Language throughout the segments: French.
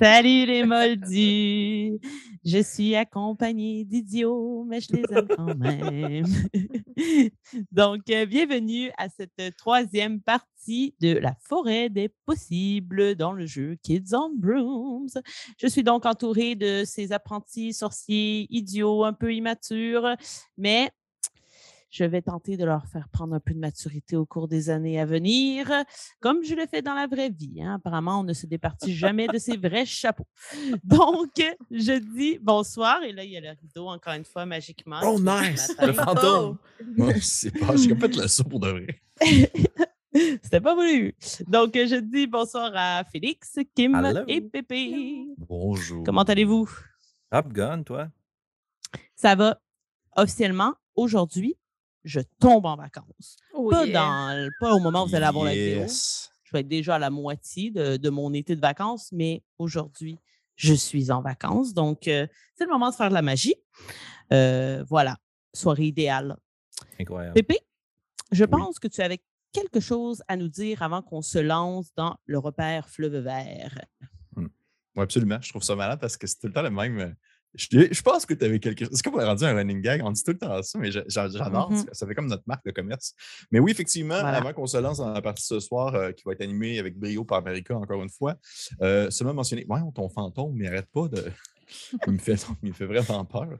Salut les moldus! Je suis accompagnée d'idiots, mais je les aime quand même. Donc, euh, bienvenue à cette troisième partie de la forêt des possibles dans le jeu Kids on Brooms. Je suis donc entourée de ces apprentis sorciers idiots, un peu immatures, mais je vais tenter de leur faire prendre un peu de maturité au cours des années à venir, comme je le fais dans la vraie vie. Hein. Apparemment, on ne se départit jamais de ses vrais chapeaux. Donc, je dis bonsoir. Et là, il y a le rideau, encore une fois, magiquement. Oh, nice! Le fantôme! Moi, je sais pas, le saut pour de vrai. C'était pas voulu. Donc, je dis bonsoir à Félix, Kim et Pépé. Bonjour. Comment allez-vous? Up gun, toi? Ça va officiellement aujourd'hui je tombe en vacances. Oh pas, yeah. dans, pas au moment où vous allez avoir la vidéo. Je vais être déjà à la moitié de, de mon été de vacances, mais aujourd'hui, je suis en vacances. Donc, euh, c'est le moment de faire de la magie. Euh, voilà, soirée idéale. Incroyable. Pépé, je pense que tu avais quelque chose à nous dire avant qu'on se lance dans le repère fleuve vert. Oui, absolument. Je trouve ça malade parce que c'est tout le temps le même. Je, je pense que tu avais quelque chose. C'est comme on a rendu un running gag. On dit tout le temps ça, mais j'a- j'a- j'adore. Mhm. Ça fait comme notre marque de commerce. Mais oui, effectivement, Voilà. avant qu'on se lance dans la partie ce soir euh, qui va être animée avec brio par America, encore une fois, euh, seulement mentionner. Ouais, ton fantôme, mais arrête pas de. il, me fait, me fait vraiment peur.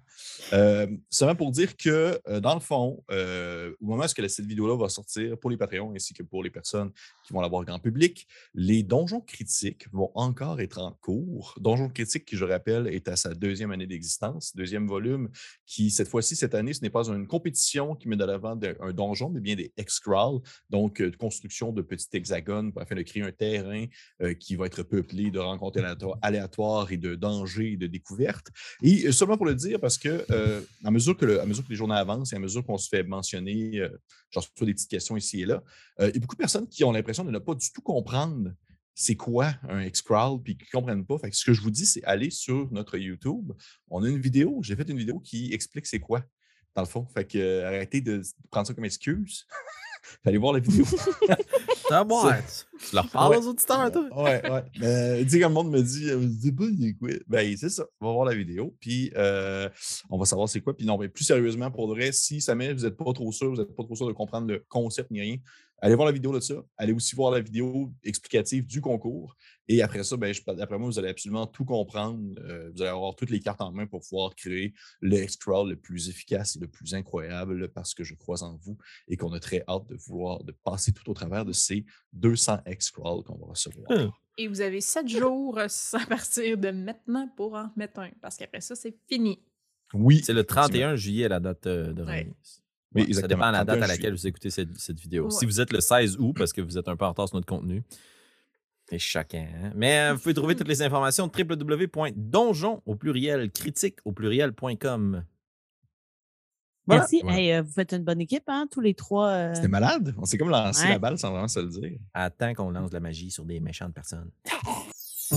Euh, seulement pour dire que, euh, dans le fond, euh, au moment où cette vidéo-là va sortir pour les Patreons ainsi que pour les personnes qui vont l'avoir grand public, les donjons critiques vont encore être en cours. Donjon critique, qui, je rappelle, est à sa deuxième année d'existence, deuxième volume, qui, cette fois-ci, cette année, ce n'est pas une compétition qui met de l'avant un donjon, mais bien des X-crawl, donc euh, construction de petits hexagones afin de créer un terrain euh, qui va être peuplé de rencontres aléato- aléatoires et de dangers de découvertes. Et euh, seulement pour le dire, parce que euh, à, mesure que les journées avancent et à mesure qu'on se fait mentionner, euh, j'en reçois des petites questions ici et là, euh, il y a beaucoup de personnes qui ont l'impression de ne pas du tout comprendre c'est quoi un X-Crawl, puis qui ne comprennent pas. Fait que ce que je vous dis, c'est aller sur notre YouTube. On a une vidéo, j'ai fait une vidéo qui explique c'est quoi, dans le fond. Fait que euh, arrêtez de prendre ça comme excuse. Allez voir la vidéo. Bon, tu leur parles Ouais. aux auditeurs, toi? Ouais, ouais. Euh, tu sais, quand le monde me dit, euh, je pas, il est quoi. Ben, c'est ça. On va voir la vidéo, puis euh, on va savoir c'est quoi. Puis non, mais plus sérieusement, pour de vrai, si ça met, vous n'êtes pas trop sûr, vous n'êtes pas trop sûr de comprendre le concept ni rien, allez voir la vidéo de ça. Allez aussi voir la vidéo explicative du concours. Et après ça, ben, je- d'après moi, vous allez absolument tout comprendre. Euh, vous allez avoir toutes les cartes en main pour pouvoir créer le X-Crawl le plus efficace et le plus incroyable parce que je crois en vous et qu'on a très hâte de vouloir de passer tout au travers de ces 200 X-Crawl qu'on va recevoir. Hum. Et vous avez sept jours à partir de maintenant pour en mettre un, parce qu'après ça, c'est fini. Oui. C'est le 31 juillet, la date euh, de Ouais. Oui, Ouais, ça dépend de la date 31 à laquelle vous écoutez cette, cette vidéo. Ouais. Si vous êtes le 16 août, parce que vous êtes un peu en retard sur notre contenu, c'est chacun. hein? Mais euh, vous pouvez trouver toutes les informations www.donjon au pluriel critique au pluriel.com. Voilà. Merci. Voilà. Hey, euh, vous faites une bonne équipe, hein, tous les trois. euh, C'était malade. On s'est comme lancé Ouais. la balle sans vraiment se le dire. Attends qu'on lance de la magie sur des méchantes personnes.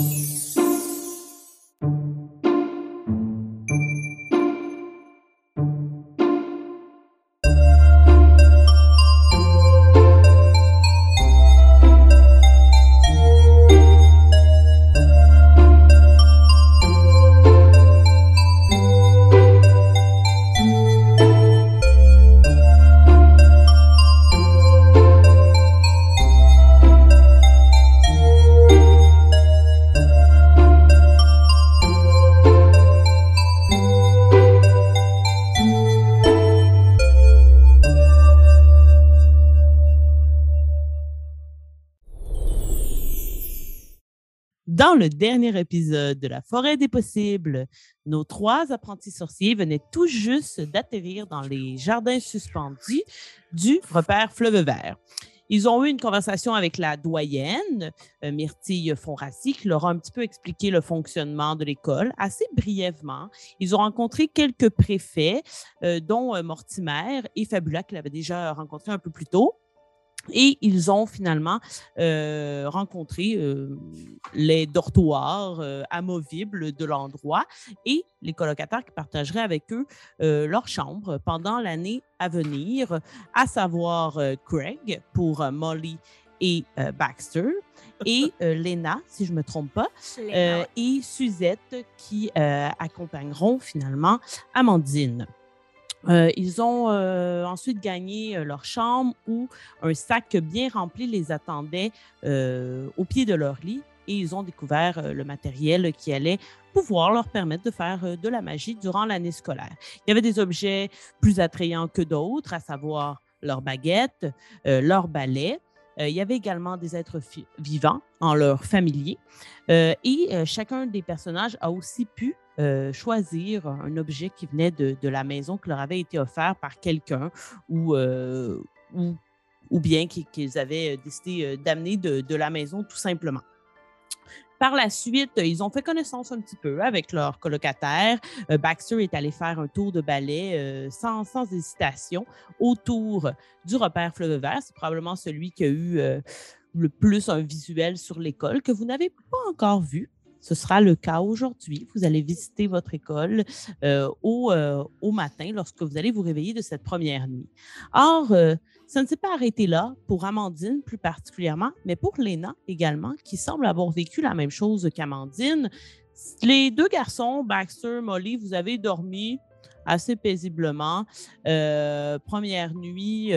Dans le dernier épisode de La forêt des possibles, nos trois apprentis sorciers venaient tout juste d'atterrir dans les jardins suspendus du repère Fleuve Vert. Ils ont eu une conversation avec la doyenne, euh, Myrtille Fonrassi, qui leur a un petit peu expliqué le fonctionnement de l'école assez brièvement. Ils ont rencontré quelques préfets, euh, dont euh, Mortimer et Fabula, qu'ils avaient déjà rencontré un peu plus tôt. Et ils ont finalement euh, rencontré euh, les dortoirs euh, amovibles de l'endroit et les colocataires qui partageraient avec eux leur chambre pendant l'année à venir, à savoir Craig pour Molly et Baxter, et Lena, si je ne me trompe pas, et Suzette qui accompagneront finalement Amandine. Euh, ils ont euh, ensuite gagné euh, leur chambre où un sac bien rempli les attendait au pied de leur lit et ils ont découvert le matériel qui allait pouvoir leur permettre de faire de la magie durant l'année scolaire. Il y avait des objets plus attrayants que d'autres, à savoir leurs baguettes, euh, leurs balais. Euh, il y avait également des êtres vivants en leur familier. Et chacun des personnages a aussi pu euh, choisir un objet qui venait de, la maison qui leur avait été offert par quelqu'un ou, euh, bien qui- qu'ils avaient décidé euh, d'amener de, la maison tout simplement. Par la suite, ils ont fait connaissance un petit peu avec leurs colocataires. Euh, Baxter est allé faire un tour de ballet sans, sans hésitation autour du repère Fleuve Vert. C'est probablement celui qui a eu le plus un visuel sur l'école que vous n'avez pas encore vu. Ce sera le cas aujourd'hui. Vous allez visiter votre école euh, au, euh, au matin lorsque vous allez vous réveiller de cette première nuit. Or, euh, ça ne s'est pas arrêté là pour Amandine plus particulièrement, mais pour Léna également, qui semble avoir vécu la même chose qu'Amandine. Les deux garçons, Baxter, Molly, vous avez dormi assez paisiblement. Première nuit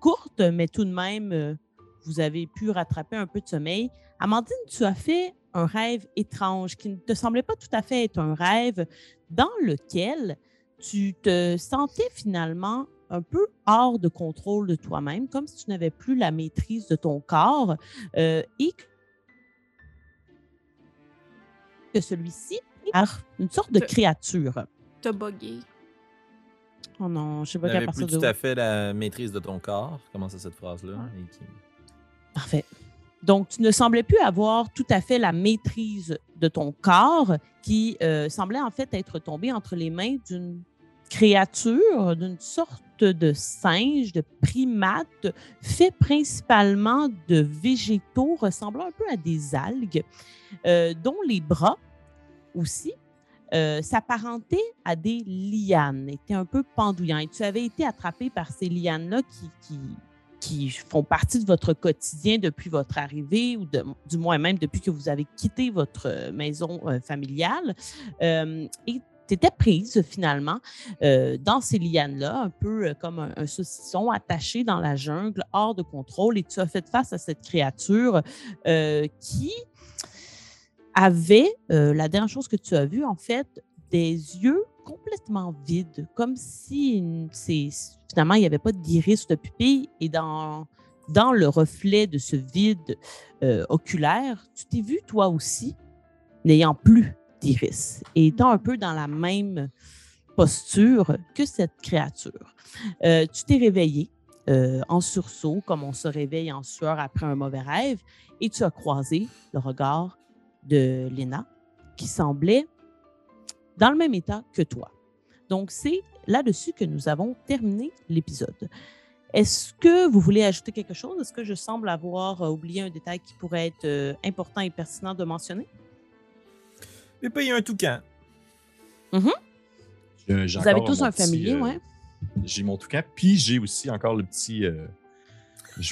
courte, mais tout de même, vous avez pu rattraper un peu de sommeil. Amandine, tu as fait un rêve étrange qui ne te semblait pas tout à fait être un rêve dans lequel tu te sentais finalement un peu hors de contrôle de toi-même, comme si tu n'avais plus la maîtrise de ton corps euh, et que celui-ci est une sorte de créature. T'as bugué. Oh non, je sais Tu pas qu'à n'avais partir plus de tout où. à fait la maîtrise de ton corps. Comment ça, cette phrase-là? Qui- Parfait. Donc, tu ne semblais plus avoir tout à fait la maîtrise de ton corps qui euh, semblait en fait être tombé entre les mains d'une créature, d'une sorte de singe, de primate, fait principalement de végétaux ressemblant un peu à des algues, euh, dont les bras aussi euh, s'apparentaient à des lianes, étaient un peu pendouillants. Et tu avais été attrapé par ces lianes-là qui, qui, qui font partie de votre quotidien depuis votre arrivée ou du moins même depuis que vous avez quitté votre maison euh, familiale. Euh, et tu étais prise finalement euh, dans ces lianes-là, un peu comme un, saucisson attaché dans la jungle, hors de contrôle, et tu as fait face à cette créature qui avait, la dernière chose que tu as vue, en fait, des yeux complètement vides, comme si une- finalement il n'y avait pas d'iris de pupille, et dans, dans le reflet de ce vide euh, oculaire, tu t'es vu toi aussi, n'ayant plus d'iris, et étant un peu dans la même posture que cette créature. Euh, tu t'es réveillé euh, en sursaut, comme on se réveille en sueur après un mauvais rêve, et tu as croisé le regard de Léna, qui semblait dans le même état que toi. Donc, c'est là-dessus que nous avons terminé l'épisode. Est-ce que vous voulez ajouter quelque chose? Est-ce que je semble avoir euh, oublié un détail qui pourrait être euh, important et pertinent de mentionner? Mais pas, il y a un toucan. J'ai- j'ai Vous avez tous un petit, familier, euh, ouais? J'ai mon toucan, puis j'ai aussi encore le petit. euh,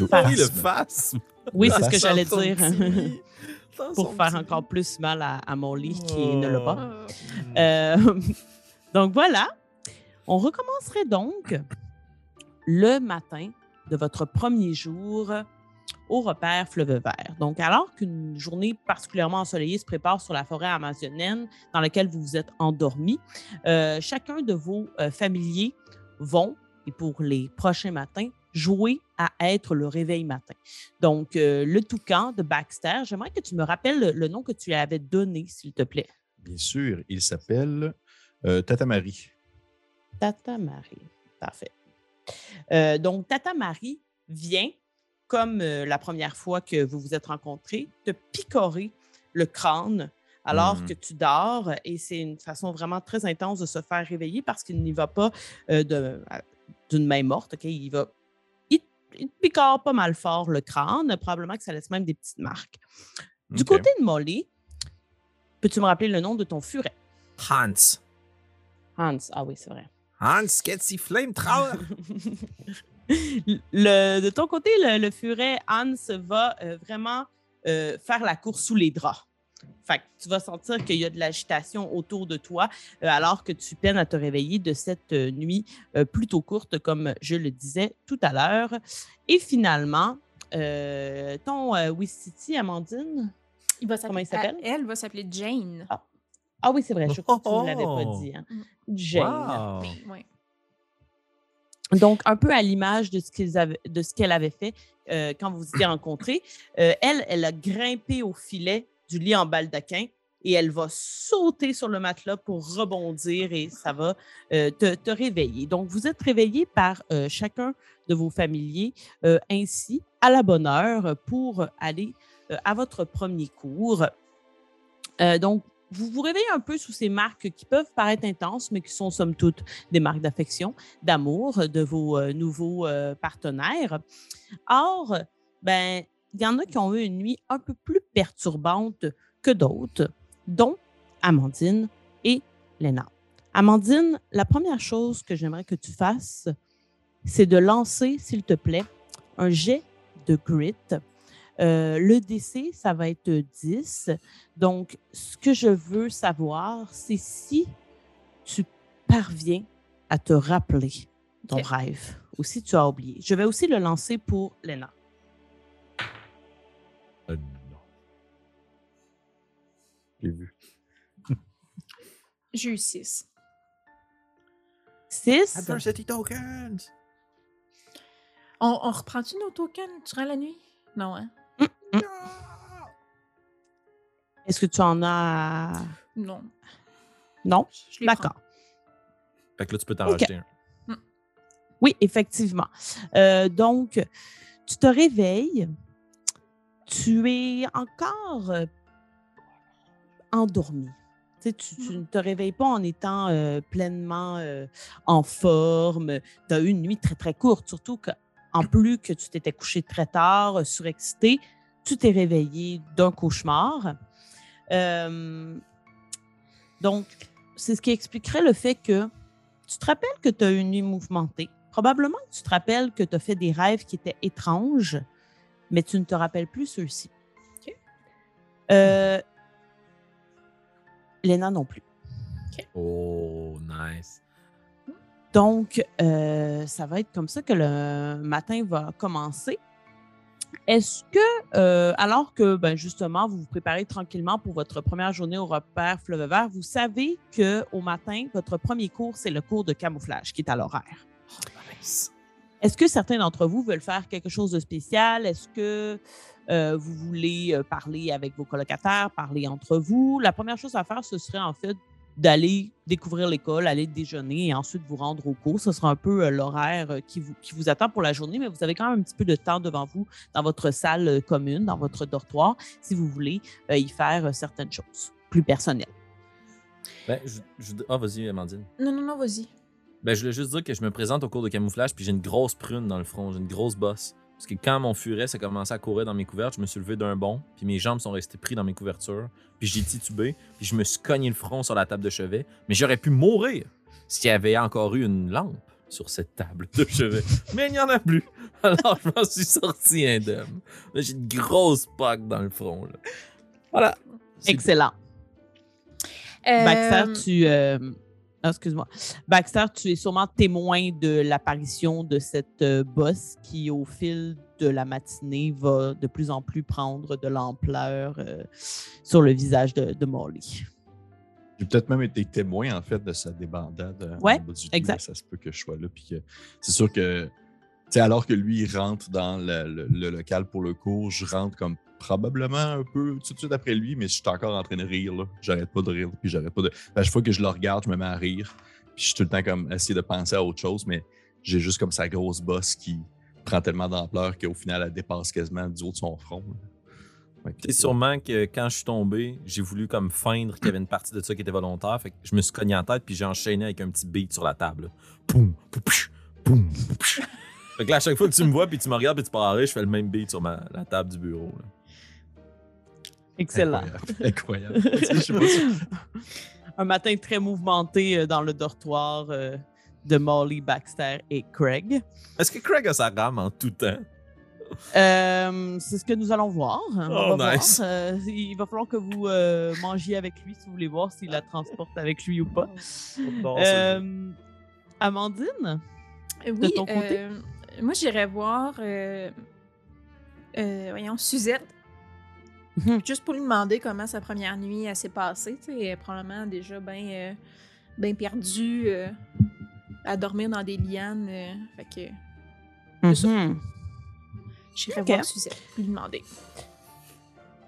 Phasme. Oui, le face. Oui, c'est ce que j'allais dire. Pour faire petit- encore plus mal à, à mon lit qui ne l'a pas. Ah. Euh, donc voilà, on recommencerait donc le matin de votre premier jour au repère Fleuve Vert. Donc alors qu'une journée particulièrement ensoleillée se prépare sur la forêt amazonienne dans laquelle vous vous êtes endormi, euh, chacun de vos euh, familiers vont, et pour les prochains matins, jouer à être le réveil matin. Donc, euh, le toucan de Baxter, j'aimerais que tu me rappelles le, le nom que tu lui avais donné, s'il te plaît. Bien sûr, il s'appelle euh, Tata Marie. Tata Marie. Parfait. Euh, donc, Tata Marie vient, comme euh, la première fois que vous vous êtes rencontrés, te picorer le crâne alors Mhm. que tu dors. Et c'est une façon vraiment très intense de se faire réveiller parce qu'il n'y va pas euh, d'une main morte. ok? Il va. Il, picore pas mal fort le crâne. Probablement que ça laisse même des petites marques. Du côté de Molly, peux-tu me rappeler le nom de ton furet? Hans. Hans. Ah oui, c'est vrai. Hans Ketsi Flamethrower. Le- de ton côté, le, le furet Hans va euh, vraiment euh, faire la course sous les draps. Fait que tu vas sentir qu'il y a de l'agitation autour de toi euh, alors que tu peines à te réveiller de cette euh, nuit euh, plutôt courte, comme je le disais tout à l'heure. Et finalement, euh, ton euh, Wistiti, Amandine. Il va Comment il s'appelle? Elle va s'appeler Jane. Ah oui, c'est vrai, je crois que tu ne l'avais pas Oh! dit. hein. Mm. Jane. Wow. Oui. Donc, un peu à l'image de ce qu'ils avaient- de ce qu'elle avait fait euh, quand vous vous étiez rencontrés. Euh, elle, elle a grimpé au filet du lit en baldaquin et elle va sauter sur le matelas pour rebondir et ça va euh, te, te réveiller. Donc, vous êtes réveillés par euh, chacun de vos familiers euh, ainsi à la bonne heure pour aller à votre premier cours. Donc, vous vous réveillez un peu sous ces marques qui peuvent paraître intenses, mais qui sont somme toute des marques d'affection d'amour de vos nouveaux partenaires. Or, ben, il y en a qui ont eu une nuit un peu plus perturbante que d'autres, dont Amandine et Léna. Amandine, la première chose que j'aimerais que tu fasses, c'est de lancer, s'il te plaît, un jet de grit. Euh, le DC, ça va être 10. Donc, ce que je veux savoir, c'est si tu parviens à te rappeler ton rêve ou si tu as oublié. Je vais aussi le lancer pour Léna. Euh, non. J'ai vu. J'ai eu 6. 6. Adversity tokens! On, on reprend-tu nos tokens durant la nuit? Non, hein? Est-ce que tu en as? Non. Non? D'accord. Fait que là, tu peux t'en Ok. rajouter un. Oui, effectivement. Euh, donc, tu te réveilles. Tu es encore euh, endormi. Tu, tu ne te réveilles pas en étant euh, pleinement euh, en forme. Tu as eu une nuit très, très courte, surtout qu'en plus que tu t'étais couché très tard, euh, surexcité, tu t'es réveillé d'un cauchemar. Donc, c'est ce qui expliquerait le fait que tu te rappelles que tu as eu une nuit mouvementée. Probablement que tu te rappelles que tu as fait des rêves qui étaient étranges, mais tu ne te rappelles plus ceux-ci. Euh, Léna non plus. Oh, nice. Donc, euh, ça va être comme ça que le matin va commencer. Est-ce que, euh, alors que ben, justement, vous vous préparez tranquillement pour votre première journée au repère Fleuve Vert, vous savez qu'au matin, votre premier cours, c'est le cours de camouflage qui est à l'horaire. Nice. Est-ce que certains d'entre vous veulent faire quelque chose de spécial? Est-ce que euh, vous voulez euh, parler avec vos colocataires, parler entre vous? La première chose à faire, ce serait en fait d'aller découvrir l'école, aller déjeuner et ensuite vous rendre au cours. Ce sera un peu euh, l'horaire qui vous, qui vous attend pour la journée, mais vous avez quand même un petit peu de temps devant vous dans votre salle commune, dans votre dortoir, si vous voulez euh, y faire certaines choses plus personnelles. Ben, je, je- Ah, vas-y, Amandine. Non, non, non, vas-y. Ben, je voulais juste dire que je me présente au cours de camouflage, puis j'ai une grosse prune dans le front, j'ai une grosse bosse. Parce que quand mon furet s'est commencé à courir dans mes couvertes, je me suis levé d'un bond, puis mes jambes sont restées prises dans mes couvertures, puis j'ai titubé, puis je me suis cogné le front sur la table de chevet. Mais j'aurais pu mourir s'il y avait encore eu une lampe sur cette table de chevet. Mais il n'y en a plus. Alors je m'en suis sorti indemne. Là, J'ai une grosse poque dans le front. Là. Voilà. Excellent. Euh, Baxter, tu. euh, ah, excuse-moi. Baxter, tu es sûrement témoin de l'apparition de cette euh, bosse qui, au fil de la matinée, va de plus en plus prendre de l'ampleur euh, sur le visage de, de Molly. J'ai peut-être même été témoin, en fait, de sa débandade. euh, lit, exact. Ça se peut que je sois là. Puis c'est sûr que, alors que lui, il rentre dans le, le- le local pour le cours, je rentre comme probablement un peu tout de suite après lui, mais je suis encore en train de rire. J'arrête pas de rire. Puis j'arrête pas de. À chaque fois que je le regarde, je me mets à rire. Puis je suis tout le temps comme essayer de penser à autre chose, mais j'ai juste comme sa grosse bosse qui prend tellement d'ampleur qu'au final, elle dépasse quasiment du haut de son front. C'est sûrement que quand je suis tombé, j'ai voulu comme feindre qu'il y avait une partie de ça qui était volontaire. Fait que je me suis cogné en tête puis j'ai enchaîné avec un petit beat sur la table. Poum, poum. Fait que là, à chaque fois que tu me vois puis tu me regardes puis tu pars je fais le même beat sur ma, la table du bureau. Excellent. Incroyable. Un matin très mouvementé euh, dans le dortoir euh, de Molly Baxter et Craig. Est-ce que Craig a sa rame en tout temps? Euh, c'est ce que nous allons voir. On Oh, va nice. voir. Euh, il va falloir que vous euh, mangiez avec lui si vous voulez voir s'il la transporte avec lui ou pas. Euh, Amandine? Oui, ton côté? euh, moi, j'irais voir, euh, euh, voyons, Suzette, Mhm. juste pour lui demander comment sa première nuit s'est passée. Tu sais, elle est probablement déjà bien ben perdue euh, à dormir dans des lianes. euh, fait que. Mhm. j'irais Ok. voir Suzette, lui demander.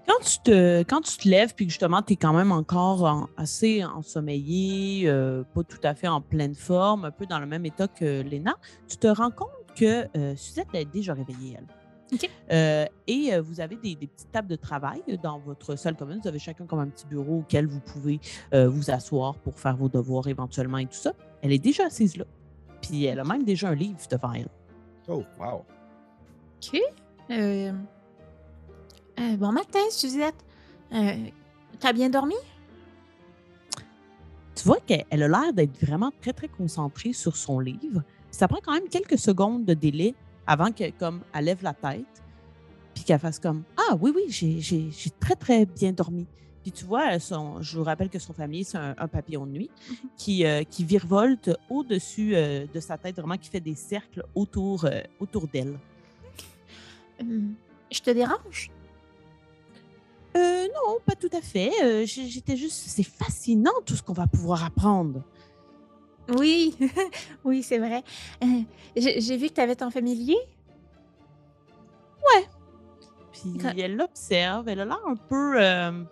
Quand tu te, quand tu te lèves, puis que justement, tu es quand même encore en- assez ensommeillé, euh, pas tout à fait en pleine forme, un peu dans le même état que Léna, tu te rends compte que euh, Suzette est déjà réveillée, elle. Euh, et euh, vous avez des, des petites tables de travail dans votre salle commune. Vous avez chacun comme un petit bureau auquel vous pouvez euh, vous asseoir pour faire vos devoirs éventuellement et tout ça. Elle est déjà assise là. Puis elle a même déjà un livre devant elle. Oh, wow. OK. Euh, euh, bon matin, Suzette. Euh, T'as bien dormi? tu vois qu'elle elle a l'air d'être vraiment très, très concentrée sur son livre. Ça prend quand même quelques secondes de délai avant qu'elle comme, elle lève la tête, puis qu'elle fasse comme Ah oui, oui, j'ai- très, très bien dormi. Puis tu vois, elle, son- je vous rappelle que son famille, c'est un, un papillon de nuit qui, euh, qui virevolte au-dessus euh, de sa tête, vraiment qui fait des cercles autour, euh, autour d'elle. Hum, je te dérange? Euh, non, pas tout à fait. Euh, J'étais juste. C'est fascinant tout ce qu'on va pouvoir apprendre. Oui, oui, c'est vrai. Euh, J'ai vu que tu avais ton familier. Puis Quand- elle l'observe, elle a l'air un peu. euh,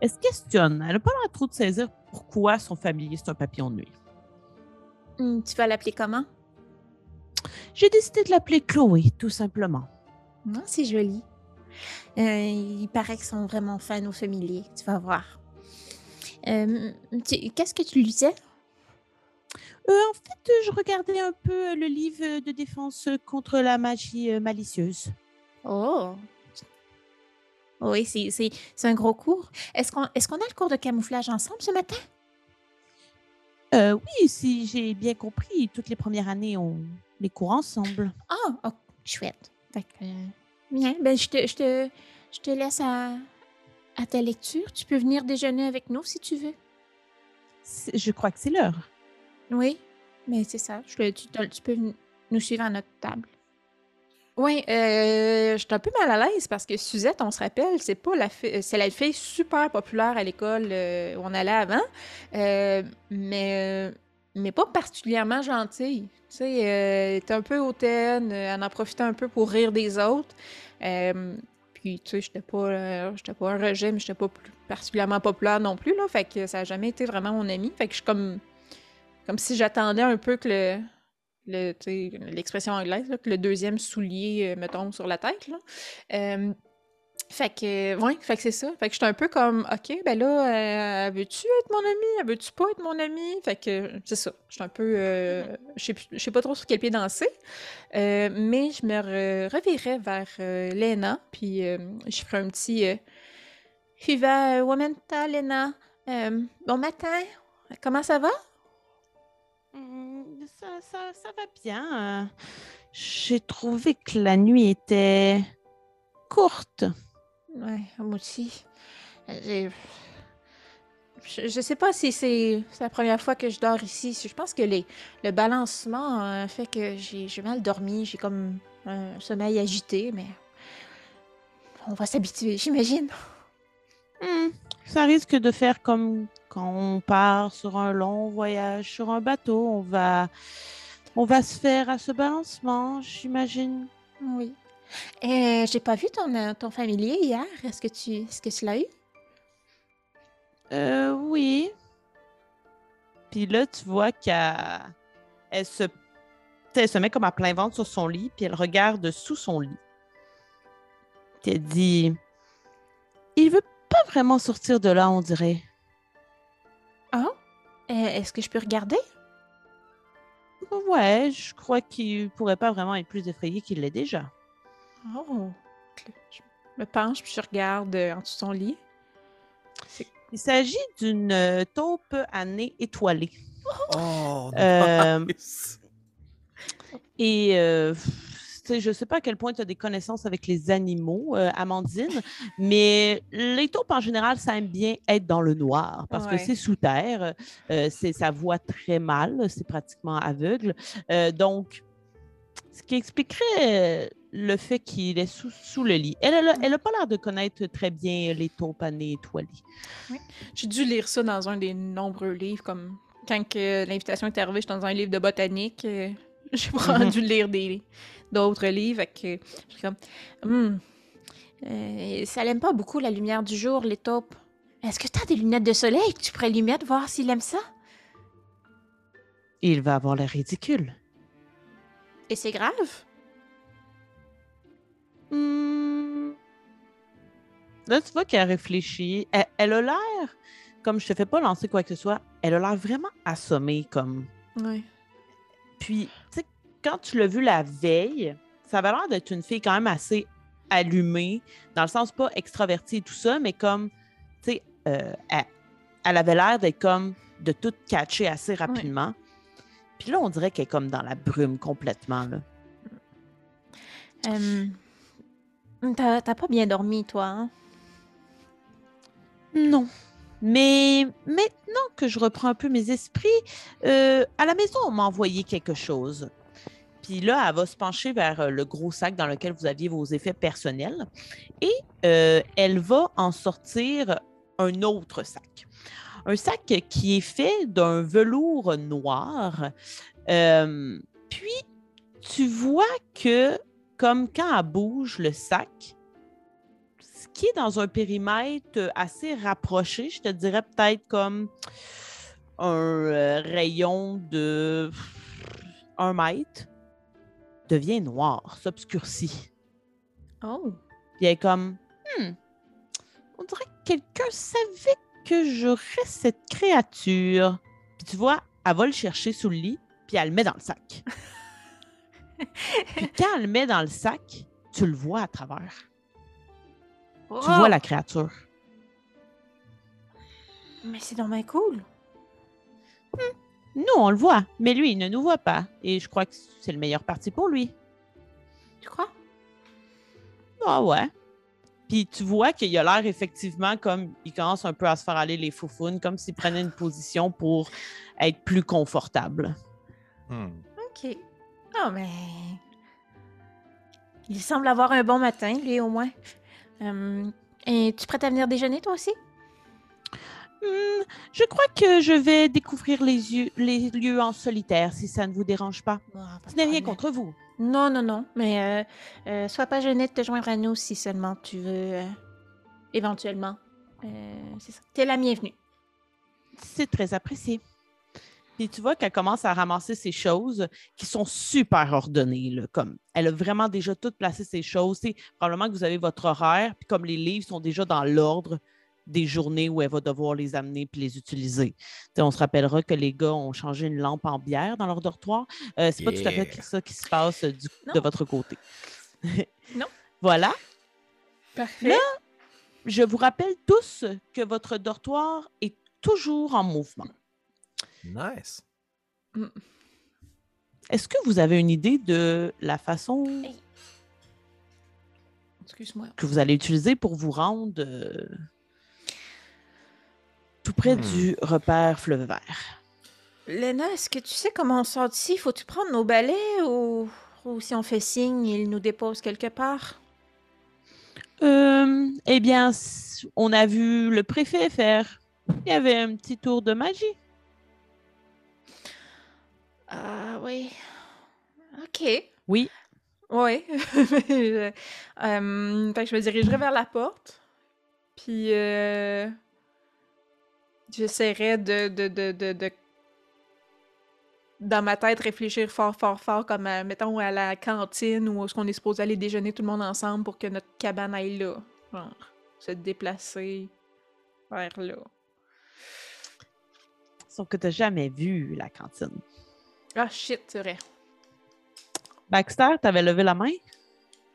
elle se questionne. Elle n'a pas l'air trop de saisir pourquoi son familier, c'est un papillon de nuit. Hum, tu vas l'appeler comment? J'ai décidé de l'appeler Chloé, tout simplement. Non, c'est joli. Euh, il paraît qu'ils sont vraiment fans au familier. Tu vas voir. Qu'est-ce que tu lui disais? Euh, en fait, je regardais un peu euh, le livre de défense contre la magie euh, malicieuse. Oh! Oui, c'est- c'est c'est un gros cours. Est-ce qu'on est qu'on a le cours de camouflage ensemble ce matin? Euh, oui, si j'ai bien compris, toutes les premières années, on les court ensemble. Ah, oh, chouette. Que, bien, ben, je te, je te, je te laisse à, à ta lecture. Tu peux venir déjeuner avec nous si tu veux. Je crois que c'est l'heure. Oui, mais c'est ça. Tu, peux nous suivre à notre table. Oui, euh, je suis un peu mal à l'aise parce que Suzette, on se rappelle, c'est pas la c'est la fille super populaire à l'école euh, où on allait avant, euh, mais, euh, mais pas particulièrement gentille. Tu sais, elle était un peu hautaine, elle en profitait un peu pour rire des autres. Puis, tu sais, j'étais pas, j'étais pas un rejet, mais j'étais pas plus particulièrement populaire non plus, là. Fait que ça a jamais été vraiment mon ami. Fait que je suis comme comme si j'attendais un peu que le, le l'expression anglaise, que le deuxième soulier euh, me tombe sur la tête. Euh, fait que, ouais, fait que c'est ça. Fait que j'étais un peu comme, OK, ben là, euh, veux-tu être mon ami? Veux-tu pas être mon ami? Fait que c'est ça. J'étais un peu, euh, je sais pas trop sur quel pied danser. Euh, mais je me re- revirais vers euh, Lena, puis euh, je ferais un petit euh, Hiva Wamenta, Lena. Euh, bon matin. Comment ça va? Hum, Ça, ça, ça va bien. J'ai trouvé que la nuit était courte. Ouais, moi aussi. Je, je sais pas si c'est la première fois que je dors ici. Je pense que les, le balancement euh, fait que j'ai mal dormi. J'ai comme un sommeil agité, mais on va s'habituer, j'imagine. Hmm, Ça risque de faire comme quand on part sur un long voyage sur un bateau. On va, on va se faire à ce balancement, j'imagine. Oui. Euh, j'ai pas vu ton, euh, ton familier hier. Est-ce que tu est-ce que tu l'as eu? Euh, oui. Puis là, tu vois qu'elle elle se, elle se met comme à plein ventre sur son lit, puis elle regarde sous son lit. Puis elle dit Il veut vraiment sortir de là, on dirait. Ah? Euh, Est-ce que je peux regarder? Ouais, je crois qu'il pourrait pas vraiment être plus effrayé qu'il l'est déjà. Oh. Je me penche puis je regarde euh, en dessous de son lit. Il s'agit d'une euh, taupe à nez étoilé. Oh, Euh, nice. Et euh, je ne sais pas à quel point tu as des connaissances avec les animaux, euh, Amandine, mais les taupes en général, ça aime bien être dans le noir parce Ouais. que c'est sous terre, euh, ça voit très mal, c'est pratiquement aveugle. Euh, donc, ce qui expliquerait le fait qu'il est sous, sous le lit. Elle n'a pas l'air de connaître très bien les taupes à nez étoilé. J'ai dû lire ça dans un des nombreux livres, comme quand l'invitation est arrivée, j'étais dans un livre de botanique. J'ai vraiment Mhm. dû lire des d'autres livres. Fait que je suis comme, Hmm, euh, ça l'aime pas beaucoup la lumière du jour, les taupes. Est-ce que t'as des lunettes de soleil? Que tu pourrais lui mettre, voir s'il aime ça? Il va avoir l'air ridicule. Et c'est grave? Hmm. Là, tu vois qu'elle réfléchit. Elle, elle a l'air, comme je te fais pas lancer quoi que ce soit, elle a l'air vraiment assommée. Comme... Oui. Puis, tu sais, quand tu l'as vue la veille, ça avait l'air d'être une fille quand même assez allumée, dans le sens pas extravertie et tout ça, mais comme, tu sais, euh, elle, elle avait l'air d'être comme de tout catcher assez rapidement. Puis là, on dirait qu'elle est comme dans la brume complètement. Là. Euh, T'as t'as pas bien dormi, toi, hein? Non. Mais maintenant que je reprends un peu mes esprits, euh, à la maison, on m'a envoyé quelque chose. Puis là, elle va se pencher vers euh, le gros sac dans lequel vous aviez vos effets personnels et euh, elle va en sortir un autre sac. Un sac qui est fait d'un velours noir. Euh, puis, tu vois que, comme quand elle bouge le sac, ce qui est dans un périmètre assez rapproché, je te dirais peut-être comme un rayon de un mètre, devient noir, s'obscurcit. Oh. Puis elle est comme, Hmm, on dirait que quelqu'un savait que j'aurais cette créature. Puis tu vois, elle va le chercher sous le lit, puis elle le met dans le sac. puis quand elle le met dans le sac, tu le vois à travers. Tu vois la créature. Mais c'est dommage cool. Nous, on le voit, mais lui, il ne nous voit pas. Et je crois que c'est le meilleur parti pour lui. Tu crois? Ah ouais. Puis tu vois qu'il a l'air effectivement comme il commence un peu à se faire aller les foufounes, comme s'il prenait une position pour être plus confortable. Hmm. OK. Ah, mais. Il semble avoir un bon matin, lui, au moins. Euh, et tu prêtes à venir déjeuner, toi aussi? Hmm, je crois que je vais découvrir les, yeux- les lieux en solitaire, si ça ne vous dérange pas. Pas Ce n'est rien contre vous. Non, non, non. Mais euh, euh, sois pas gêné de te joindre à nous si seulement tu veux. euh, éventuellement. C'est ça. T'es la bienvenue. C'est très apprécié. Puis tu vois qu'elle commence à ramasser ses choses qui sont super ordonnées. Là, comme elle a vraiment déjà tout placé ses choses. C'est probablement que vous avez votre horaire, puis comme les livres sont déjà dans l'ordre des journées où elle va devoir les amener puis les utiliser. On se rappellera que les gars ont changé une lampe en bière dans leur dortoir. Euh, c'est pas tout à fait ça qui se passe euh, du- de votre côté. Non. Voilà. Parfait. Là, Je vous rappelle tous que votre dortoir est toujours en mouvement. Nice. Est-ce que vous avez une idée de la façon Excuse-moi. que vous allez utiliser pour vous rendre euh, tout près Hmm. du repère fleuve vert? Léna, est-ce que tu sais comment on sort d'ici? Faut-tu prendre nos balais ou... ou si on fait signe, il nous dépose quelque part? Euh, eh bien, on a vu le préfet faire. Il y avait un petit tour de magie. Ah oui. OK. Oui. Oui. euh, fait que je me dirigerai vers la porte. Puis euh, j'essaierai de, de, de, de, de- dans ma tête réfléchir fort, fort, fort, comme à, mettons à la cantine où est-ce qu'on est supposé aller déjeuner tout le monde ensemble pour que notre cabane aille là. Genre, se déplacer vers là. Sauf que tu n'as jamais vu la cantine. Ah shit, c'est vrai. Baxter, tu avais levé la main?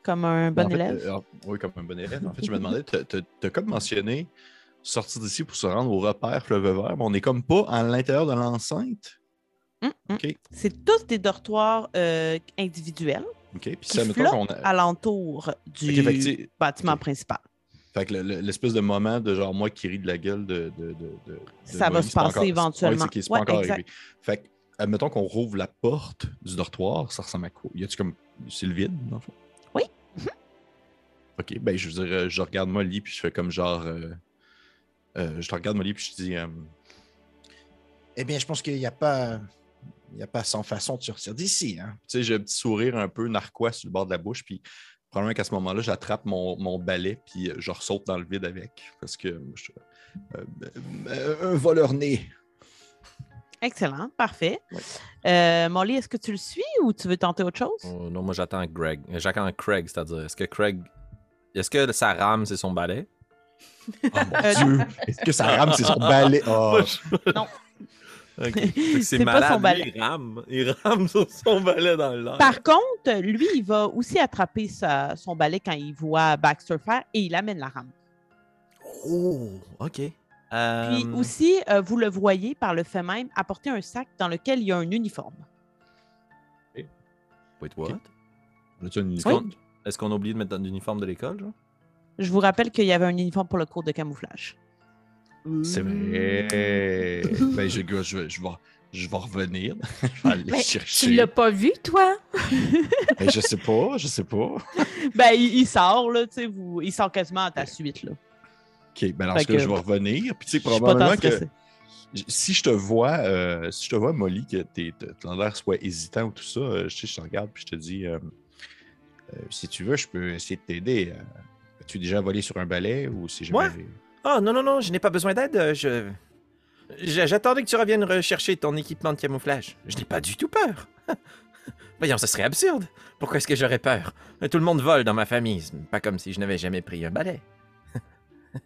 Comme un bon En fait, élève? euh, oui, comme un bon élève. En fait, je me demandais, tu as comme mentionné sortir d'ici pour se rendre au repère fleuve vert, mais on n'est comme pas à l'intérieur de l'enceinte. Hum. OK. C'est tous des dortoirs euh, individuels OK. Puis ça, qu'on a. alentour du fait bâtiment principal. Fait que le- le- l'espèce de moment de genre moi qui ris de la gueule de. de, de, de- de Ça va se passer encore- éventuellement. Ouais, c'est Ouais, encore exact. arrivé. Fait que, admettons qu'on rouvre la porte du dortoir, ça ressemble à quoi? Y a-tu comme. C'est le vide, dans le fond? Oui. Ok, ben je veux dire, euh, je regarde Molly puis je fais comme genre. euh, je te regarde Molly puis je te dis. euh, Eh bien, je pense qu'il n'y a pas. Il n'y a pas 100 façons de sortir d'ici. Hein? tu sais, j'ai un petit sourire un peu narquois sur le bord de la bouche, puis probablement qu'à ce moment-là, j'attrape mon, mon balai, puis euh, je ressaute dans le vide avec, parce que je- euh, euh, un voleur né. Excellent, parfait. Ouais. Euh, Molly, est-ce que tu le suis ou tu veux tenter autre chose? Oh, non, moi j'attends Greg. Euh, J'attends Craig, c'est-à-dire, est-ce que Craig. Est-ce que sa rame, c'est son balai? Oh mon Euh, Dieu! Est-ce que ça rame, c'est son balai? Oh. Non. C'est pas son balai. il rame. Il rame sur son balai dans l'air. Par contre, lui, il va aussi attraper sa- son balai quand il voit Baxter faire et il amène la rame. Oh, ok. Puis Euh, aussi, euh, vous le voyez par le fait même apporter un sac dans lequel il y a un uniforme. Wait, what? Un uniforme? Est-ce qu'on a oublié de mettre dans l'uniforme de l'école, genre? Je vous rappelle qu'il y avait un uniforme pour le cours de camouflage. C'est vrai. ben, je, je, je, je vais, je vais revenir. je vais aller Mais chercher. tu l'as pas vu, toi? Ben, je sais pas, je sais pas. Ben, il, il sort, là, tu sais, vous, il sort quasiment à ta suite, là. Ok, ben cas, que- je vais revenir. Puis tu sais, probablement que. Si je te vois, euh, si je te vois, Molly, que t'as l'air soit hésitant ou tout ça, euh, je te regarde puis je te dis euh, euh, si tu veux, je peux essayer de t'aider. As-tu déjà volé sur un balai ou si jamais. Moi? Oh, non, non, non, je n'ai pas besoin d'aide. euh, Je... J'attendais que tu reviennes rechercher ton équipement de camouflage. Je n'ai pas du tout peur. Voyons, ce serait absurde. Pourquoi est-ce que j'aurais peur? Tout le monde vole dans ma famille. Pas comme si je n'avais jamais pris un balai.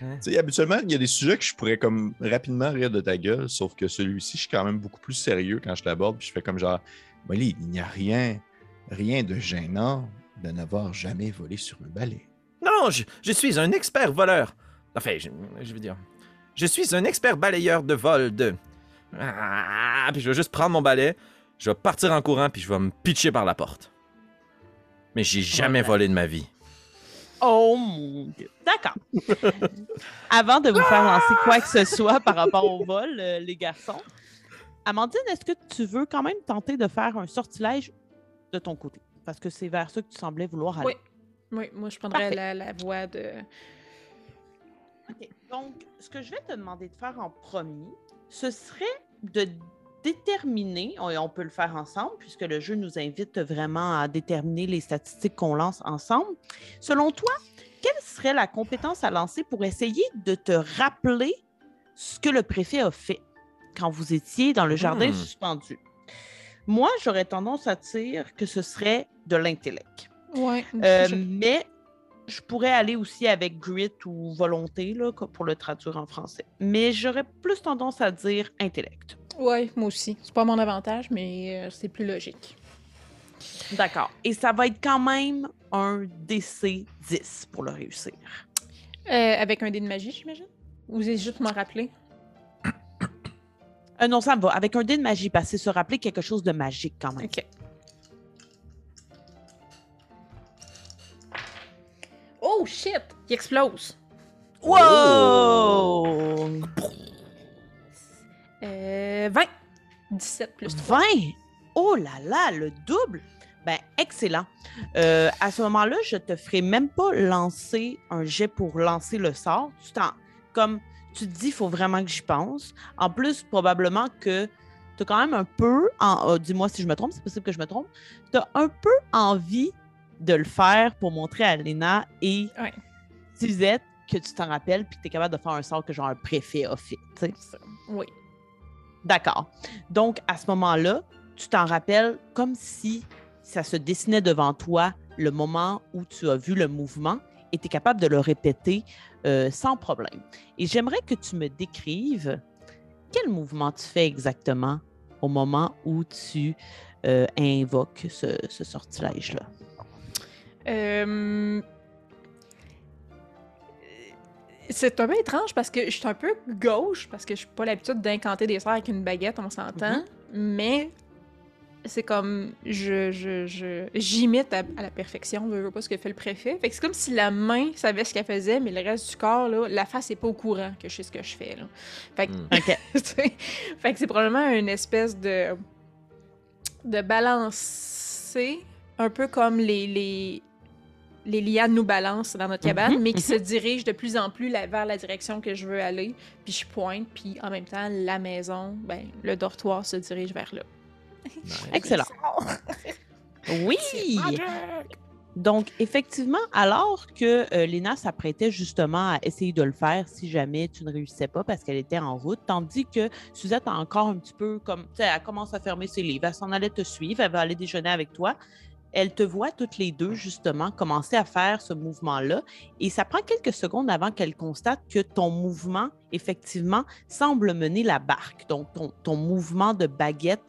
Tu sais, habituellement, il y a des sujets que je pourrais comme rapidement rire de ta gueule, sauf que celui-ci, je suis quand même beaucoup plus sérieux quand je l'aborde, puis je fais comme genre, Molly, il n'y a rien, rien de gênant de n'avoir jamais volé sur un balai. Non, non, je, je suis un expert voleur. Enfin, je, je veux dire, je suis un expert balayeur de vol de. Ah, puis je vais juste prendre mon balai, je vais partir en courant, puis je vais me pitcher par la porte. Mais j'ai jamais Voilà. volé de ma vie. Oh mon Dieu. D'accord. Avant de vous faire lancer quoi que ce soit par rapport au vol, euh, les garçons, Amandine, est-ce que tu veux quand même tenter de faire un sortilège de ton côté? Parce que c'est vers ça que tu semblais vouloir aller. Oui. Oui, moi, je prendrais la, la voie de. OK. Donc, ce que je vais te demander de faire en premier, ce serait de déterminer, on, on peut le faire ensemble, puisque le jeu nous invite vraiment à déterminer les statistiques qu'on lance ensemble. Selon toi, quelle serait la compétence à lancer pour essayer de te rappeler ce que le préfet a fait quand vous étiez dans le jardin Hmm. suspendu? Moi, j'aurais tendance à dire que ce serait de l'intellect. Ouais. Euh, mais je pourrais aller aussi avec grit ou volonté là, pour le traduire en français. Mais j'aurais plus tendance à dire intellect. Ouais, moi aussi. C'est pas mon avantage, mais euh, c'est plus logique. D'accord. Et ça va être quand même un DC 10 pour le réussir. Euh, avec un dé de magie, j'imagine? Ou c'est juste me rappeler? Euh, non, ça me va. Avec un dé de magie, parce que se rappeler quelque chose de magique quand même. Ok. Oh shit! Il explose! Wow! Euh, 20. 17 plus 3. 20! Oh là là, le double! Ben, excellent. Euh, à ce moment-là, je te ferai même pas lancer un jet pour lancer le sort. Tu t'en, comme tu te dis, il faut vraiment que j'y pense. En plus, probablement que tu as quand même un peu, en, euh, dis-moi si je me trompe, c'est possible que je me trompe, tu as un peu envie de le faire pour montrer à Léna et Ouais. Suzette que tu t'en rappelles puis que tu es capable de faire un sort que genre un préfet a fait. Oui. D'accord. Donc, à ce moment-là, tu t'en rappelles comme si ça se dessinait devant toi le moment où tu as vu le mouvement et tu es capable de le répéter euh, sans problème. Et j'aimerais que tu me décrives quel mouvement tu fais exactement au moment où tu euh, invoques ce, ce sortilège-là. Euh, C'est un peu étrange parce que je suis un peu gauche, parce que je suis pas l'habitude d'incanter des sorts avec une baguette, on s'entend. mais c'est comme je j'imite à, à la perfection je veux pas ce que fait le préfet. Fait que c'est comme si la main savait ce qu'elle faisait mais le reste du corps là la face est pas au courant que je sais ce que je fais là. Fait que fait que c'est probablement une espèce de de balancer un peu comme les les les lianes nous balancent dans notre cabane, Mhm, mais qui se dirige de plus en plus la- vers la direction que je veux aller. Puis je pointe, puis en même temps, la maison, ben, le dortoir se dirige vers là. Nice. Excellent. Oui! Donc, effectivement, alors que euh, Léna s'apprêtait justement à essayer de le faire si jamais tu ne réussissais pas parce qu'elle était en route, tandis que Suzette a encore un petit peu comme, tu sais, elle commence à fermer ses livres, elle s'en allait te suivre, elle va aller déjeuner avec toi. Elle te voit toutes les deux, justement, commencer à faire ce mouvement-là. Et ça prend quelques secondes avant qu'elle constate que ton mouvement, effectivement, semble mener la barque. Donc, ton, mouvement de baguette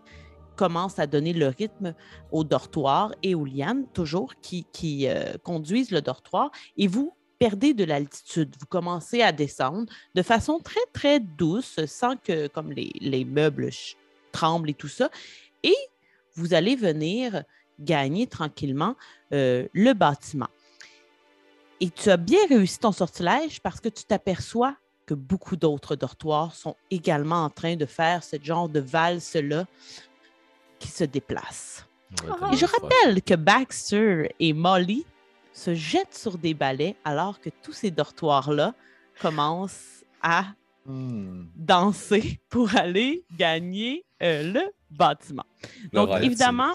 commence à donner le rythme au dortoir et aux lianes, toujours, qui, euh, conduisent le dortoir. Et vous perdez de l'altitude. Vous commencez à descendre de façon très, très douce, sans que comme les, les meubles tremblent et tout ça. Et vous allez venir gagner tranquillement euh, le bâtiment. Et tu as bien réussi ton sortilège parce que tu t'aperçois que beaucoup d'autres dortoirs sont également en train de faire ce genre de valse-là qui se déplace. Va Ah. Et je rappelle que Baxter et Molly se jettent sur des balais alors que tous ces dortoirs-là commencent à Hmm. danser pour aller gagner euh, le bâtiment. Donc, évidemment,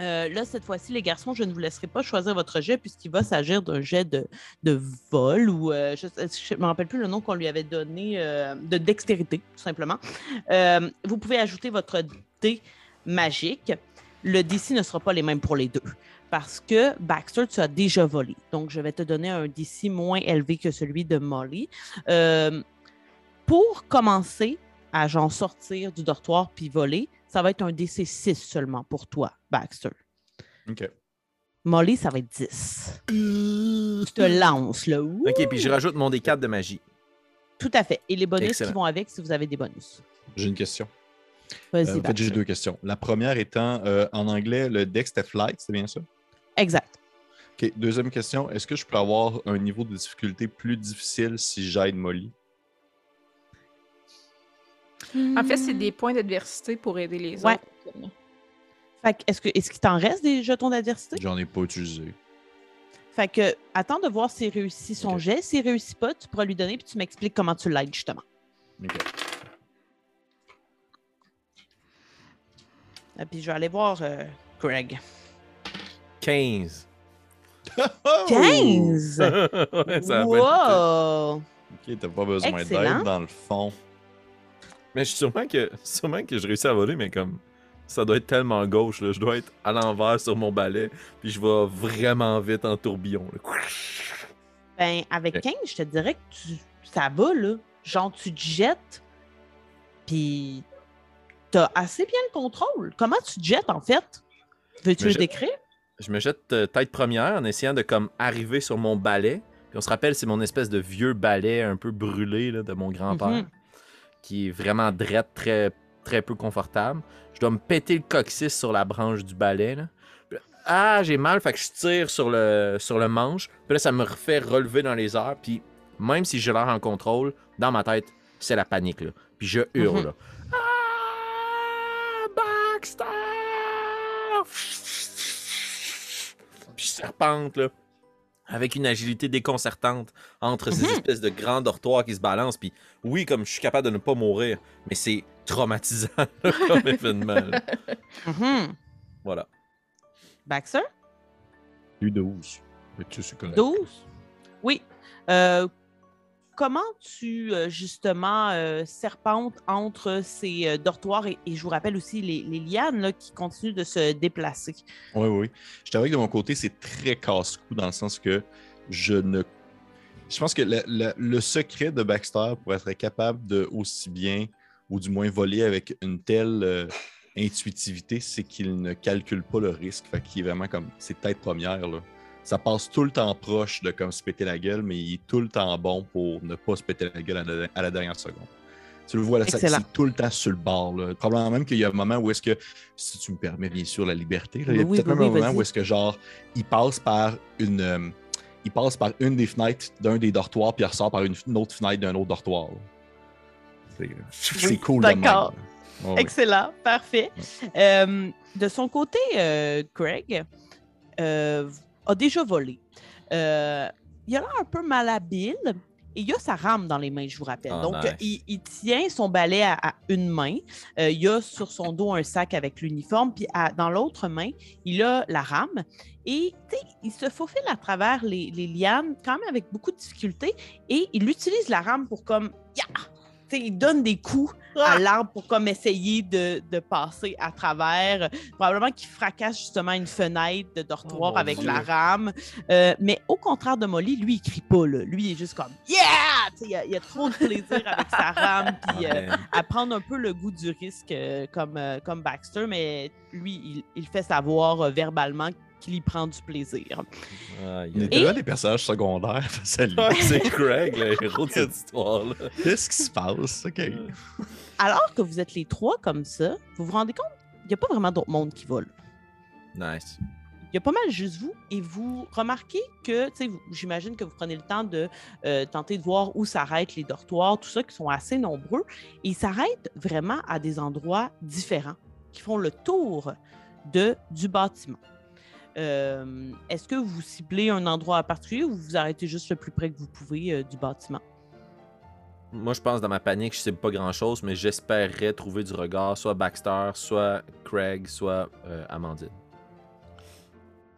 euh, là, cette fois-ci, les garçons, je ne vous laisserai pas choisir votre jet puisqu'il va s'agir d'un jet de, de vol ou euh, je ne me rappelle plus le nom qu'on lui avait donné, euh, de dextérité, tout simplement. Vous pouvez ajouter votre dé magique. Le DC ne sera pas les mêmes pour les deux parce que Baxter, tu as déjà volé. Donc, je vais te donner un DC moins élevé que celui de Molly. Pour commencer à genre sortir du dortoir puis voler, ça va être un DC 6 seulement pour toi, Baxter. OK. Molly, ça va être 10. Tu te lances, là. Ouh! Ok, puis je rajoute mon D4 de magie. Tout à fait. Et les bonus Excellent. qui vont avec si vous avez des bonus. J'ai une question. Vas-y, Euh, en fait, j'ai deux questions. La première étant, euh, en anglais, le deck c'était flight, c'est bien ça? Exact. OK. Deuxième question, est-ce que je peux avoir un niveau de difficulté plus difficile si j'aide Molly? En fait, c'est des points d'adversité pour aider les Ouais. autres. Fait que, est-ce que est-ce qu'il t'en reste des jetons d'adversité? J'en ai pas utilisé. Fait que, attends de voir s'il réussit son Ok. jet. S'il réussit pas, tu pourras lui donner puis tu m'expliques comment tu l'aides, justement. OK. Et puis, je vais aller voir euh, Greg. 15. 15! Ouais, ça a pas été- wow! OK, t'as pas besoin Excellent. d'aide dans le fond. Mais je suis sûrement que, sûrement que je réussis à voler, mais comme ça doit être tellement gauche, là. je dois être à l'envers sur mon balai, puis je vais vraiment vite en tourbillon. là. Ben, avec. 15, je te dirais que tu, ça va, là. Genre, tu te jettes, puis t'as assez bien le contrôle. Comment tu te jettes, en fait? Veux-tu le décrire? Je me jette euh, tête première en essayant de comme arriver sur mon balai. Puis on se rappelle, c'est mon espèce de vieux balai un peu brûlé là, de mon grand-père, Mhm. Qui est vraiment drette, très, très peu confortable. Je dois me péter le coccyx sur la branche du balai. là. Puis ah, j'ai mal, fait que je tire sur le, sur le manche. Puis là, ça me refait relever dans les airs. Puis même si j'ai l'air en contrôle, dans ma tête, c'est la panique. Là. Puis je hurle. Mhm. là. Ah, Baxter! Puis je serpente, là, avec une agilité déconcertante entre ces Mhm. espèces de grands dortoirs qui se balancent. Puis oui, comme je suis capable de ne pas mourir, mais c'est traumatisant là, comme événement. Mhm. Voilà. Baxter? Eu 12. Mais tu c'est correct. 12? Oui. Euh, comment tu, euh, justement, euh, serpentes entre ces euh, dortoirs et, je vous rappelle aussi les, lianes qui continuent de se déplacer? Oui, oui. Je t'avoue que de mon côté, c'est très casse-cou dans le sens que je ne. Je pense que le, secret de Baxter pour être capable de aussi bien, ou du moins voler avec une telle intuitivité, c'est qu'il ne calcule pas le risque. Fait qu'il est vraiment comme. C'est tête première, là. Ça passe tout le temps proche de comme se péter la gueule, mais il est tout le temps bon pour ne pas se péter la gueule à la, à la dernière seconde. Tu le vois, là, c'est tout le temps sur le bord. Là. Probablement même qu'il y a un moment où est-ce que, si tu me permets bien sûr la liberté, là, il y a Oui, peut-être oui, même oui, un moment où est-ce que genre, il passe par une. euh, il passe par une des fenêtres d'un des dortoirs, puis il ressort par une, une autre fenêtre d'un autre dortoir. C'est cool d'accord. Excellent, parfait. Euh, de son côté, euh, Craig euh, a déjà volé. Euh, il a l'air un peu malhabile et il a sa rame dans les mains, je vous rappelle. Ah, Donc, nice. il, il tient son balai à, à une main. Euh, il a sur son dos un sac avec l'uniforme, puis à- dans l'autre main, il a la rame. Et il se faufile à travers les, les lianes, quand même avec beaucoup de difficulté, et il utilise la rame pour comme. Ya! Il donne des coups à l'arbre pour comme essayer de, de passer à travers. Probablement qu'il fracasse justement une fenêtre de dortoir Oh avec Dieu. la rame. Euh, mais au contraire de Molly, lui, il crie pas. Là. Lui, il est juste comme Yeah! Tu sais, Il a, il a trop de plaisir avec sa rame. Puis, euh, à prendre un peu le goût du risque euh, comme, euh, comme Baxter, mais lui, il, il fait savoir euh, verbalement qu'il y prend du plaisir. Aïe, On est aïe. tellement des personnages secondaires c'est Craig, le héros de cette histoire-là. Qu'est-ce qui se passe? Alors que vous êtes les trois comme ça, vous vous rendez compte qu'il n'y a pas vraiment d'autre monde qui vole. Nice. Il y a pas mal juste vous et vous remarquez que, tu sais, vous- j'imagine que vous prenez le temps de euh, tenter de voir où s'arrêtent les dortoirs, tout ça, qui sont assez nombreux. Et ils s'arrêtent vraiment à des endroits différents, qui font le tour de, du bâtiment. Euh, Est-ce que vous ciblez un endroit en particulier ou vous vous arrêtez juste le plus près que vous pouvez euh, du bâtiment? Moi, je pense dans ma panique, je sais pas grand-chose, mais j'espérerais trouver du regard, soit Baxter, soit Craig, soit euh, Amandine.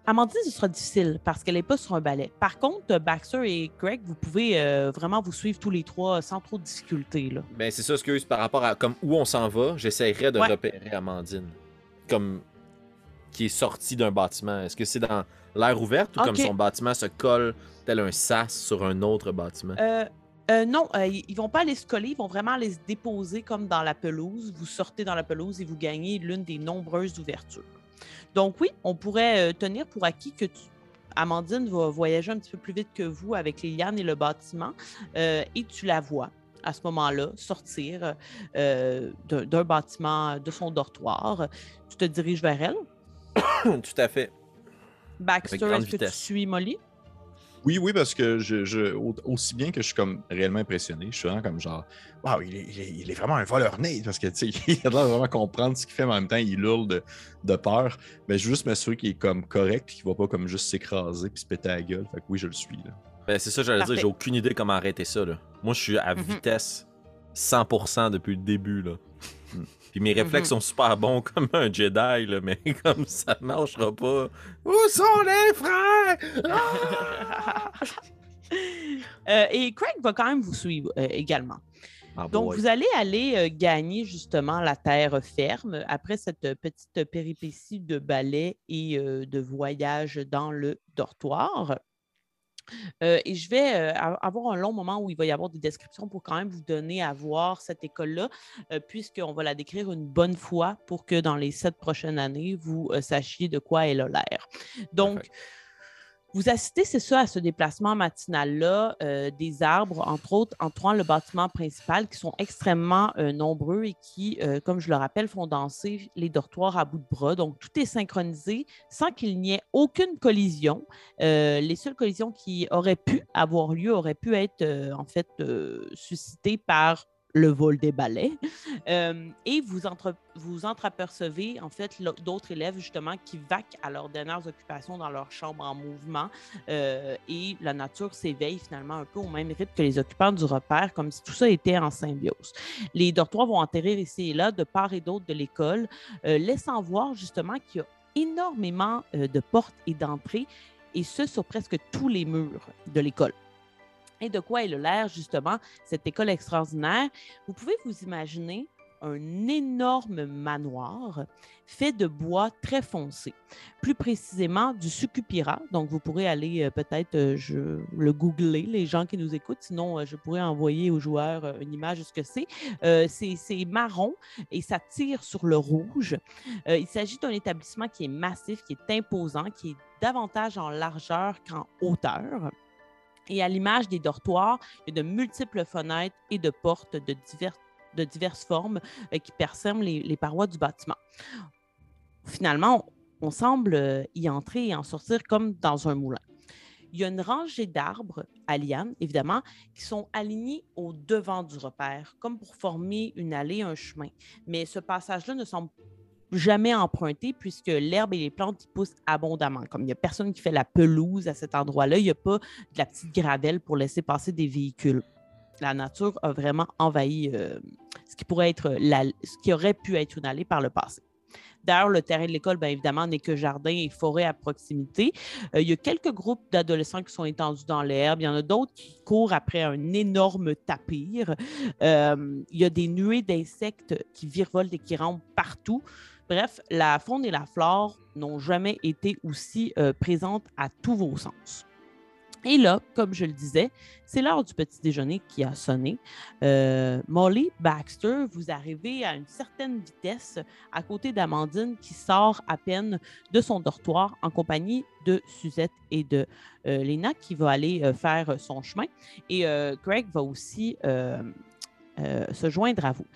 Amandine, ce sera difficile parce qu'elle n'est pas sur un balai. Par contre, Baxter et Greg, vous pouvez vraiment vous suivre tous les trois sans trop de difficulté. Là. Ben, c'est ça, excuse, par rapport à comme où on s'en va, j'essaierais de Ouais. repérer Amandine. Comme qui est sortie d'un bâtiment. Est-ce que c'est dans l'air ouvert ou comme son bâtiment se colle tel un sas sur un autre bâtiment? Euh, euh, non, euh, ils vont pas aller se coller, ils vont vraiment aller se déposer comme dans la pelouse. Vous sortez dans la pelouse et vous gagnez l'une des nombreuses ouvertures. Donc oui, on pourrait euh, tenir pour acquis que tu- Amandine va voyager un petit peu plus vite que vous avec les lianes et le bâtiment et tu la vois à ce moment-là sortir d'un bâtiment de son dortoir. Tu te diriges vers elle. Tout à fait. Baxter, est-ce que tu suis Molly? Oui, oui, parce que je, je- au- aussi bien que je suis comme réellement impressionné, je suis vraiment comme genre, waouh, il est, il est- il est vraiment un voleur né, parce que tu sais, il a l'air de vraiment comprendre ce qu'il fait, mais en même temps, il hurle de, de peur. Mais je veux juste m'assurer qu'il est comme correct, qu'il va pas comme juste s'écraser puis se péter la gueule. Fait que oui, je le suis. Là. Ben, c'est ça, j'allais dire, j'ai aucune idée comment arrêter ça. Là. Moi, je suis à Mhm. vitesse 100% depuis le début. Là. Puis mes réflexes Mhm. sont super bons comme un Jedi, là, mais comme ça marchera pas. Où sont les frères? Ah! Euh, et Craig va quand même vous suivre euh, également. Ah, Donc, boy. vous allez aller euh, gagner justement la terre ferme après cette petite péripétie de ballet et euh, de voyage dans le dortoir. Euh, et je vais euh, avoir un long moment où il va y avoir des descriptions pour quand même vous donner à voir cette école-là, euh, puisqu'on va la décrire une bonne fois pour que dans les sept prochaines années, vous sachiez de quoi elle a l'air. Donc. Vous assistez, c'est ça, à ce déplacement matinal-là euh, des arbres, entre autres, entourant le bâtiment principal, qui sont extrêmement euh, nombreux et qui, euh, comme je le rappelle, font danser les dortoirs à bout de bras. Donc, tout est synchronisé sans qu'il n'y ait aucune collision. Les seules collisions qui auraient pu avoir lieu auraient pu être, en fait, suscitées par le vol des balais. Euh, et vous, entre, vous entreapercevez, en fait, d'autres élèves, justement, qui vaquent à leurs dernières occupations dans leur chambre en mouvement. euh, et la nature s'éveille finalement un peu au même rythme que les occupants du repère, comme si tout ça était en symbiose. Les dortoirs vont atterrir ici et là, de part et d'autre de l'école, euh, laissant voir justement qu'il y a énormément de portes et d'entrées, et ce, sur presque tous les murs de l'école. Et de quoi elle a l'air, justement, cette école extraordinaire? Vous pouvez vous imaginer un énorme manoir fait de bois très foncé, plus précisément du sucupira. Donc, vous pourrez aller euh, peut-être euh, le googler, les gens qui nous écoutent. Sinon, euh, je pourrais envoyer aux joueurs une image de ce que c'est. C'est marron et ça tire sur le rouge. Il s'agit d'un établissement qui est massif, qui est imposant, qui est davantage en largeur qu'en hauteur. Et à l'image des dortoirs, il y a de multiples fenêtres et de portes de divers de diverses formes euh, qui persèment les, les parois du bâtiment. Finalement, on, on semble euh, y entrer et en sortir comme dans un moulin. Il y a une rangée d'arbres à lianes, évidemment, qui sont alignés au devant du repère, comme pour former une allée, un chemin. Mais ce passage-là ne semble jamais emprunté puisque l'herbe et les plantes y poussent abondamment. Comme il n'y a personne qui fait la pelouse à cet endroit-là, il n'y a pas de la petite gravelle pour laisser passer des véhicules. La nature a vraiment envahi euh, ce qui pourrait être la- ce qui aurait pu être une allée par le passé. D'ailleurs, le terrain de l'école, bien évidemment, n'est que jardin et forêt à proximité. Euh, il y a quelques groupes d'adolescents qui sont étendus dans l'herbe. Il y en a d'autres qui courent après un énorme tapir. Euh, il y a des nuées d'insectes qui virevoltent et qui rampent partout. Bref, la faune et la flore n'ont jamais été aussi euh, présentes à tous vos sens. Et là, comme je le disais, c'est l'heure du petit déjeuner qui a sonné. Euh, Molly Baxter, vous arrivez à une certaine vitesse à côté d'Amandine qui sort à peine de son dortoir en compagnie de Suzette et de euh, Léna qui va aller euh, faire son chemin. Et Greg va aussi se joindre à vous.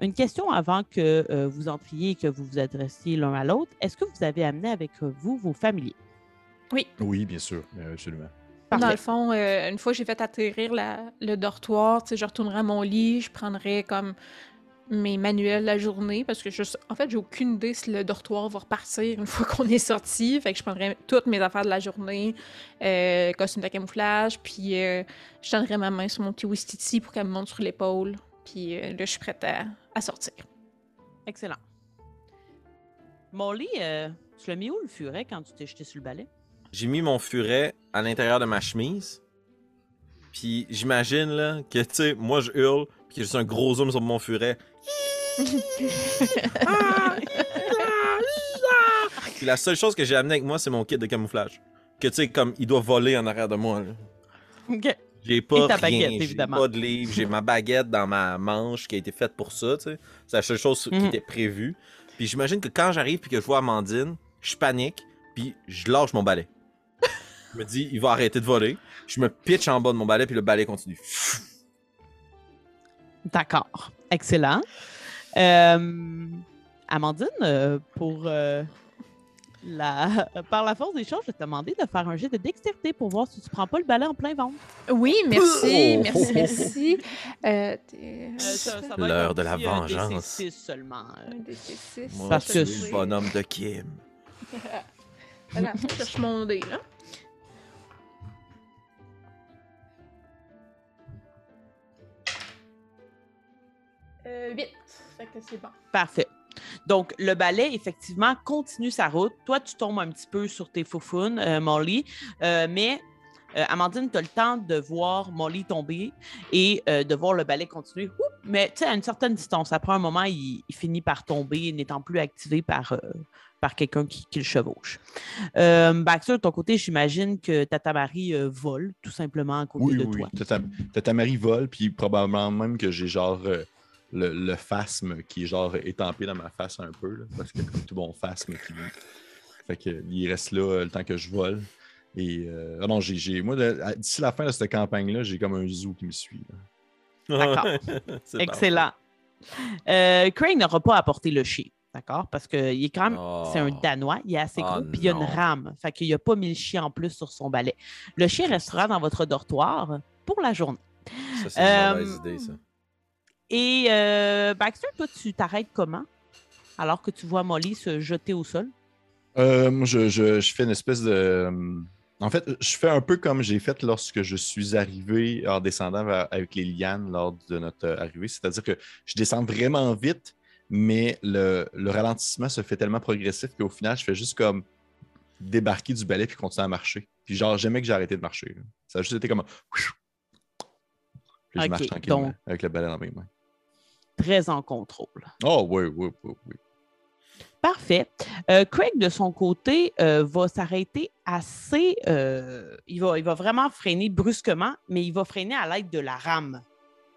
Une question avant que euh, vous entriez et que vous vous adressiez l'un à l'autre. Est-ce que vous avez amené avec vous vos familiers? Oui, bien sûr, absolument. Dans Parfait. le fond, euh, une fois que j'ai fait atterrir la- le dortoir, tu sais, je retournerai à mon lit, je prendrai comme mes manuels de la journée parce que je, en fait, j'ai aucune idée si le dortoir va repartir une fois qu'on est sorti. Fait que je prendrai toutes mes affaires de la journée, euh, costume de camouflage, puis euh, je tiendrai ma main sur mon petit Wistiti pour qu'elle me monte sur l'épaule. Puis euh, là, je suis prête à, à sortir. Excellent. Molly, euh, tu l'as mis où le furet quand tu t'es jeté sur le balai? J'ai mis mon furet à l'intérieur de ma chemise. Puis j'imagine là que tu sais, moi je hurle, puis qu'il y a juste un gros zoom sur mon furet. Puis la seule chose que j'ai amené avec moi, c'est mon kit de camouflage. Que tu sais, comme il doit voler en arrière de moi. là. OK. J'ai pas rien, baguette, évidemment. pas de livre, j'ai ma baguette dans ma manche qui a été faite pour ça, tu sais. C'est la seule chose qui Mhm. était prévue. Puis j'imagine que quand j'arrive puis que je vois Amandine, je panique, puis je lâche mon balai. je me dis, il va arrêter de voler. Je me pitch en bas de mon balai, puis le balai continue. D'accord. Excellent. Euh, Amandine, euh, pour euh, la... par la force des choses, je vais te demander de faire un jet de dextérité pour voir si tu prends pas le balai en plein ventre. Oui, merci, Oh! merci, merci. Euh, t'es- L'heure de la petit, euh, vengeance. DC6 seulement. euh. Un des six, Moi, Parce je que- suis le bonhomme de Kim. Voilà, je cherche mon dé, là. Euh, 8. Fait que c'est bon. Parfait. Donc, le balai, effectivement, continue sa route. Toi, tu tombes un petit peu sur tes faufounes, euh, Molly, Euh, mais euh, Amandine, tu as le temps de voir Molly tomber et euh, de voir le balai continuer. Mais tu sais, à une certaine distance. Après un moment, il, il finit par tomber, n'étant plus activé par, euh, par quelqu'un qui, qui le chevauche. Baxter, de ton côté, j'imagine que Tata Marie vole tout simplement à côté Oui, de oui. toi. Tata, Tata Marie vole, puis probablement même que j'ai genre le, le phasme qui est genre étampé dans ma face un peu, là, parce que comme tout bon phasme qui. Fait que il reste là euh, le temps que je vole. Et euh, ah non, j'ai, moi, d'ici la fin de cette campagne-là, j'ai comme un zoo qui me suit. D'accord. Excellent. Euh, Craig n'aura pas apporté le chien, d'accord? Parce qu'il est quand même parfait. C'est un Oh. Danois, il est assez Ah, gros, puis il y a une rame. Fait qu'il n'y a pas mis le chien en plus sur son balai. Le chien restera dans votre dortoir pour la journée. Ça, c'est une mauvaise Euh, idée, ça. Et euh, Baxter, toi, tu t'arrêtes comment? Alors que tu vois Molly se jeter au sol? Euh, je, je- fais une espèce de. euh, En fait, je fais un peu comme j'ai fait lorsque je suis arrivé en descendant avec les lianes lors de notre euh, arrivée. C'est-à-dire que je descends vraiment vite, mais le, le ralentissement se fait tellement progressif qu'au final, je fais juste comme débarquer du balai puis continuer à marcher. Puis genre, jamais que j'ai arrêté de marcher. Ça a juste été comme. Puis je marche tranquillement donc- avec le balai dans mes mains. Très en contrôle. Oh, oui, oui, oui, oui. Parfait. Euh, Craig, de son côté, euh, va s'arrêter assez. euh, il, va, il va vraiment freiner brusquement, mais il va freiner à l'aide de la rame.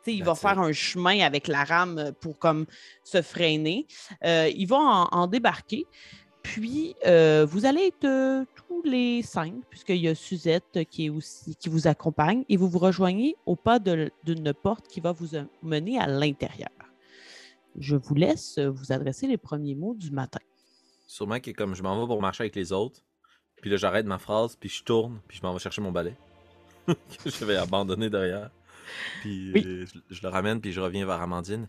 Il va faire un chemin avec la rame pour comme se freiner. Il va en, en débarquer. Puis, euh, vous allez être euh, tous les cinq, puisqu'il y a Suzette qui, est aussi, qui vous accompagne, et vous vous rejoignez au pas d'une porte qui va vous euh, mener à l'intérieur. je vous laisse vous adresser les premiers mots du matin. Sûrement que comme je m'en vais pour marcher avec les autres, puis là j'arrête ma phrase, puis je tourne, puis je m'en vais chercher mon balai. que je vais abandonner derrière. Puis Oui. euh, je, je le ramène, puis je reviens vers Amandine.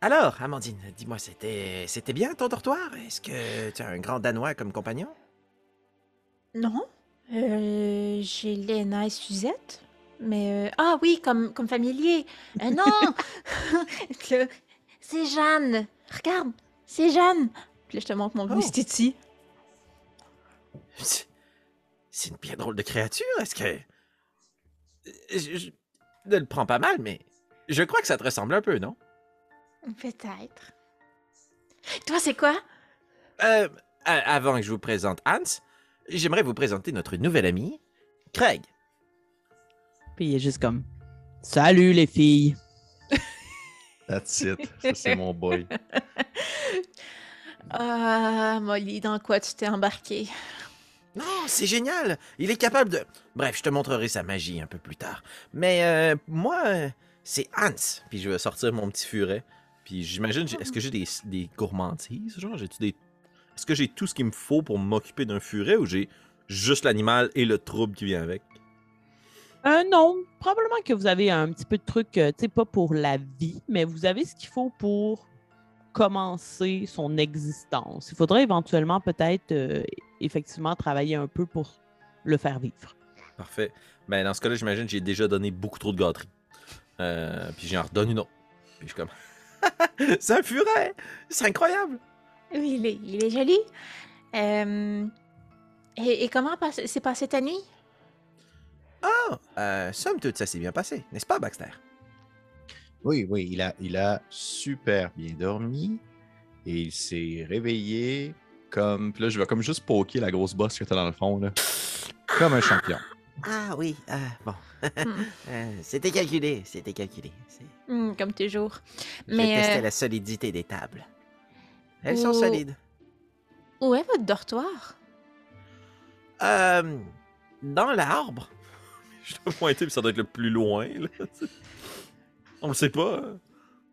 Alors, Amandine, dis-moi, c'était c'était bien ton dortoir? Est-ce que tu as un grand Danois comme compagnon? Non. Euh, j'ai Léna et Suzette. Mais. euh, Ah oui, comme, comme familier. Euh, non! C'est Jeanne. Regarde, c'est Jeanne. Puis là, je te montre mon Oh. C'est c'est une bien drôle de créature. Est-ce que. Je, je ne le prends pas mal, mais je crois que ça te ressemble un peu, non? Peut-être. Toi, c'est quoi? Euh, avant que je vous présente Hans, j'aimerais vous présenter notre nouvel ami, Craig. Puis il est juste comme Salut les filles. That's it. Ça, c'est mon boy. Ah, Molly, dans quoi tu t'es embarqué? Non, c'est génial. Il est capable de. Bref, je te montrerai sa magie un peu plus tard. Mais euh, moi, euh, c'est Hans. Puis je vais sortir mon petit furet. Puis j'imagine, est-ce que j'ai des, des gourmandises, genre, j'ai-tu des. Est-ce que j'ai tout ce qu'il me faut pour m'occuper d'un furet ou j'ai juste l'animal et le trouble qui vient avec? Euh, non, probablement que vous avez un petit peu de trucs, euh, tu sais, pas pour la vie, mais vous avez ce qu'il faut pour commencer son existence. Il faudrait éventuellement peut-être euh, effectivement travailler un peu pour le faire vivre. Parfait. Ben, dans ce cas-là, j'imagine que j'ai déjà donné beaucoup trop de gâteries. Euh, puis j'en redonne une autre. Puis je suis comme. c'est un furet! C'est incroyable! Oui, il est, il est joli. Euh, et, et comment s'est passée ta nuit? Ah! Euh, somme toute, ça s'est bien passé, n'est-ce pas, Baxter? Oui, oui, il a, il a super bien dormi et il s'est réveillé Comme, puis là, je vais comme juste poker la grosse bosse que t'as dans le fond, là. Comme un champion. Ah oui, euh, bon. Hmm, Euh, c'était calculé, c'était calculé. Hmm, comme toujours. Je Mais testais euh, la solidité des tables. Elles sont Oh. solides. où est votre dortoir? Euh, dans l'arbre. Je dois pointer, puis ça doit être le plus loin, là. On le sait pas. hein.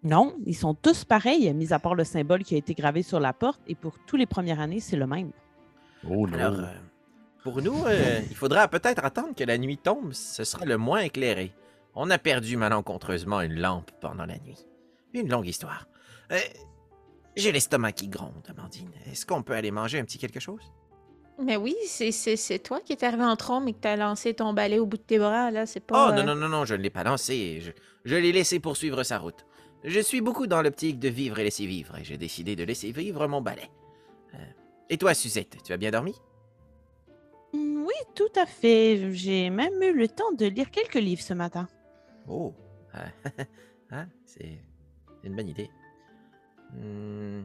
Non, ils sont tous pareils, mis à part le symbole qui a été gravé sur la porte, et pour tous les premières années, c'est le même. Oh non. Alors, euh, pour nous, euh, il faudra peut-être attendre que la nuit tombe, ce sera le moins éclairé. On a perdu malencontreusement une lampe pendant la nuit. Une longue histoire. Euh, J'ai l'estomac qui gronde, Amandine. Est-ce qu'on peut aller manger un petit quelque chose? Mais oui, c'est- toi qui es arrivé en trombe et que t'as lancé ton balai au bout de tes bras, là, c'est Oh pas... non, euh, non, non, non, je ne l'ai pas lancé. Je, je l'ai laissé poursuivre sa route. Je suis beaucoup dans l'optique de vivre et laisser vivre, et j'ai décidé de laisser vivre mon balai. Euh, et toi, Suzette, tu as bien dormi? Mm, Oui, tout à fait. J'ai même eu le temps de lire quelques livres ce matin. Oh, ah, c'est une bonne idée. Hmm,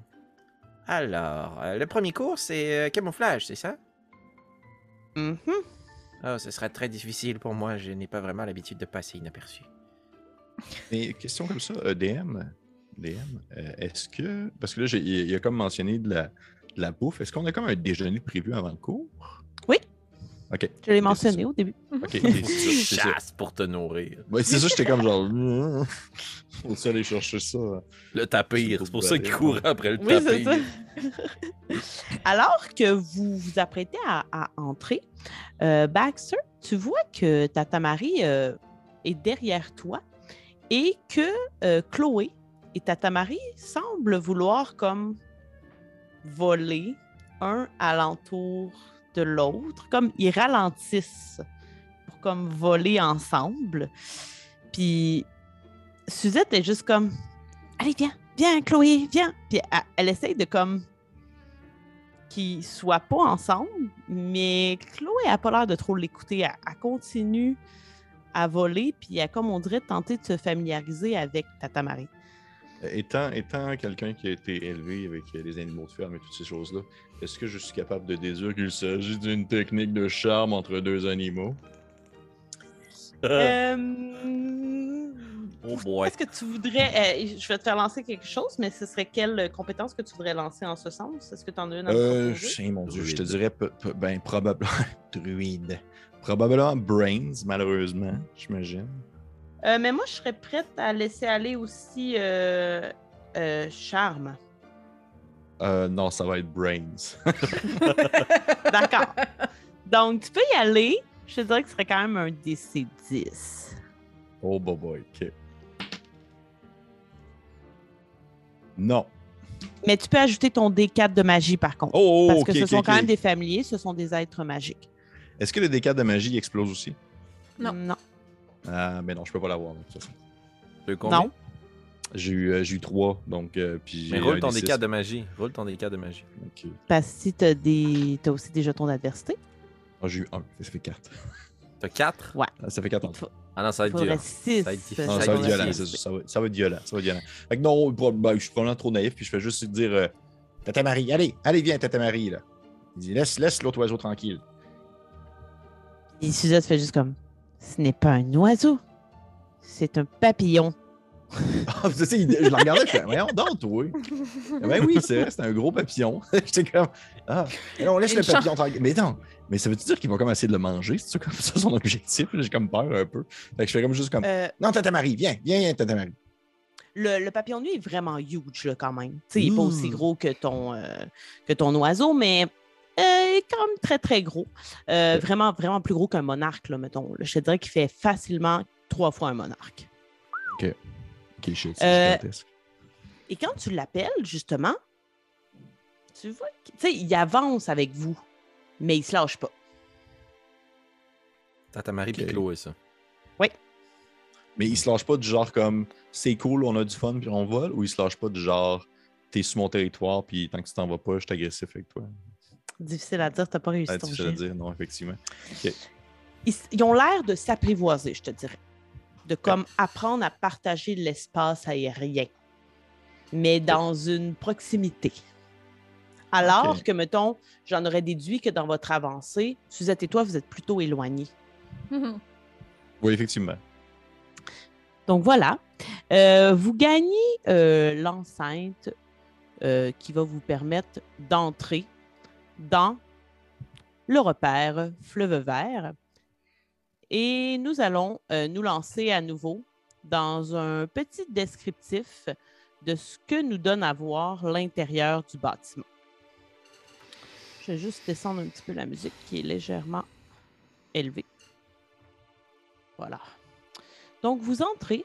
Alors, euh, le premier cours, c'est euh, camouflage, c'est ça? Mhm. Oh, ce sera très difficile pour moi, je n'ai pas vraiment l'habitude de passer inaperçu. Mais question comme ça, euh, DM, DM, est-ce que. Parce que là, j'ai- il il a comme mentionné de la, de la bouffe. Est-ce qu'on a comme un déjeuner prévu avant le cours? Oui. OK. Je l'ai mentionné au début. OK. ça, ça. Chasse pour te nourrir. Ouais, c'est ça, j'étais comme genre. Faut-tu aller chercher ça? Le tapir, c'est pour ça qu'il courait après le Oui, tapir. ça. Alors que vous vous apprêtez à, à entrer, euh, Baxter, tu vois que Tata Marie euh, est derrière toi et que euh, Chloé et Tata Marie semblent vouloir comme voler un alentour l'autre, comme ils ralentissent pour comme voler ensemble. Puis Suzette est juste comme Allez, viens, viens, Chloé, viens. Puis elle, essaye de comme qu'ils soient pas ensemble, mais Chloé a pas l'air de trop l'écouter. Elle, continue à voler, puis elle, comme on dirait, tenter de se familiariser avec Tata Marie. Euh, Étant, étant quelqu'un qui a été élevé avec euh, les animaux de ferme et toutes ces choses-là, est-ce que je suis capable de déduire qu'il s'agit d'une technique de charme entre deux animaux? Euh, Oh boy. Est-ce que tu voudrais. euh, je vais te faire lancer quelque chose, mais ce serait quelle compétence que tu voudrais lancer en ce sens? Est-ce que tu en as une me Euh, je- mon Dieu, je te dirais ben probablement druide. Probablement brains, malheureusement, j'imagine. Euh, mais moi, je serais prête à laisser aller aussi euh, euh, charme. Euh, non, ça va être Brains. D'accord. Donc, tu peux y aller. Je te dirais que ce serait quand même un DC 10. oh, boy, boy. OK. Non. Mais tu peux ajouter ton D4 de magie, par contre. Oh, oh, parce que ce sont quand même des familiers, ce sont des êtres magiques. Est-ce que le D4 de magie explose aussi? Non. Non. Ah, mais non, je peux pas l'avoir. de toute façon. Combien? Non. J'ai eu, euh, j'ai eu 3, donc. euh, puis j'ai Mais roule un ton des D4 six. de magie. Roule ton D4 de magie. Ok. Parce que si tu as, des... t'as aussi des jetons d'adversité, Ah, j'ai eu 1, ça fait 4. T'as 4? ça fait 4 il en tout. Ah non, ça va il être faudrait dur. 6. Ça va être difficile. Non, Ça va être violent. Ça va, ça va être violent. Ça va être violent. Fait que non, bah, bah, je suis probablement trop naïf, puis je fais juste dire euh, Tata Marie, allez, allez, viens, Tata Marie, là. Il dit Laisse, laisse l'autre oiseau tranquille. Et Suzette fait juste comme Ce n'est pas un oiseau, c'est un papillon. Ah, tu sais, il- je la regardais, je fais Voyons donc, toi. Ben oui, c'est vrai, c'est un gros papillon. J'étais comme Ah, mais non, laisse Une le papillon tranquille. Mais non, mais ça veut-tu dire qu'il va comme essayer de le manger? C'est ça comme ça son objectif? J'ai comme peur un peu. Fait que je fais comme juste comme Euh, Non, Tata Marie, viens, viens, viens, Tata Marie. le, le papillon de nuit est vraiment huge là, quand même. Tu sais, il n'est pas aussi gros que ton, euh, que ton oiseau, mais est quand même très, très gros. Euh, Ok. Vraiment, vraiment plus gros qu'un monarque, là, mettons. là. Je te dirais qu'il fait facilement trois fois un monarque. Ok, shit, c'est Euh, gigantesque. Et quand tu l'appelles, justement, tu vois, tu sais, il avance avec vous, mais il se lâche pas. Tata Marie puis Ok. Chloé, ça. Mais il se lâche pas du genre comme c'est cool, on a du fun, puis on vole, ou il se lâche pas du genre t'es sur mon territoire, puis tant que tu t'en vas pas, je suis agressif avec toi. Difficile à dire, t'as pas réussi Ah, ton difficile à dire, non, effectivement. Ils, ont l'air de s'apprivoiser, je te dirais. De comme apprendre à partager l'espace aérien, mais dans une proximité. Alors que, mettons, j'en aurais déduit que dans votre avancée, Suzette et toi, vous êtes plutôt éloignés. Oui, effectivement. Donc voilà. Euh, vous gagnez euh, l'enceinte euh, qui va vous permettre d'entrer dans le repère Fleuve Vert. Et nous allons euh, nous lancer à nouveau dans un petit descriptif de ce que nous donne à voir l'intérieur du bâtiment. Je vais juste descendre un petit peu la musique qui est légèrement élevée. Voilà. Donc, vous entrez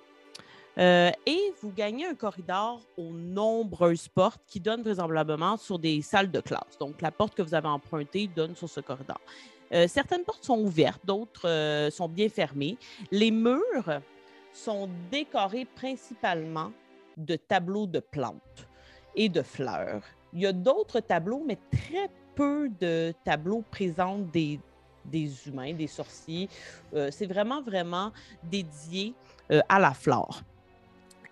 euh, et vous gagnez un corridor aux nombreuses portes qui donnent vraisemblablement sur des salles de classe. Donc, la porte que vous avez empruntée donne sur ce corridor. Euh, certaines portes sont ouvertes, d'autres euh, sont bien fermées. Les murs sont décorés principalement de tableaux de plantes et de fleurs. Il y a d'autres tableaux, mais très peu de tableaux présentent des, des humains, des sorciers. C'est vraiment, vraiment dédié à la flore.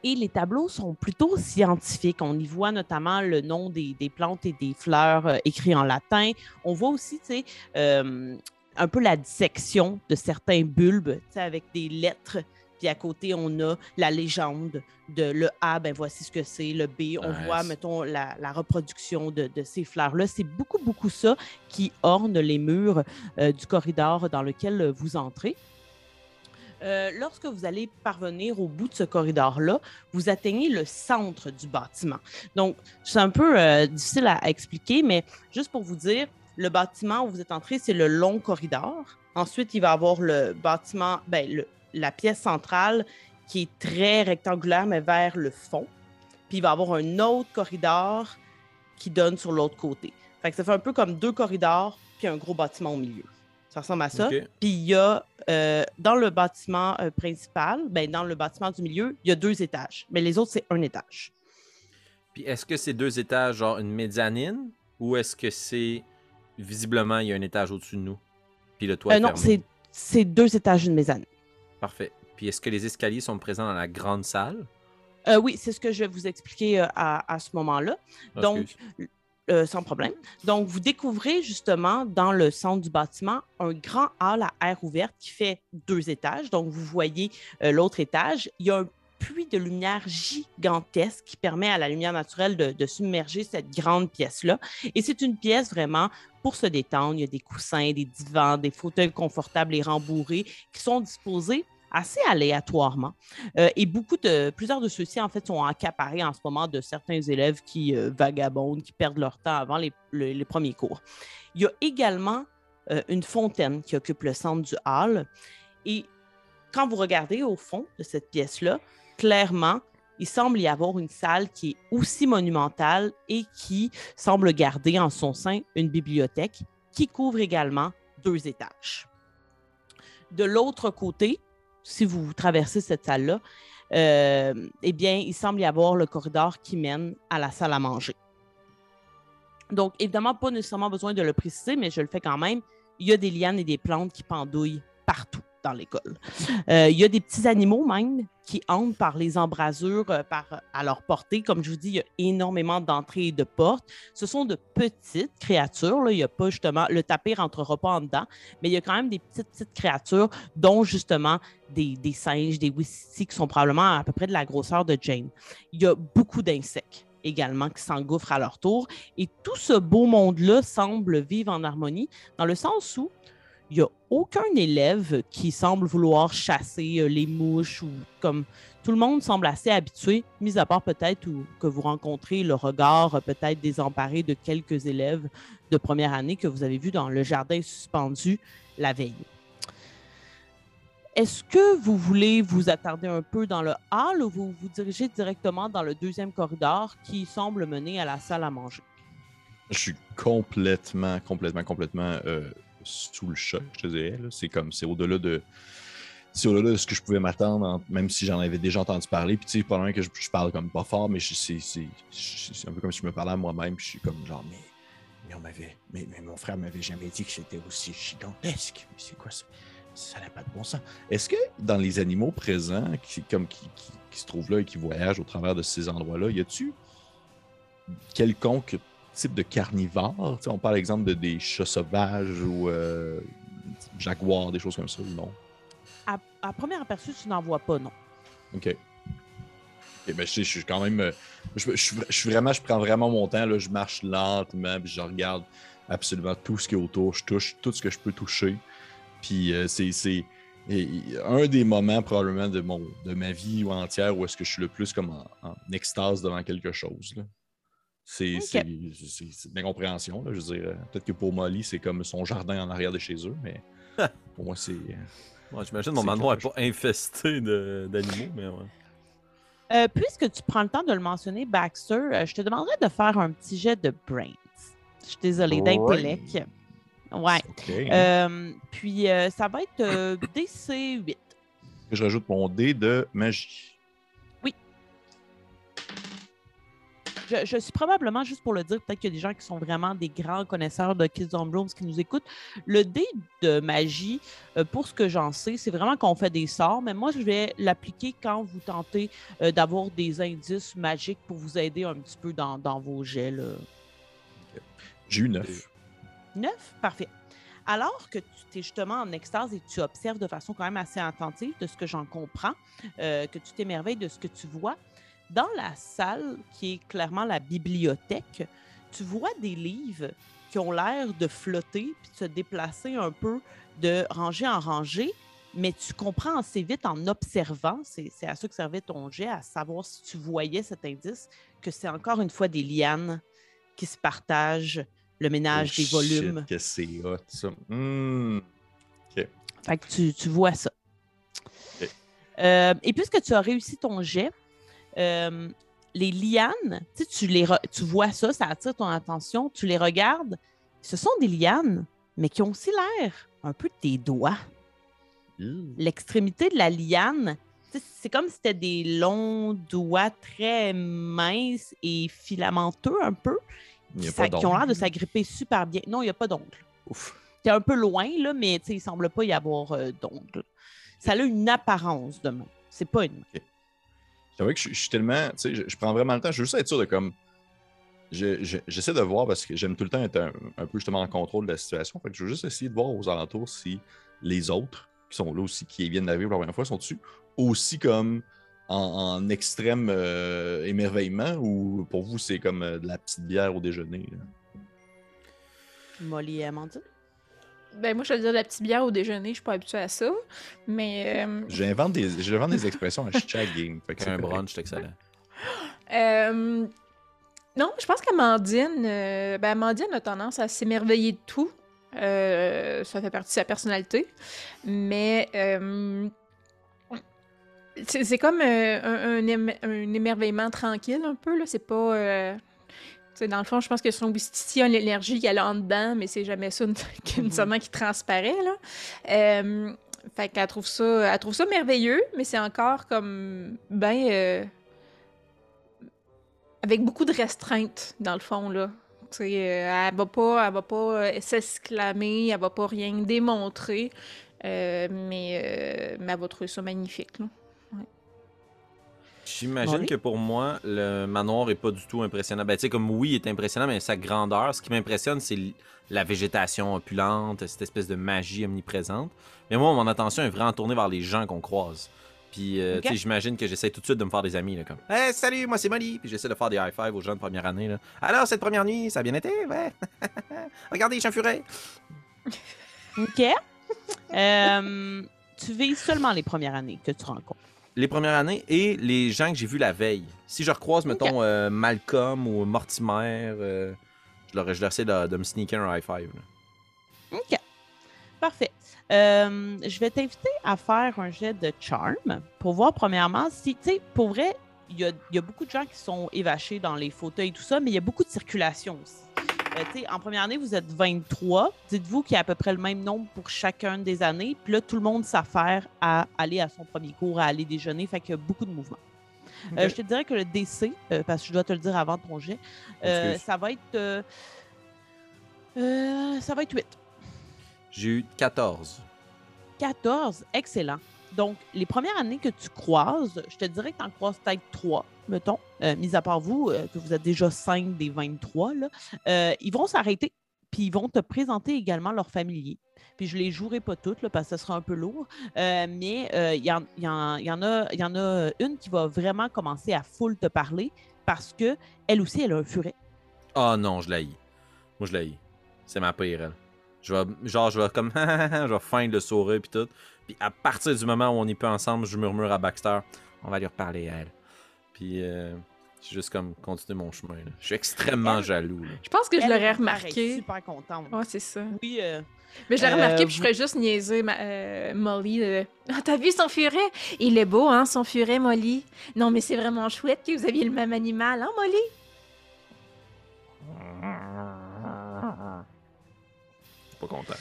Et les tableaux sont plutôt scientifiques. On y voit notamment le nom des, des plantes et des fleurs euh, écrits en latin. On voit aussi, tu sais, euh, un peu la dissection de certains bulbes, tu sais, avec des lettres. Puis à côté, on a la légende de le A, ben voici ce que c'est. Le B, on Nice. voit, mettons, la, la reproduction de, de ces fleurs-là. C'est beaucoup, beaucoup ça qui orne les murs euh, du corridor dans lequel vous entrez. Euh, lorsque vous allez parvenir au bout de ce corridor-là, vous atteignez le centre du bâtiment. Donc, c'est un peu euh, difficile à, expliquer, mais juste pour vous dire, le bâtiment où vous êtes entré, c'est le long corridor. Ensuite, il va y avoir le bâtiment, ben, le- la pièce centrale qui est très rectangulaire, mais vers le fond. Puis il va y avoir un autre corridor qui donne sur l'autre côté. Fait ça fait un peu comme deux corridors, puis un gros bâtiment au milieu. Ça ressemble à ça. Puis il y a, euh, dans le bâtiment euh, principal, ben, dans le bâtiment du milieu, il y a deux étages. Mais les autres, c'est un étage. Puis est-ce que c'est deux étages, genre une mezzanine, ou est-ce que c'est visiblement il y a un étage au-dessus de nous? Puis le toit Euh, est non, c'est deux étages d'une mezzanine. Parfait. Puis est-ce que les escaliers sont présents dans la grande salle? Euh, oui, c'est ce que je vais vous expliquer à, à ce moment-là. Ah, Donc. Euh, sans problème. Donc, vous découvrez justement dans le centre du bâtiment un grand hall à air ouverte qui fait deux étages. Donc, vous voyez euh, l'autre étage. Il y a un puits de lumière gigantesque qui permet à la lumière naturelle de, de submerger cette grande pièce-là. Et c'est une pièce vraiment pour se détendre. Il y a des coussins, des divans, des fauteuils confortables et rembourrés qui sont disposés assez aléatoirement. Euh, et beaucoup de, plusieurs de ceux-ci, en fait, sont accaparés en ce moment de certains élèves qui euh, vagabondent, qui perdent leur temps avant les, le- les premiers cours. Il y a également euh, une fontaine qui occupe le centre du hall. Et quand vous regardez au fond de cette pièce-là, clairement, il semble y avoir une salle qui est aussi monumentale et qui semble garder en son sein une bibliothèque qui couvre également deux étages. De l'autre côté, si vous traversez cette salle-là, euh, eh bien, il semble y avoir le corridor qui mène à la salle à manger. Donc, évidemment, pas nécessairement besoin de le préciser, mais je le fais quand même. Il y a des lianes et des plantes qui pendouillent partout dans l'école. Euh, il y a des petits animaux même qui entrent par les embrasures euh, par, à leur portée. Comme je vous dis, il y a énormément d'entrées et de portes. Ce sont de petites créatures. Il y a pas justement, le tapis ne rentrera pas en dedans, mais il y a quand même des petites, petites créatures, dont justement des, des singes, des wissisi qui sont probablement à peu près de la grosseur de Jane. Il y a beaucoup d'insectes également qui s'engouffrent à leur tour. Et tout ce beau monde-là semble vivre en harmonie dans le sens où il n'y a aucun élève qui semble vouloir chasser euh, les mouches ou comme tout le monde semble assez habitué, mis à part peut-être que vous rencontrez le regard euh, peut-être désemparé de quelques élèves de première année que vous avez vu dans le jardin suspendu la veille. Est-ce que vous voulez vous attarder un peu dans le hall ou vous vous dirigez directement dans le deuxième corridor qui semble mener à la salle à manger? Je suis complètement, complètement, complètement euh, sous le choc, je te dirais. C'est comme, c'est au-delà de. C'est au-delà de ce que je pouvais m'attendre, en- même si j'en avais déjà entendu parler. Puis, tu sais, probablement que je, je parle comme pas fort, mais c'est un peu comme si je me parlais à moi-même. Je suis comme genre, mais, mais on m'avait. Mais, mais mon frère m'avait jamais dit que c'était aussi gigantesque. Mais c'est quoi ça? Ça n'a pas de bon sens. Est-ce que dans les animaux présents, qui, comme qui, qui- qui se trouvent là et qui voyagent au travers de ces endroits-là, y a-tu quelconque type de carnivore? Tu sais, on parle exemple de des chats sauvages ou euh, jaguars, des choses comme ça, non? À, à première aperçu, tu n'en vois pas, non. OK. Ben, je, sais, je suis quand même. euh, Je, vraiment, je prends vraiment mon temps. Là, je marche lentement, puis je regarde absolument tout ce qui est autour. Je touche tout ce que je peux toucher. Puis euh, c'est un des moments probablement de, mon, de ma vie entière où est-ce que je suis le plus comme en, en extase devant quelque chose. là. C'est Ok. c'est- c'est- c'est de l'incompréhension. Je veux dire, euh, peut-être que pour Molly, c'est comme son jardin en arrière de chez eux, mais pour moi, c'est. euh, Moi, j'imagine mon manoir n'est pas infesté d'animaux, mais ouais. Euh, puisque tu prends le temps de le mentionner, Baxter, euh, je te demanderais de faire un petit jet de brains. Je suis désolée, d'intellect. Ouais. OK. Euh, puis euh, ça va être euh, DC8. Je rajoute mon dé de magie. Je, je suis probablement, juste pour le dire, peut-être qu'il y a des gens qui sont vraiment des grands connaisseurs de Kids on Blooms qui nous écoutent. Le dé de magie, euh, pour ce que j'en sais, c'est vraiment qu'on fait des sorts, mais moi, je vais l'appliquer quand vous tentez euh, d'avoir des indices magiques pour vous aider un petit peu dans, dans vos jets. J'ai eu 9. Neuf? Parfait. Alors que tu es justement en extase et tu observes de façon quand même assez attentive de ce que j'en comprends, euh, que tu t'émerveilles de ce que tu vois, dans la salle qui est clairement la bibliothèque, tu vois des livres qui ont l'air de flotter puis de se déplacer un peu de rangée en rangée, mais tu comprends assez vite en observant, c'est à ça que servait ton jet, à savoir si tu voyais cet indice, que c'est encore une fois des lianes qui se partagent le ménage des Oh, shit, volumes. que c'est hot, ça. Hmm. Fait que tu, tu vois ça. Ok. Euh, et puisque tu as réussi ton jet, euh, les lianes, tu, les tu vois ça, ça attire ton attention, tu les regardes. Ce sont des lianes, mais qui ont aussi l'air un peu de tes doigts. L'extrémité de la liane, c'est comme si c'était des longs doigts très minces et filamenteux un peu, qui, ont l'air de s'agripper super bien. Non, il n'y a pas d'ongles. Ouf. C'est un peu loin, là, mais il semble pas y avoir euh, d'ongles. Ça a une apparence de main. C'est pas une main. Vrai que je, suis tellement. Tu sais, je, prends vraiment le temps. Je veux juste être sûr de comme. je- je- J'essaie de voir parce que j'aime tout le temps être un, peu justement en contrôle de la situation. Fait que je veux juste essayer de voir aux alentours si les autres qui sont là aussi, qui viennent d'arriver pour la première fois, sont dessus aussi comme en, extrême euh, émerveillement ou pour vous c'est comme euh, de la petite bière au déjeuner? Molly et Amandine? Ben, moi, je vais dire de la petite bière au déjeuner, je suis pas habituée à ça. Mais. euh, J'invente des, j'invente des expressions à chaque game. Fait que Un correct. brunch, c'est excellent. Euh, non, je pense qu'Amandine, euh, ben Amandine a tendance à s'émerveiller de tout. Euh, ça fait partie de sa personnalité. Mais euh, c'est c'est comme euh, un, un éme- un émerveillement tranquille un peu. là. C'est pas. Dans le fond, je pense que son Wistiti a l'énergie qu'elle a en dedans, mais c'est jamais ça qui- nécessairement qui transparaît. Là. Euh, fait qu'elle trouve ça, elle trouve ça merveilleux, mais c'est encore comme ben euh, avec beaucoup de restreintes dans le fond là. Euh, elle va pas, elle va pas s'exclamer, elle va pas rien démontrer, euh, mais, mais elle va trouver ça magnifique. Là. J'imagine que pour moi, le manoir est pas du tout impressionnant. Ben, tu sais, comme oui, il est impressionnant, mais sa grandeur, ce qui m'impressionne, c'est la végétation opulente, cette espèce de magie omniprésente. Mais moi, mon attention est vraiment tournée vers les gens qu'on croise. Puis, euh, tu sais, j'imagine que j'essaie tout de suite de me faire des amis, là, comme Hey, salut, moi c'est Molly. Puis j'essaie de faire des high five aux gens de première année, là. Alors, cette première nuit, ça a bien été, ouais. Regardez, je suis. OK. Euh, tu vises seulement les premières années que tu rencontres. Les premières années et les gens que j'ai vus la veille. Si je recroise, mettons, euh, Malcolm ou Mortimer, euh, je, leur, je leur essaie de, de me sneaker un high five. là. OK. Parfait. Euh, je vais t'inviter à faire un jet de charm pour voir, premièrement, si, tu sais, pour vrai, il y a, il y a beaucoup de gens qui sont évachés dans les fauteuils et tout ça, mais il y a beaucoup de circulation aussi. Euh, en première année, vous êtes 23. Dites-vous qu'il y a à peu près le même nombre pour chacune des années. Puis là, tout le monde s'affaire à aller à son premier cours, à aller déjeuner. Fait qu'il y a beaucoup de mouvements. Euh, je te dirais que le DC, euh, parce que je dois te le dire avant ton jet, ça va être. ça va être 8. J'ai eu 14. 14, excellent. Donc, les premières années que tu croises, je te dirais que tu en croises peut-être 3, mettons, euh, mis à part vous, euh, que vous êtes déjà 5 des 23, là, euh, ils vont s'arrêter, puis ils vont te présenter également leurs familiers. Puis je les jouerai pas toutes, parce que ce sera un peu lourd, mais il y, en, y en- y en a, y en a une qui va vraiment commencer à full te parler, parce que elle aussi, elle a un furet. Ah non, je la. Moi, je la. C'est ma pire. Je vais, genre, je vais comme, je vais feindre le sourire puis tout. Puis à partir du moment où on y peut ensemble, je murmure à Baxter, on va lui reparler à elle. Puis euh, c'est juste comme continuer mon chemin. là. Je suis extrêmement Elle- jaloux. là. Je pense que je l'aurais remarqué. super contente. Ouais, c'est ça. Oui, euh, Mais je l'aurais Euh, remarqué, puis je vous- ferais juste niaiser ma, euh, Molly. euh, Ah, t'as vu son furet? Il est beau, hein, son furet, Molly? Non, mais c'est vraiment chouette que vous aviez le même animal, hein, Molly? Je suis pas content.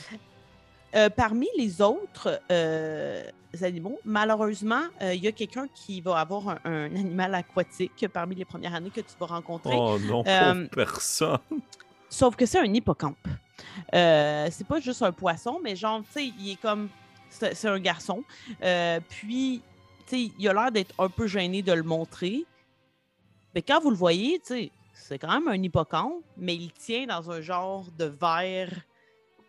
Euh, parmi les autres euh, animaux, malheureusement, euh, il y a quelqu'un qui va avoir un, un animal aquatique parmi les premières années que tu vas rencontrer. Oh non, Euh, personne. Sauf que c'est un hippocampe. Euh, c'est pas juste un poisson, mais genre, tu sais, il est comme. C'est c'est un garçon. Euh, puis, tu sais, il a l'air d'être un peu gêné de le montrer. Mais quand vous le voyez, tu sais, c'est quand même un hippocampe, mais il tient dans un genre de verre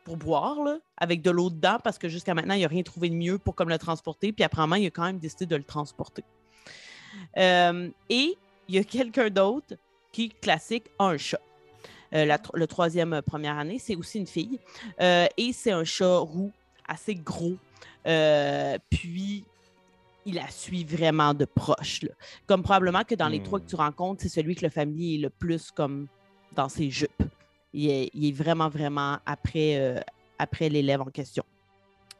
pour boire, là, avec de l'eau dedans, parce que jusqu'à maintenant, il n'a rien trouvé de mieux pour comme le transporter. Puis apparemment, il a quand même décidé de le transporter. Euh, et il y a quelqu'un d'autre qui, classique, a un chat. Euh, la le troisième euh, première année, c'est aussi une fille. Et c'est un chat roux, assez gros. Puis, il la suit vraiment de proche. là. Comme probablement que dans les Hmm. trois que tu rencontres, c'est celui que le familier est le plus comme dans ses jupes. Il est, il est vraiment, vraiment après, euh, après l'élève en question.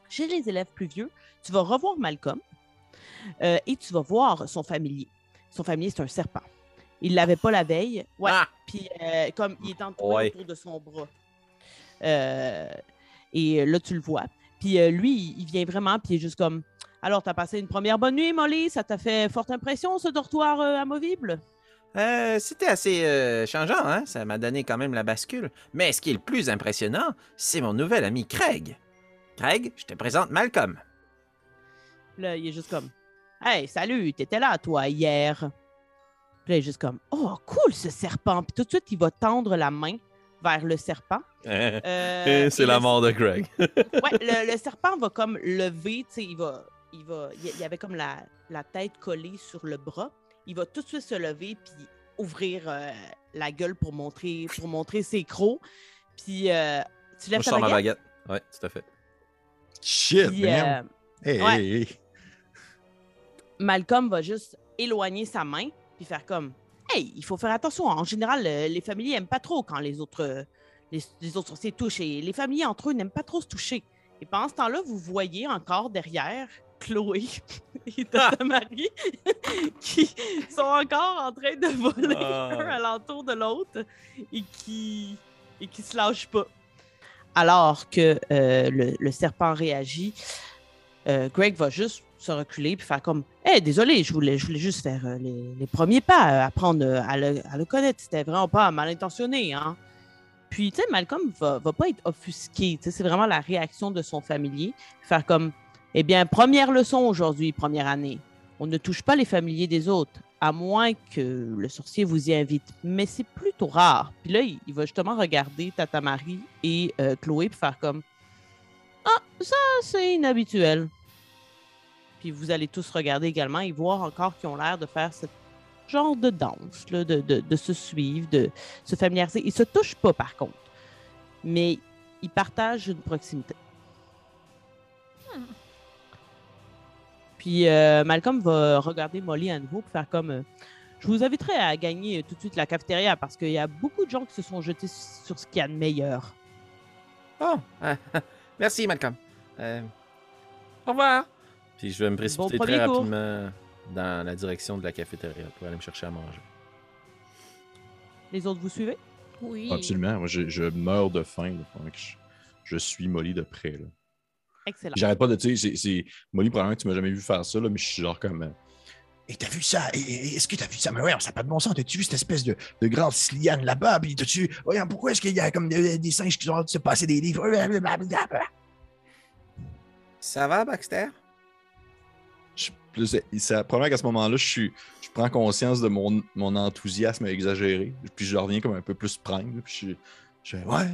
Chez les élèves plus vieux, tu vas revoir Malcolm euh, et tu vas voir son familier. Son familier, c'est un serpent. Il l'avait pas la veille. Ouais. Ah! Puis euh, comme il est entouré Ouais. autour de son bras. Et là, tu le vois. Puis lui, il- vient vraiment, puis il est juste comme Alors, t'as passé une première bonne nuit, Molly? Ça t'a fait forte impression, ce dortoir amovible? Euh, C'était assez euh, changeant, hein? Ça m'a donné quand même la bascule. Mais ce qui est le plus impressionnant, c'est mon nouvel ami Craig. Craig, je te présente Malcolm. Là, il est juste comme Hey, salut, t'étais là, toi, hier. Puis là, il est juste comme Oh, cool, ce serpent. Puis tout de suite, il va tendre la main vers le serpent. Euh, c'est la le- mort de Craig. ouais, le, le serpent va comme lever, tu sais, il va, il va, il y- il y avait comme la, la tête collée sur le bras. Il va tout de suite se lever puis ouvrir euh, la gueule pour montrer, pour montrer ses crocs. Puis euh, tu Moi, lèves je ta sors ma baguette. baguette. Ouais, tout à fait. Shit, Puis, man. euh, Hey, ouais. hey, hey. Malcolm va juste éloigner sa main puis faire comme Hey, il faut faire attention. En général, les familles n'aiment pas trop quand les autres, les, les autres sorciers touchent. Et les familles entre eux n'aiment pas trop se toucher. Et pendant ce temps-là, vous voyez encore derrière Chloé et Tata Marie qui sont encore en train de voler Ah. un alentour de l'autre et qui et qui se lâchent pas. Alors que euh, le, le serpent réagit, euh, Greg va juste se reculer puis faire comme Hey, désolé, je voulais, je voulais juste faire euh, les, les premiers pas, apprendre à le, à le connaître. C'était vraiment pas mal intentionné. Hein? Puis, tu sais, Malcolm va, va pas être offusqué. Tu sais, C'est vraiment la réaction de son familier. Faire comme Eh bien, première leçon aujourd'hui, première année. On ne touche pas les familiers des autres, à moins que le sorcier vous y invite. Mais c'est plutôt rare. Puis là, il, va justement regarder Tata Marie et euh, Chloé puis faire comme Ah, ça, c'est inhabituel. Puis vous allez tous regarder également et voir encore qu'ils ont l'air de faire ce genre de danse, là, de, se suivre, de se familiariser. Ils se touchent pas, par contre, mais ils partagent une proximité. Puis euh, Malcolm va regarder Molly à nouveau pour faire comme euh, Je vous inviterai à gagner euh, tout de suite la cafétéria parce qu'il y a beaucoup de gens qui se sont jetés sur ce qu'il y a de meilleur. Oh, ah, ah, merci, Malcolm. Euh, au revoir. Puis je vais me précipiter Bon très cours. rapidement dans la direction de la cafétéria pour aller me chercher à manger. Les autres, vous suivez? Oui. Absolument. Moi, je, je meurs de faim. là, pendant que je, je suis Molly de près. là. Excellent. J'arrête pas de dire, c'est- c'est Molly, probablement que tu m'as jamais vu faire ça, là, mais je suis genre comme. euh, Et t'as vu ça? Est-ce que t'as vu ça? Mais ouais, ça n'a pas de bon sens. T'as-tu vu cette espèce de, de grande liane là-bas? Puis t'as-tu. Voyons, pourquoi est-ce qu'il y a comme des, des singes qui ont hâte de se passer des livres? Ça va, Baxter? je- c'est probablement qu'à ce moment-là, je, suis, je prends conscience de mon, mon enthousiasme exagéré. Puis je reviens comme un peu plus prime. Puis je, je fais, ouais.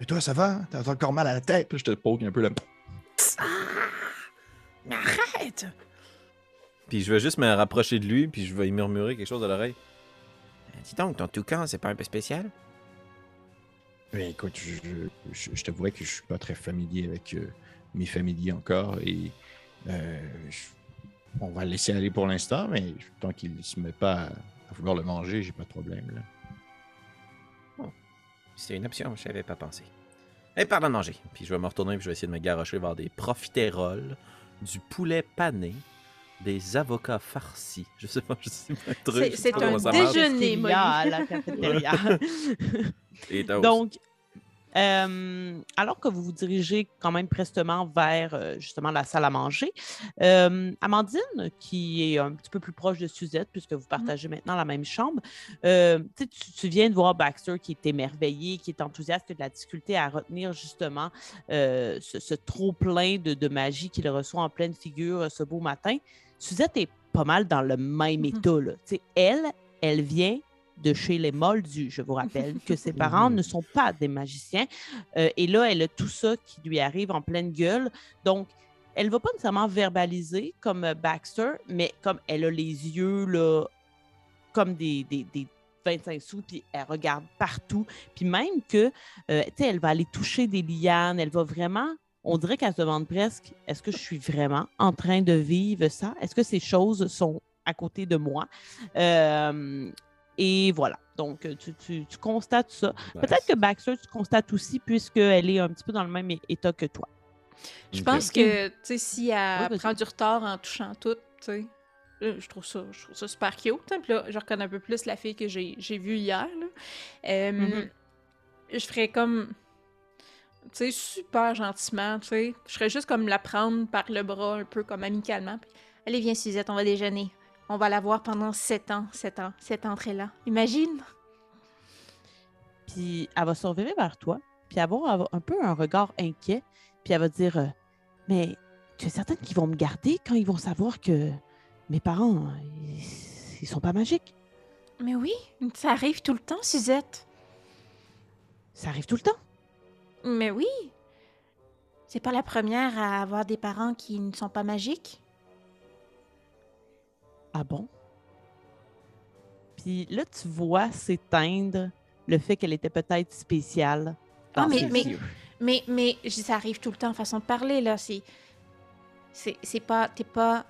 Et toi, ça va? T'as encore mal à la tête? Puis je te poke un peu Mais arrête! Puis je vais juste me rapprocher de lui, puis je vais lui murmurer quelque chose à l'oreille. Euh, Dis donc, ton toucan, c'est pas un peu spécial? Mais écoute, je, je, je t'avouerais que je suis pas très familier avec euh, mes familiers encore et euh, je- on va le laisser aller pour l'instant, mais tant qu'il se met pas à, à vouloir le manger, j'ai pas de problème. Là. C'est une option, je n'avais pas pensé. Et pardon de manger. Puis je vais me retourner, puis je vais essayer de me garocher vers des profiteroles, du poulet pané, des avocats farcis. Je sais pas, je sais pas un truc. C'est- un déjeuner. à la cafétéria? Et. Donc, euh, alors que vous vous dirigez quand même prestement vers euh, justement la salle à manger, euh, Amandine, qui est un petit peu plus proche de Suzette, puisque vous partagez maintenant la même chambre, euh, tu viens de voir Baxter qui est émerveillé, qui est enthousiaste, qui a de la difficulté à retenir justement ce, ce trop-plein de, de magie qu'il reçoit en pleine figure ce beau matin. Suzette est pas mal dans le même Mhm. état. là. Elle, elle vient de chez les Moldus, je vous rappelle, que ses parents ne sont pas des magiciens. Euh, et là, elle a tout ça qui lui arrive en pleine gueule. Donc, elle ne va pas nécessairement verbaliser comme euh, Baxter, mais comme elle a les yeux là, comme des, des, des 25 sous, puis elle regarde partout. Puis même que, euh, tu sais, elle va aller toucher des lianes, elle va vraiment, on dirait qu'elle se demande presque, est-ce que je suis vraiment en train de vivre ça? Est-ce que ces choses sont à côté de moi? Euh, et voilà. Donc, tu, tu- tu constates ça. Peut-être que Baxter, tu constates aussi, puisqu'elle est un petit peu dans le même état que toi. Je pense que, tu sais, si elle Ouais, prend du retard en touchant tout, tu sais, là, je trouve ça, je trouve ça super cute. hein. Puis là, je reconnais un peu plus la fille que j'ai j'ai vue hier. là. Euh, Mhm. Je ferais comme, tu sais, super gentiment, tu sais. Je ferais juste comme la prendre par le bras, un peu comme amicalement. Puis, Allez, viens, Suzette, on va déjeuner. On va la voir pendant sept ans, sept ans, cette entrée-là. Imagine! Puis elle va se revirer vers toi, puis avoir un peu un regard inquiet, puis elle va dire euh, Mais tu es certaine qu'ils vont me garder quand ils vont savoir que mes parents, ils, ils sont pas magiques Mais oui, ça arrive tout le temps, Suzette. Ça arrive tout le temps. Mais oui! C'est pas la première à avoir des parents qui ne sont pas magiques. Ah bon? Puis là, tu vois s'éteindre le fait qu'elle était peut-être spéciale. Ah, dans mais- ses mais- yeux. Mais, mais ça arrive tout le temps, façon de parler, là. C'est. C'est c'est pas. T'es pas.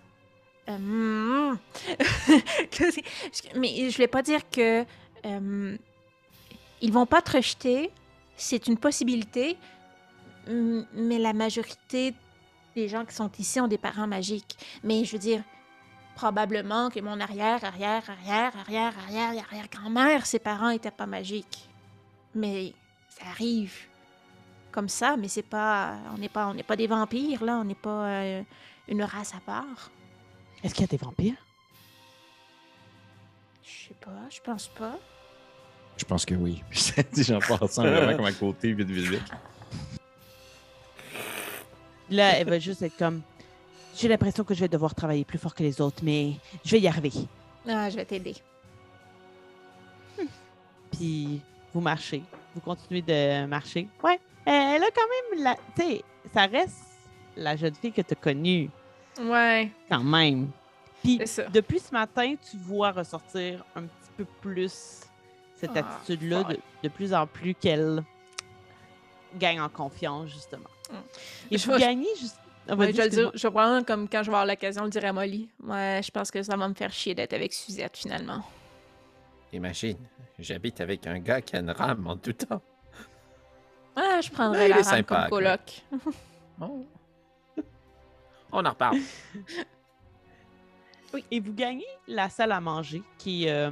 euh, mais je voulais pas dire que. euh, ils vont pas te rejeter. C'est une possibilité. Mais la majorité des gens qui sont ici ont des parents magiques. Mais je veux dire, probablement que mon arrière, arrière, arrière, arrière, arrière, arrière grand-mère, ses parents étaient pas magiques. Mais ça arrive comme ça, mais c'est pas, on n'est pas, on n'est pas des vampires là, on n'est pas euh, une race à part. Est-ce qu'il y a des vampires? Je sais pas, je pense pas. Je pense que oui. J'en passe vraiment comme à côté, vite, vite, vite. Là, elle va juste être comme. J'ai l'impression que je vais devoir travailler plus fort que les autres, mais je vais y arriver. Ah, je vais t'aider. Puis vous marchez. Vous continuez de marcher. Ouais. Elle a quand même la. Tu sais, ça reste la jeune fille que tu as connue, Ouais, quand même. Puis depuis ce matin, tu vois ressortir un petit peu plus cette Ah, attitude-là, de, plus en plus qu'elle gagne en confiance, justement. Mm. Et Je vous gagnez juste. Ah, Ouais, je le je vais prendre comme quand je vais avoir l'occasion de le dire à Molly. Ouais, je pense que ça va me faire chier d'être avec Suzette finalement. Imagine, j'habite avec un gars qui a une rame en tout temps. Ah, je prendrais la rame sympa, comme coloc. Bon. On en reparle. Et vous gagnez la salle à manger qui est, euh,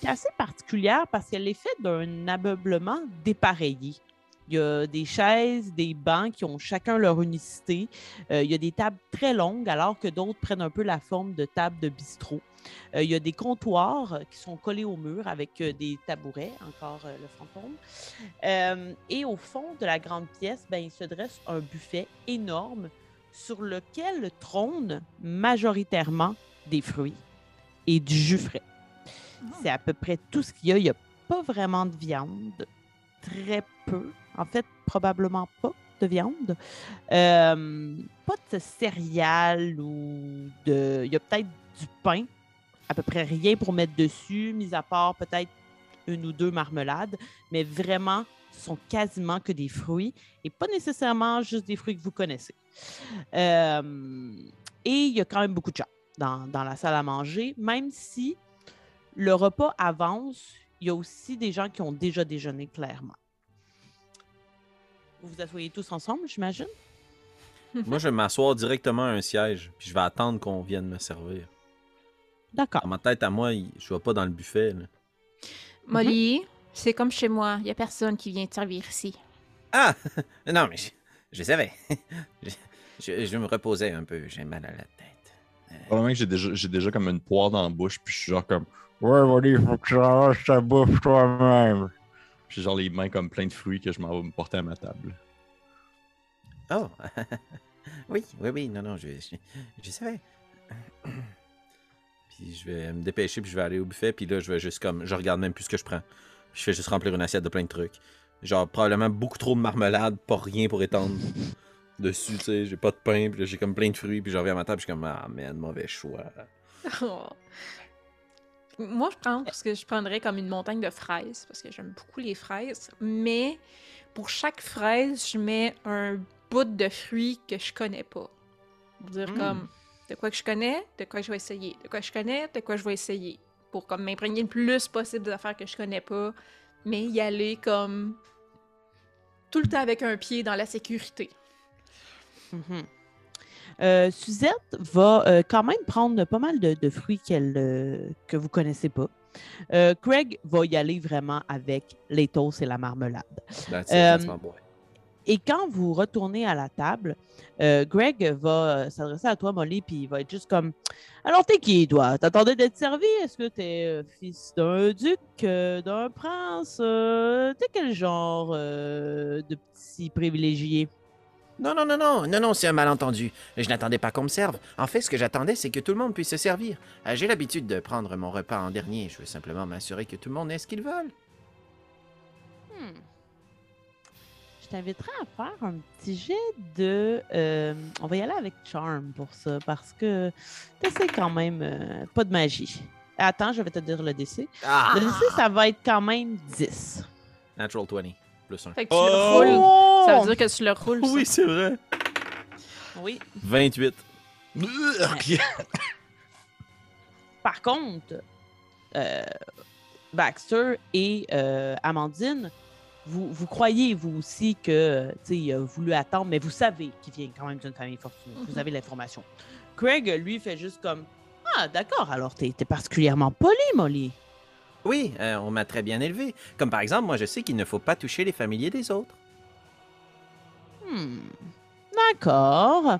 qui est assez particulière parce qu'elle est faite d'un ameublement dépareillé. Il y a des chaises, des bancs qui ont chacun leur unicité. Euh, il y a des tables très longues alors que d'autres prennent un peu la forme de tables de bistrot. Euh, il y a des comptoirs qui sont collés au mur avec euh, des tabourets, encore le fantôme. Et au fond de la grande pièce, ben, il se dresse un buffet énorme sur lequel trônent majoritairement des fruits et du jus frais. C'est à peu près tout ce qu'il y a. Il n'y a pas vraiment de viande, très peu. En fait, probablement pas de viande. Euh, pas de céréales ou de. Il y a peut-être du pain, à peu près rien pour mettre dessus, mis à part peut-être une ou deux marmelades, mais vraiment, ce sont quasiment que des fruits et pas nécessairement juste des fruits que vous connaissez. Euh, et il y a quand même beaucoup de gens dans, dans la salle à manger, même si le repas avance, il y a aussi des gens qui ont déjà déjeuné clairement. Vous vous asseyez tous ensemble, j'imagine? Moi, je vais m'asseoir directement à un siège, puis je vais attendre qu'on vienne me servir. D'accord. Dans ma tête à moi, je vais pas dans le buffet. là. Molly, c'est comme chez moi, il y a personne qui vient te servir ici. Ah! Non, mais je, je savais. je, je- je me reposais un peu, j'ai mal à la tête. Probablement que j'ai déjà, j'ai déjà comme une poire dans la bouche, puis je suis genre comme Ouais, Molly, faut que tu ta bouffe toi-même. J'ai genre les mains comme plein de fruits que je m'en vais me porter à ma table. Oh! oui, oui, oui, non, non, je, je, je savais. puis je vais me dépêcher, puis je vais aller au buffet, puis là, je vais juste comme. Je regarde même plus ce que je prends. Je fais juste remplir une assiette de plein de trucs. Genre, probablement beaucoup trop de marmelade, pas rien pour étendre dessus, tu sais. J'ai pas de pain, puis là, j'ai comme plein de fruits, puis je reviens à ma table, puis je suis comme, ah, man, mauvais choix. Oh. Moi, je prends parce que je prendrais comme une montagne de fraises parce que j'aime beaucoup les fraises. Mais pour chaque fraise, je mets un bout de fruit que je connais pas. Pour dire Mm. comme de quoi que je connais, de quoi je vais essayer, de quoi je connais, de quoi je vais essayer. Pour comme m'imprégner le plus possible d'affaires que je connais pas, mais y aller comme tout le temps avec un pied dans la sécurité. Mhm. Euh, Suzette va euh, quand même prendre pas mal de, de fruits qu'elle, euh, que vous connaissez pas. Craig va y aller vraiment avec les toasts et la marmelade. That's it, that's my boy. Et quand vous retournez à la table, Greg va s'adresser à toi, Molly, puis il va être juste comme Alors, t'es qui, toi? T'attendais d'être servi Est-ce que t'es fils d'un duc, d'un prince? T'es quel genre de petit privilégié Non, non, non, non, non, non, c'est un malentendu. Je n'attendais pas qu'on me serve. En fait, ce que j'attendais, c'est que tout le monde puisse se servir. Euh, J'ai l'habitude de prendre mon repas en dernier. Je veux simplement m'assurer que tout le monde ait ce qu'ils veulent. Hmm. Je t'inviterais à faire un petit jet de. euh, on va y aller avec Charm pour ça, parce que t'essaies quand même euh, pas de magie. Attends, je vais te dire le DC. Ah! Le DC, ça va être quand même 10. Natural 20. Plus 1. Fait que tu Oh! le roules. Ça veut dire que tu le roules. Oui, c'est vrai. Oui. 28. Par contre, euh, Baxter et euh, Amandine, vous, vous croyez, vous aussi, que tu sais, il a voulu attendre, mais vous savez qu'il vient quand même d'une famille fortunée. Vous Mhm. avez l'information. Craig, lui, fait juste comme Ah, d'accord, alors t'es t'es particulièrement poli, Molly. Oui, euh, on m'a très bien élevé. Comme par exemple, moi, je sais qu'il ne faut pas toucher les familiers des autres. Hmm, D'accord.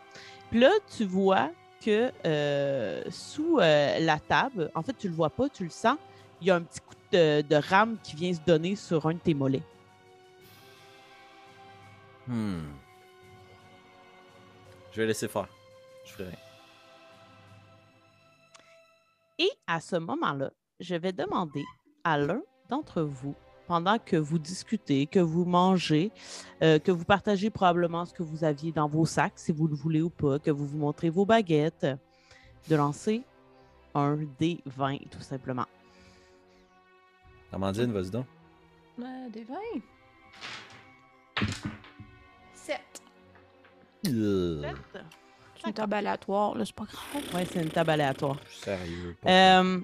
Puis là, tu vois que euh, sous euh, la table, en fait, tu le vois pas, tu le sens, il y a un petit coup de, de rame qui vient se donner sur un de tes mollets. Hmm. Je vais laisser faire. Je ferai rien. Et à ce moment-là, je vais demander à l'un d'entre vous, pendant que vous discutez, que vous mangez, euh, que vous partagez probablement ce que vous aviez dans vos sacs, si vous le voulez ou pas, que vous vous montrez vos baguettes, de lancer un des 20, tout simplement. Amandine, vas-y donc. Euh, des vins. 7. Euh, C'est une table aléatoire, là, c'est pas grave. Oui, c'est une table aléatoire. Sérieux. Euh,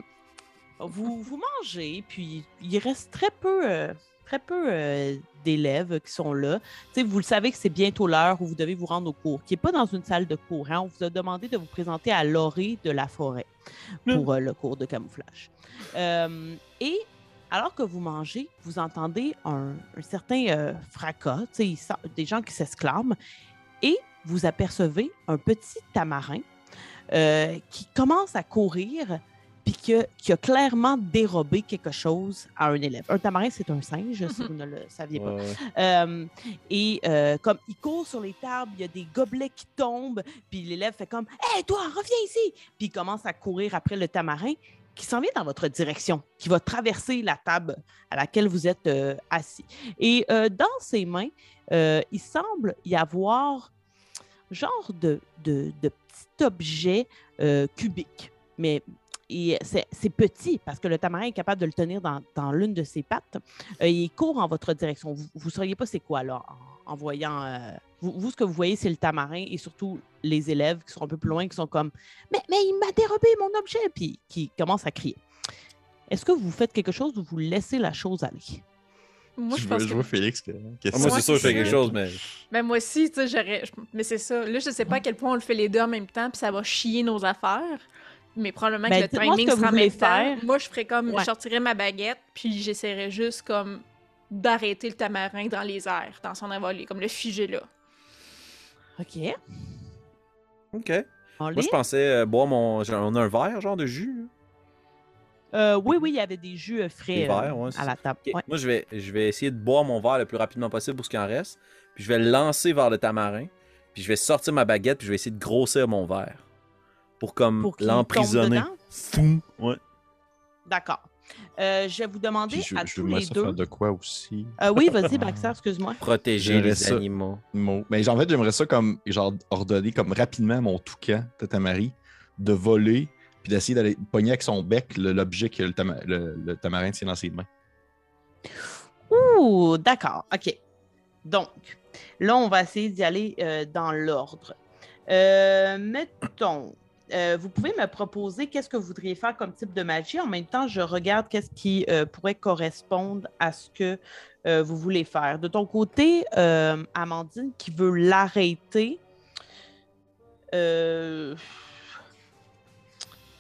vous, vous mangez, puis il reste très peu, euh, très peu euh, d'élèves qui sont là. Tu sais, vous le savez que c'est bientôt l'heure où vous devez vous rendre au cours, qui n'est pas dans une salle de cours. hein. On vous a demandé de vous présenter à l'orée de la forêt pour euh, le cours de camouflage. Et alors que vous mangez, vous entendez un, un certain fracas, des gens qui s'exclament, et vous apercevez un petit tamarin qui commence à courir puis que- qui a clairement dérobé quelque chose à un élève. Un tamarin, c'est un singe, si vous ne le saviez pas. Ouais, ouais. Euh, et euh, comme il court sur les tables, il y a des gobelets qui tombent, puis l'élève fait comme Hé, toi, reviens ici! Puis il commence à courir après le tamarin qui s'en vient dans votre direction, qui va traverser la table à laquelle vous êtes euh, assis. Et euh, dans ses mains, euh, il semble y avoir genre de, de, de petit objet euh, cubique. Mais et c'est petit parce que le tamarin est capable de le tenir dans, dans l'une de ses pattes. Euh, il court en votre direction. Vous ne sauriez pas c'est quoi là en, en voyant. euh, vous, vous, ce que vous voyez, c'est le tamarin et surtout les élèves qui sont un peu plus loin, qui sont comme Mais, mais il m'a dérobé mon objet! Puis qui commencent à crier. Est-ce que vous faites quelque chose ou vous laissez la chose aller? Moi, je je, pense vois, que... je vois Félix. que- Ah, moi, c'est sûr que je fais quelque chose, mais. Ben, moi aussi, tu sais, j'aurais... Mais c'est ça. Là, je sais pas à quel point on le fait les deux en même temps, puis ça va chier nos affaires. Mais probablement Ben, que le dites-moi ce timing sera même temps. faire. Moi, je ferais comme... Ouais. Je sortirais ma baguette, puis j'essaierais juste comme d'arrêter le tamarin dans les airs, dans son envolée, comme le figer là. OK. Ok. On Moi, je pensais euh, boire mon. genre, On a un verre, genre de jus. Euh, oui, oui, il y avait des jus euh, frais Des verres, ouais, c'est à la table. Ouais. Moi, je vais, je vais essayer de boire mon verre le plus rapidement possible pour ce qu'il en reste. Puis je vais le lancer vers le tamarin. Puis je vais sortir ma baguette. Puis je vais essayer de grossir mon verre. Pour comme Pour l'emprisonner. Fou. Ouais. D'accord. Euh, je vais vous demander je, à je tous veux les ça deux. faire de quoi aussi? Euh, oui, vas-y, Baxter, excuse-moi. Protéger les ça. animaux. Mot. Mais en fait, j'aimerais ça comme genre ordonner comme rapidement à mon toucan, Tatamari, de voler puis d'essayer d'aller pogner avec son bec l'objet que le, tama- le- le tamarin tient dans ses mains. Ouh, d'accord. OK. Donc, là, on va essayer d'y aller euh, dans l'ordre. Euh, mettons, euh, vous pouvez me proposer qu'est-ce que vous voudriez faire comme type de magie. En même temps, je regarde qu'est-ce qui euh, pourrait correspondre à ce que euh, vous voulez faire. De ton côté, Amandine, qui veut l'arrêter,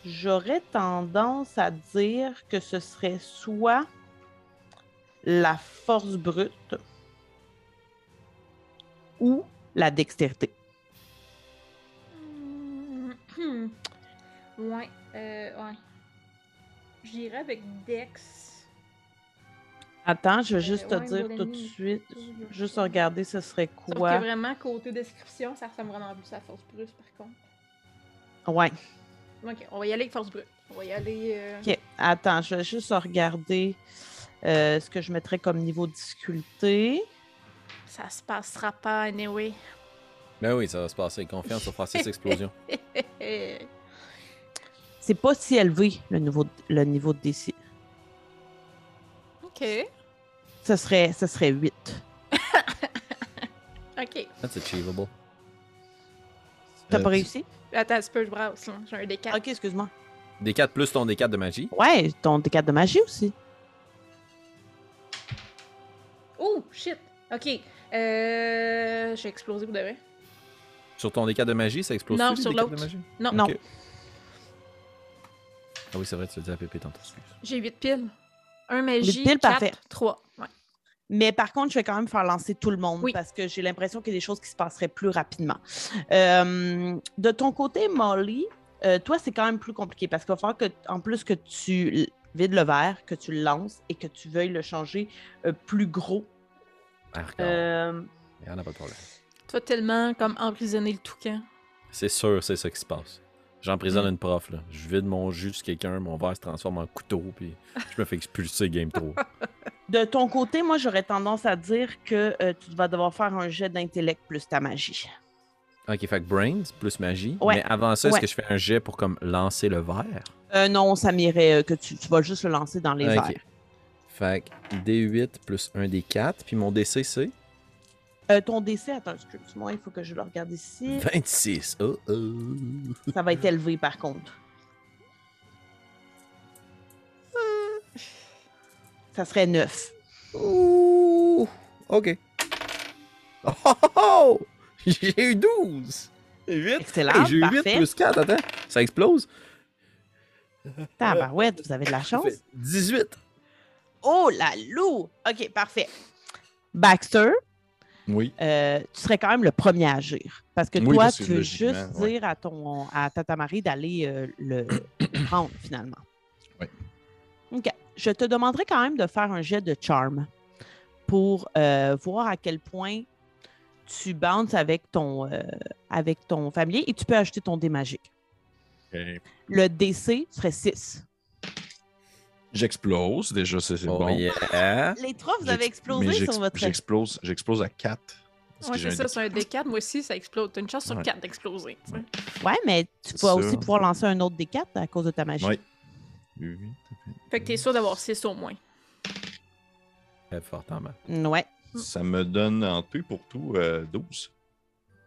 j'aurais tendance à dire que ce serait soit la force brute ou la dextérité. Hmm. Ouais, euh, ouais. J'irais avec Dex. Attends, je vais Euh, juste te ouais, dire tout de suite. Juste regarder ce serait Sauf que quoi. vraiment, côté description, ça ressemble vraiment plus à Force Brute, par contre. Ouais. Ok, on va y aller avec Force Brute. On va y aller... euh, OK. Attends, je vais juste regarder euh, ce que je mettrais comme niveau de difficulté. Ça se passera pas, anyway. Ben oui, ça va se passer. Confiance sur faire 6 explosions. C'est pas si élevé le niveau de, le niveau de DC. ok. Ce serait, ce serait 8. Ok. That's achievable. T'as Euh, pas réussi? Attends, un petit peu, je brasse. J'ai un D4. Ok, excuse-moi. Des 4 plus ton D4 de magie? Ouais, ton D4 de magie aussi. Oh, shit! Ok. Euh. J'ai explosé pour de vrai. Sur ton D4 de magie, ça explose Non, sur D4 de l'autre. magie? Non, Non. Ah oui, c'est vrai, tu l'as dit à Pépé tantôt. j'ai 8 piles. Un magie, piles, 4, parfait. 3. Ouais. Mais par contre, je vais quand même faire lancer tout le monde Oui. parce que j'ai l'impression qu'il y a des choses qui se passeraient plus rapidement. Euh, de ton côté, Molly, euh, toi, c'est quand même plus compliqué parce qu'il va falloir que, en plus que tu vides le verre, que tu le lances et que tu veuilles le changer euh, plus gros. Ah. Euh, Il y en a pas de problème. Tu vas tellement comme emprisonner le toucan. C'est sûr, c'est ça qui se passe. J'emprisonne une prof, là. Je vide mon jus sur quelqu'un, mon verre se transforme en couteau, puis je me fais expulser game trop. de ton côté, moi, j'aurais tendance à dire que euh, tu vas devoir faire un jet d'intellect plus ta magie. ok, fait que brains plus magie. Ouais. Mais avant ça, est-ce Ouais. que je fais un jet pour comme lancer le verre? Euh, non, ça m'irait euh, que tu, tu vas juste le lancer dans les Ok. verres. Fait que D8 plus un D4, puis mon DC c'est Euh, ton décès, attends, excuse-moi, il faut que je le regarde ici. 26. Oh oh. Ça va être élevé par contre. Ça serait 9. Ouh, ok. Oh, oh, oh! J'ai eu 12! 8? Excellent, j'ai eu 8 parfait. plus 4, attends, ça explose. Tabarouette, vous avez de la chance. fait 18. Oh la loup! Ok, parfait. Baxter, Oui. euh, tu serais quand même le premier à agir. Parce que Oui, toi, tu veux juste ouais. dire à ton à Tata Marie d'aller euh, le prendre finalement. Oui. OK. Je te demanderai quand même de faire un jet de charme pour euh, voir à quel point tu bounces avec ton, avec ton familier et tu peux ajouter ton dé magique. Le DC serait 6. J'explose, déjà, c'est c'est Oh bon. yeah. Les trois, vous avez explosé sur votre. J'explose, j'explose à 4. Ouais, c'est ça, c'est un D4. Moi aussi, ça explose. T'as une chance sur Ouais. 4 d'exploser. Ouais, mais tu ça. aussi pouvoir lancer un autre D4 à cause de ta magie. Oui. Fait que t'es sûr d'avoir 6 au moins. Très fort en bas. Ouais. Ça me donne en tout pour tout euh, 12.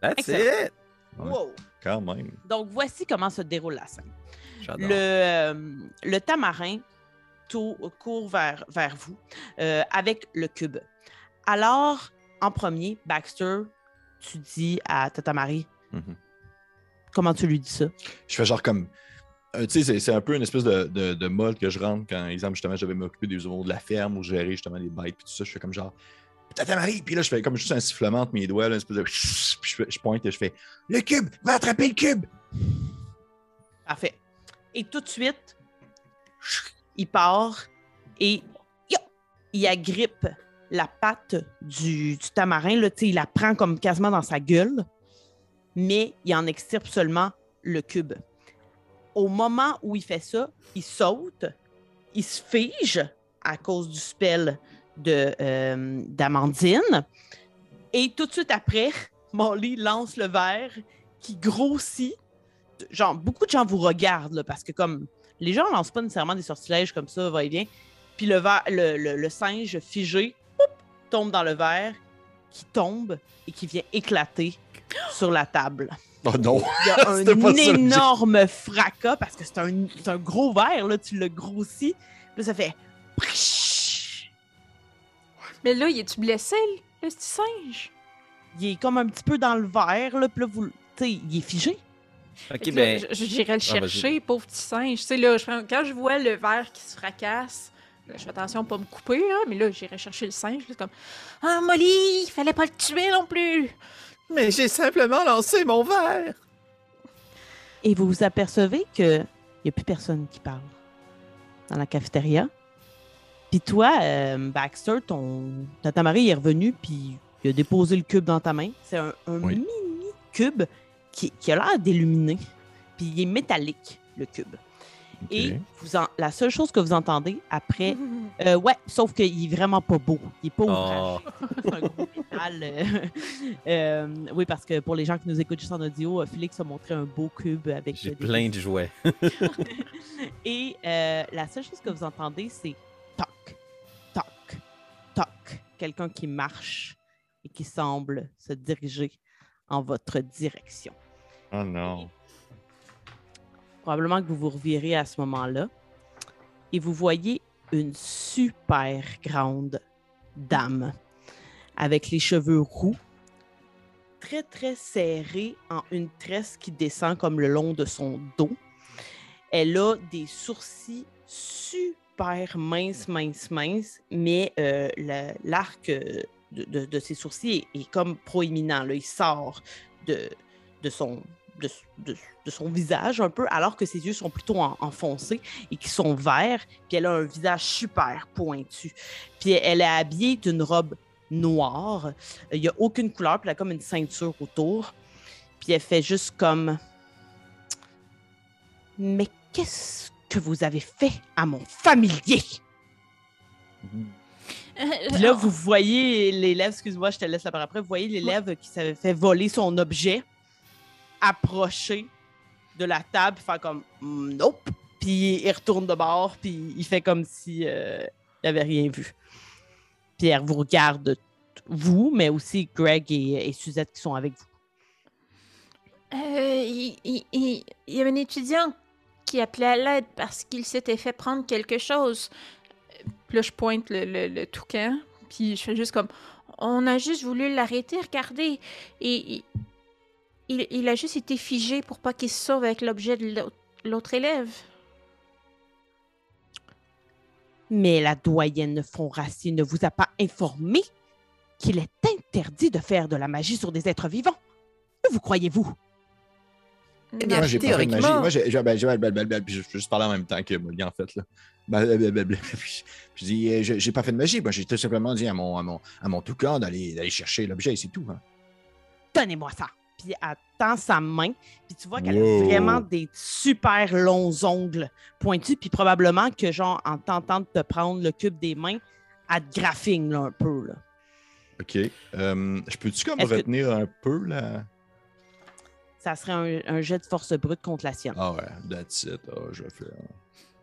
That's Excellent. it! Wow. Quand même. Donc, voici comment se déroule la scène. J'adore. Le, euh, le tamarin tou- court vers, vers vous euh, avec le cube. Alors, en premier, Baxter, tu dis à Tata Marie, Mhm. comment tu lui dis ça? Je fais genre comme. euh, tu sais, c'est- un peu une espèce de, de, de mode que je rentre quand, exemple, justement, j'avais m'occuper des animaux de la ferme ou gérer justement les bêtes puis tout ça. Je fais comme genre. Tata Marie, puis là, je fais comme juste un sifflement entre mes doigts, là, une espèce de. Puis je pointe et je fais Le cube, va attraper le cube! Parfait. Et tout de suite, il part et il agrippe la patte du, tamarin. Là, il la prend comme quasiment dans sa gueule, mais il en extirpe seulement le cube. Au moment où il fait ça, il saute, il se fige à cause du spell euh, d'Amandine. Et tout de suite après, Molly lance le verre qui grossit genre, beaucoup de gens vous regardent, parce que comme les gens lancent pas nécessairement des sortilèges comme ça, va-et-vient. Puis le, verre- le, le- le singe figé poup, tombe dans le verre, qui tombe et qui vient éclater sur la table. Oh non! Il y a un ça, énorme fracas parce que c'est un, c'est un gros verre, là, tu le grossis. Puis là, ça fait. Mais là, il est-tu blessé, le petit singe? Il est comme un petit peu dans le verre, là, puis là, vous, tu sais, il est figé. Ok, Fait que là, ben. J'irai le Ah, chercher, pauvre petit singe. Tu sais, là, je quand je vois le verre qui se fracasse, là, je fais attention à pas me couper, là, mais là, j'irai chercher le singe. C'est comme Ah, Molly, il fallait pas le tuer non plus. Mais j'ai simplement lancé mon verre! Et vous vous apercevez qu'il n'y a plus personne qui parle dans la cafétéria. Puis toi, euh, Baxter, ton Tata Marie est revenu, puis il a déposé le cube dans ta main. C'est un, un Oui. mini cube qui, qui a l'air d'illuminer. Puis il est métallique, le cube. Et Ok. vous en- la seule chose que vous entendez après, euh, ouais, sauf qu'il est vraiment pas beau. Il est pas Oh. ouvragé. C'est un gros métal. euh, euh, oui, parce que pour les gens qui nous écoutent juste en audio, euh, Félix a montré un beau cube avec J'ai des plein de jouets. et euh, la seule chose que vous entendez, c'est toc, toc, toc. Quelqu'un qui marche et qui semble se diriger en votre direction. Oh non. Probablement que vous vous revirez à ce moment-là et vous voyez une super grande dame avec les cheveux roux, très très serrés en une tresse qui descend comme le long de son dos. Elle a des sourcils super minces, minces, minces, mais euh, l'arc de, de- de ses sourcils est, est comme proéminent. Là. Il sort de, de son, de, de- de son visage un peu, alors que ses yeux sont plutôt en- enfoncés et qui sont verts. Puis elle a un visage super pointu. Puis elle est habillée d'une robe noire. Il n'y a aucune couleur, puis elle a comme une ceinture autour. Puis elle fait juste comme. Mais qu'est-ce que vous avez fait à mon familier? Puis là, vous voyez l'élève, excuse-moi, je te laisse la parole après, vous voyez l'élève qui s'avait fait voler son objet approcher de la table, faire comme Mm, nope, puis il retourne de bord, puis il fait comme si euh, il n'avait rien vu. Puis elle vous regarde, vous, mais aussi Greg et, et Suzette qui sont avec vous. Euh, il, y avait un étudiant qui appelait à l'aide parce qu'il s'était fait prendre quelque chose. Puis là, je pointe le, le- le toucan, puis je fais juste comme... On a juste voulu l'arrêter, regardez. Et il, il- a juste été figé pour pas qu'il se sauve avec l'objet de l'autre- élève. Mais la doyenne Fonracier ne vous a pas informé qu'il est interdit de faire de la magie sur des êtres vivants. Que vous croyez-vous? Eh bien, Moi, j'ai pas fait de magie. Moi, j'ai, j'ai- ben, ben, ben, juste parler en même temps que Molly, en fait. Là. Je dis, euh, j'ai j'ai pas fait de magie. Moi, j'ai tout simplement dit à mon, à mon, à mon toucan d'aller, d'aller chercher l'objet, c'est tout. hein. Donnez-moi ça. Puis elle tend sa main, puis tu vois qu'elle a vraiment des super longs ongles pointus, puis probablement que, genre, en tentant de te prendre le cube des mains, elle te graphine là, un peu. Là. OK. Euh, je peux-tu comme que- retenir un peu là? Ça serait un, un jet de force brute contre la sienne. Ah ouais, that's it. Ah, je vais faire.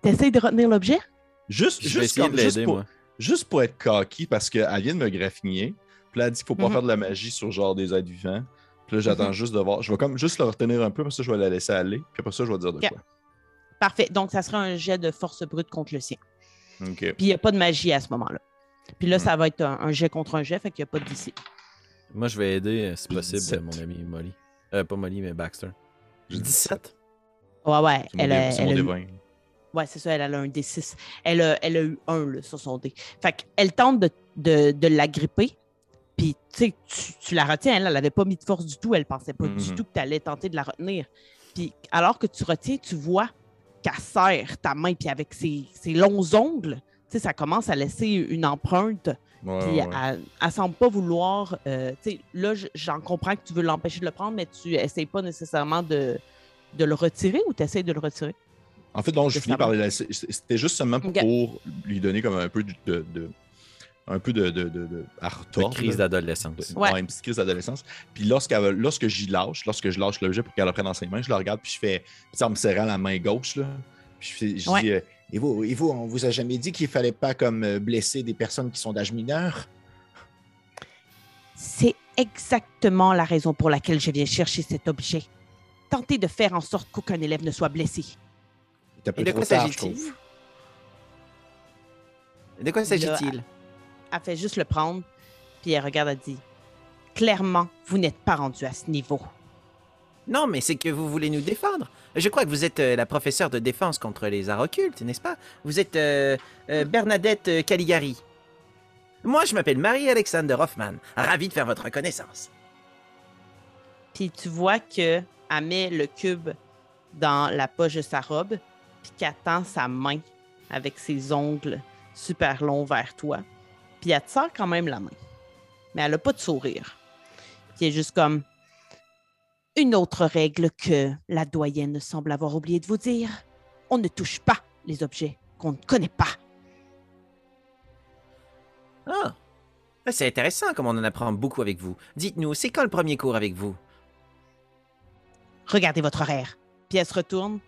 T'essayes de retenir l'objet? Juste, Je vais juste, essayer comme- de juste l'aider, pour, moi. juste pour être cocky, parce qu'elle vient de me graffiner. Puis là, elle dit qu'il faut pas Mhm. faire de la magie sur genre des êtres vivants. Puis là, j'attends juste de voir. Je vais comme juste le retenir un peu, parce que je vais la laisser aller. Puis après ça, je vais dire de quoi. Parfait. Donc, ça serait un jet de force brute contre le sien. OK. Puis il n'y a pas de magie à ce moment-là. Puis là, Hmm. ça va être un, un jet contre un jet, fait qu'il n'y a pas d'ici. Moi, je vais aider, euh, si possible, 17. mon ami Molly. Euh, pas Molly, mais Baxter. J'ai 17. Ouais, ouais. Elle, a- elle mon a eu- D20. Ouais, c'est ça, elle a un D6. Elle a, elle a eu un là, sur son dé. Fait qu'elle tente de, de, de l'agripper. Puis, tu sais, tu, la retiens. Elle, elle n'avait pas mis de force du tout. Elle pensait pas du Mhm. tout que tu allais tenter de la retenir. Puis, alors que tu retiens, tu vois qu'elle serre ta main. Puis, avec ses, ses longs ongles, tu sais, ça commence à laisser une empreinte. Ouais, Puis, ouais. elle, elle semble pas vouloir. euh, tu sais, là, j'en comprends que tu veux l'empêcher de le prendre, mais tu essayes pas nécessairement de, de le retirer ou tu essayes de le retirer? En fait, donc, je finis par les laisser. C'était juste seulement pour lui donner comme un peu de- un peu de. de, de, de à retordre, crise d'adolescence. Ouais. Ouais, une petite crise d'adolescence. Puis lorsqu'elle va- lorsque j'y lâche, lorsque je lâche l'objet pour qu'elle le prenne dans ses mains, je le regarde, puis je fais. Puis ça en me serrant la main gauche, là. Puis je, fais, je Ouais. dis. euh, Et vous, et vous, on vous a jamais dit qu'il fallait pas comme euh, blesser des personnes qui sont d'âge mineur? C'est exactement la raison pour laquelle je viens chercher cet objet. Tenter de faire en sorte qu'aucun élève ne soit blessé. C'est un peu Et de trop quoi s'agit-il? Trouve. De quoi s'agit-il? Elle fait juste le prendre, puis elle regarde, elle dit Clairement, vous n'êtes pas rendu à ce niveau. Non, mais c'est que vous voulez nous défendre. Je crois que vous êtes euh, la professeure de défense contre les arts occultes, n'est-ce pas? Vous êtes euh, euh, Bernadette Caligari. Moi, je m'appelle Marie-Alexander Hoffman. Ravi de faire votre connaissance. Puis tu vois que elle met le cube dans la poche de sa robe, puis qu'elle tend sa main avec ses ongles super longs vers toi. Puis elle te serre quand même la main. Mais elle n'a pas de sourire. Puis elle est juste comme une autre règle que la doyenne semble avoir oublié de vous dire. On ne touche pas les objets qu'on ne connaît pas. Ah, c'est intéressant comme on en apprend beaucoup avec vous. Dites-nous, c'est quand le premier cours avec vous? Regardez votre horaire. Puis elle se retourne,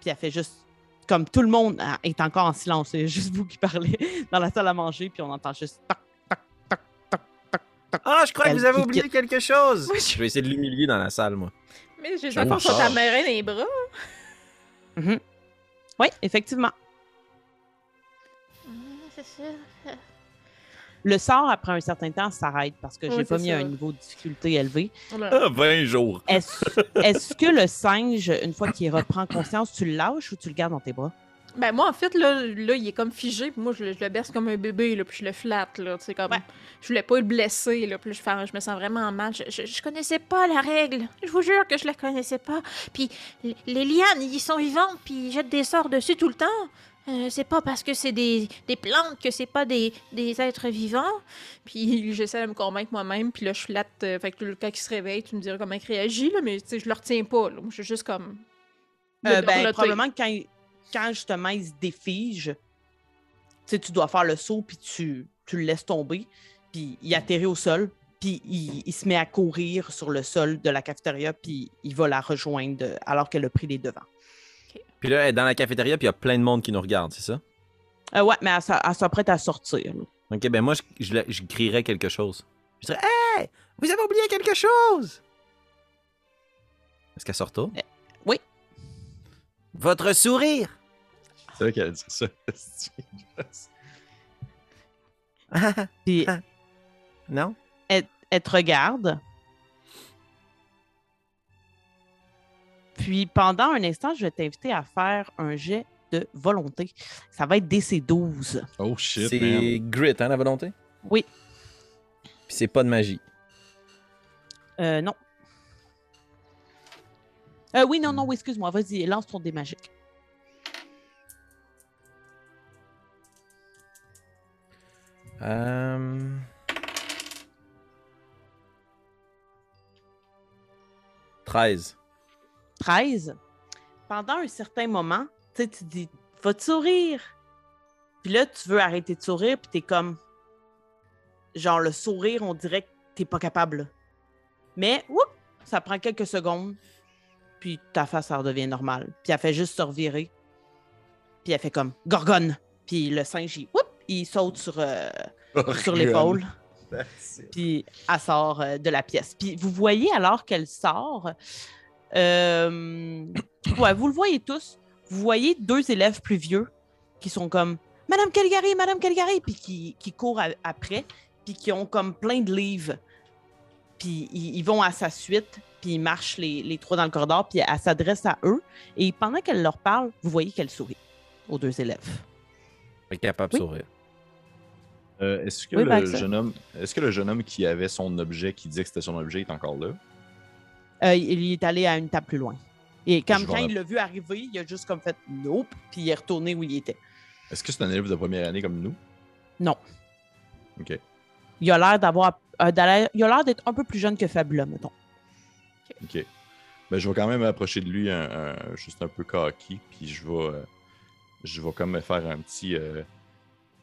puis elle fait juste comme tout le monde ah, est encore en silence, c'est juste vous qui parlez dans la salle à manger, puis on entend juste toc, toc, toc, toc, toc, toc. Ah, je crois que vous avez oublié quelque chose. Moi, je- Je vais essayer de l'humilier dans la salle, moi. Mais j'ai Je vais l'impression faire qu'on dans les bras. Oui, effectivement. C'est ça. Le sort, après un certain temps, s'arrête parce que Oui, j'ai pas c'est mis ça. un niveau de difficulté élevé. Ah, 20 jours. Est-ce que le singe, une fois qu'il reprend conscience, tu le lâches ou tu le gardes dans tes bras? Ben moi, en fait, là, là il est comme figé, puis moi, je, le- je le berce comme un bébé, là, puis je le flatte, là, tu sais, comme... Ouais. Je voulais pas le blesser, là, puis je, fais- je me sens vraiment mal. Je, je, je connaissais pas la règle. Je vous jure que je la connaissais pas. Puis les lianes, ils sont vivantes, puis ils jettent des sorts dessus tout le temps. Euh, c'est pas parce que c'est des, des plantes que c'est pas des, des êtres vivants. Puis j'essaie de me convaincre moi-même, puis là, je flatte. euh, fait que là, quand il se réveille, tu me diras comment il réagit, là, mais je le retiens pas, là. Je suis juste comme... Euh, le ben, probablement que quand, il- quand justement il se défige, tu dois faire le saut, puis tu, tu le laisses tomber, puis il atterrit au sol, puis il, il se met à courir sur le sol de la cafétéria, puis il va la rejoindre euh, alors qu'elle a pris les devants. Puis là, elle est dans la cafétéria, puis il y a plein de monde qui nous regarde, c'est ça? Euh, ouais, mais elle, s'a- elle s'apprête à sortir. là. Ok, ben moi, je, je, crierais quelque chose. Je dirais Hey! Vous avez oublié quelque chose! Est-ce qu'elle sort tôt? Euh, oui. Votre sourire! C'est vrai qu'elle dit ça. Puis non? elle te regarde. Puis pendant un instant, je vais t'inviter à faire un jet de volonté. Ça va être DC12. Oh shit, C'est grit, hein, la volonté? Oui. Puis c'est pas de magie. Euh, non. Euh, oui, non, non, oui, excuse-moi. Vas-y, lance ton dé magique. Euh... 13. 13. Pendant un certain moment, tu sais, tu dis, va te sourire. Puis là, tu veux arrêter de sourire, puis t'es comme, genre, le sourire, on dirait que t'es pas capable. là. Mais, whoop, ça prend quelques secondes, puis ta face, ça redevient normale. Puis elle fait juste se revirer. Puis elle fait comme, gorgone. Puis le singe, il, whoop, il saute sur, euh, sur l'épaule. Puis elle sort euh, de la pièce. Puis vous voyez alors qu'elle sort, euh, ouais, vous le voyez tous. Vous voyez deux élèves plus vieux qui sont comme Madame Calgary, Madame Calgary, puis qui, qui courent après, puis qui ont comme plein de livres. Puis ils, ils vont à sa suite, puis ils marchent les, les trois dans le corridor, puis elle s'adresse à eux. Et pendant qu'elle leur parle, vous voyez qu'elle sourit aux deux élèves. Elle est capable de Oui. sourire. Euh, est-ce que Oui, le jeune homme, est-ce que le jeune homme qui avait son objet, qui disait que c'était son objet, est encore là? Euh, il est allé à une table plus loin. Et comme quand il l'a vu arriver, il a juste comme fait nope, puis il est retourné où il était. Est-ce que c'est un élève de première année comme nous? Non. Ok. Il a l'air d'avoir. euh, il a l'air d'être un peu plus jeune que Fabula, mettons. Ok. Ben, je vais quand même approcher de lui un, un- juste un peu cocky, puis je vais, euh, je vais comme me faire un petit. euh,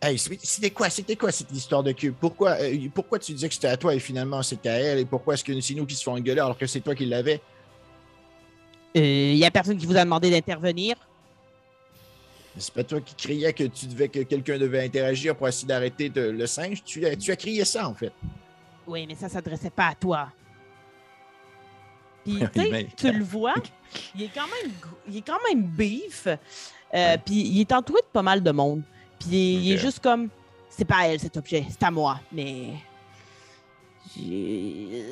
Hey, c'était quoi, c'était quoi cette histoire de queue? Pourquoi, euh, pourquoi tu disais que c'était à toi et finalement c'était à elle? Et pourquoi est-ce que c'est nous qui se font engueuler alors que c'est toi qui l'avais? Euh, Il y a personne qui vous a demandé d'intervenir. C'est pas toi qui criais que tu devais que quelqu'un devait interagir pour essayer d'arrêter le singe? Tu, as- tu as crié ça en fait. Oui, mais ça s'adressait pas à toi. Puis, Oui, tu le vois, il est quand même, il est quand même beef. Euh, Ouais. Puis, il est entouré de pas mal de monde. Puis, il est juste comme, c'est pas à elle cet objet, c'est à moi. Mais,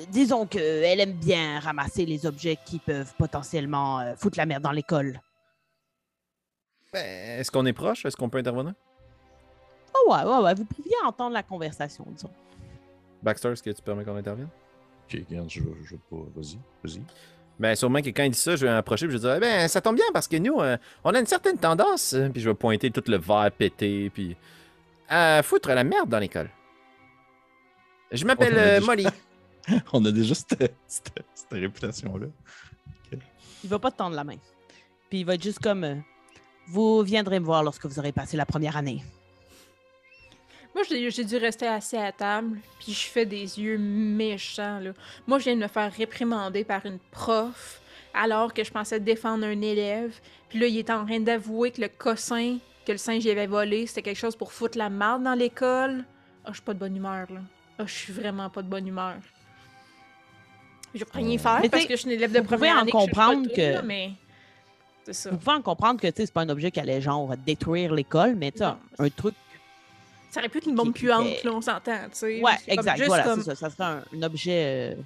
disons qu'elle aime bien ramasser les objets qui peuvent potentiellement euh, foutre la merde dans l'école. Ben, est-ce qu'on est proche? Est-ce qu'on peut intervenir? Oh ouais, ouais, ouais, vous pouviez entendre la conversation, disons. Baxter, est-ce que tu permets qu'on intervienne? Ok, regarde, je je pas. Vas-y, vas-y. Ben, sûrement que quand il dit ça, je vais m'approcher et je vais dire, ben, ça tombe bien parce que nous, euh, on a une certaine tendance, euh, puis je vais pointer tout le verre pété, puis à foutre la merde dans l'école. Je m'appelle euh, Molly. On a déjà cette, cette- cette réputation-là. Il va pas te tendre la main. Puis il va être juste comme, euh, vous viendrez me voir lorsque vous aurez passé la première année. Moi, j'ai dû rester assis à table, puis je fais des yeux méchants, là. Moi, je viens de me faire réprimander par une prof, alors que je pensais défendre un élève. Puis là, il est en train d'avouer que le cossin que le singe avait volé, c'était quelque chose pour foutre la marde dans l'école. Ah, je suis pas de bonne humeur, là. Ah, je suis vraiment pas de bonne humeur. Je peux rien faire Mais parce t'sais, que je suis une élève de première en année que je sais pas comprendre tout, que- là, mais. Vous pouvez en comprendre que tu sais, c'est pas un objet qui allait genre détruire l'école, mais tu sais, Non. un truc. Ça aurait pu être une bombe qui- puante, qui- là, on s'entend, tu sais. Ouais, C'est comme exact. juste Voilà, comme- c'est ça. Ça serait un, un objet euh,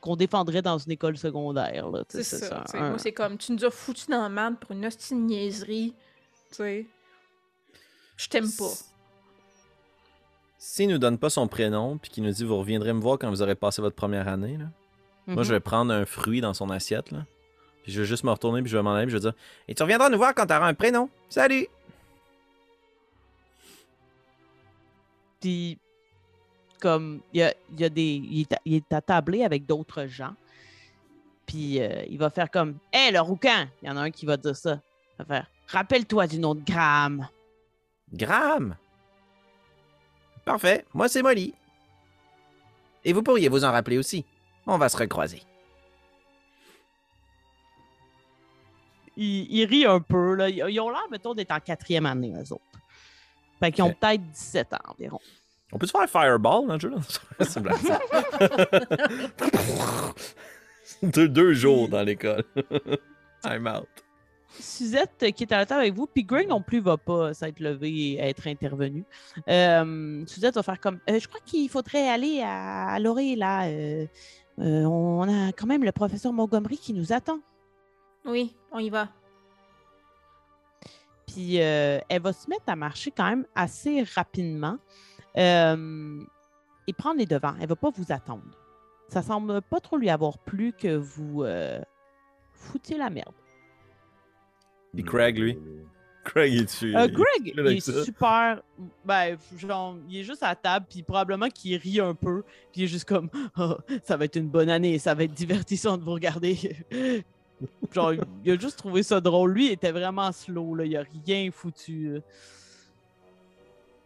qu'on défendrait dans une école secondaire. là, tu sais, C'est ça. un- Moi, c'est comme, tu nous as foutu dans la merde pour une hostie niaiserie, tu sais. Je t'aime pas. S'il nous donne pas son prénom, puis qu'il nous dit vous reviendrez me voir quand vous aurez passé votre première année, là. Moi, Mhm. je vais prendre un fruit dans son assiette, là. Puis je vais juste me retourner, puis je vais m'en aller, puis je vais dire Et tu reviendras nous voir quand t'auras un prénom. Salut! Puis, comme, il y a, il y a des. Il est, il attablé avec d'autres gens. Puis, euh, il va faire comme Hé, le rouquin Il y en a un qui va dire ça. Il va faire Rappelle-toi du nom de Graham. Graham! Parfait, moi c'est Molly. Et vous pourriez vous en rappeler aussi. On va se recroiser. Ils, ils rient un peu. Là. Ils, ils ont l'air, mettons, d'être en quatrième année, eux autres. Fait qu'ils ont peut-être 17 ans environ. On peut se faire Fireball dans le jeu, là? C'est blague. deux, deux jours dans l'école. I'm out. Suzette, euh, qui est à la table avec vous, puis Greg non plus va pas s'être levé et être intervenu. Euh, Suzette va faire comme Euh, Je crois qu'il faudrait aller à, à l'orée, là. Euh, euh, on a quand même le professeur Montgomery qui nous attend. Oui, on y va. Puis euh, elle va se mettre à marcher quand même assez rapidement euh, et prendre les devants. Elle va pas vous attendre. Ça semble pas trop lui avoir plu que vous euh, foutiez la merde. Puis Craig, lui. Craig, il est dessus. Euh, Greg, il est ça. super. Ben, genre, il est juste à la table, puis probablement qu'il rit un peu, puis il est juste comme Ah, ça va être une bonne année, ça va être divertissant de vous regarder. genre, il a juste trouvé ça drôle. Lui, il était vraiment slow, là, il a rien foutu. là.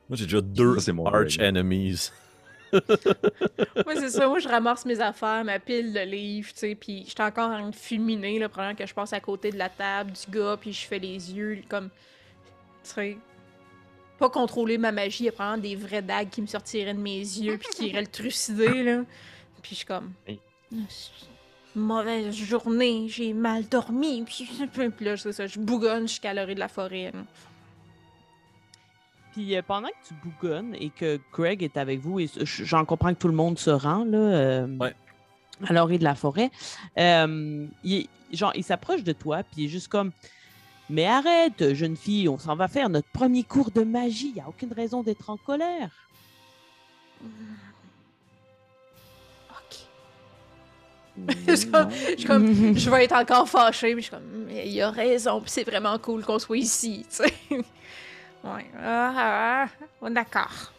Moi, j'ai déjà deux Ça, c'est mon arch enemies. Moi, c'est ça. Moi, je ramasse mes affaires, ma pile de livres, tu sais, puis j'étais encore en fulminé, là, pendant que je passe à côté de la table du gars, puis je fais les yeux, comme, tu sais, pas contrôler ma magie, il y a probablement des vraies dagues qui me sortiraient de mes yeux, puis qui iraient le trucider, là. Puis je suis comme, Oui. Mauvaise journée, j'ai mal dormi, puis, puis là, c'est ça, je bougonne jusqu'à l'orée de la forêt, là. Puis euh, pendant que tu bougonnes et que Greg est avec vous, et j'en comprends que tout le monde se rend là, euh, Ouais. à l'orée de la forêt, euh, il, genre, il s'approche de toi, puis il est juste comme Mais arrête, jeune fille, on s'en va faire notre premier cours de magie, il n'y a aucune raison d'être en colère. Je suis comme-. Je vais être encore fâchée, mais je suis comme, il a raison, puis c'est vraiment cool qu'on soit ici, tu sais. Ouais, ah, ah, d'accord.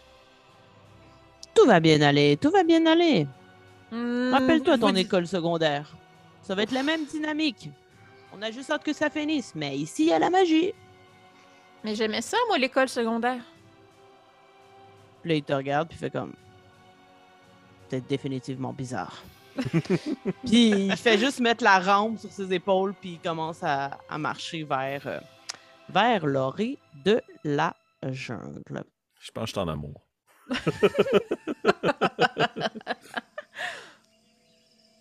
Tout va bien aller, tout va bien aller. Hmm, Rappelle-toi ton dites- école secondaire. Ça va être la même dynamique. On a juste hâte que ça finisse, mais ici, il y a la magie. Mais j'aimais ça, moi, l'école secondaire. Puis là, il te regarde, puis fait comme. C'est définitivement bizarre. puis il fait juste mettre la rampe sur ses épaules, puis il commence à, à marcher vers, euh, vers l'orée de la jungle. Je pense que je suis en amour.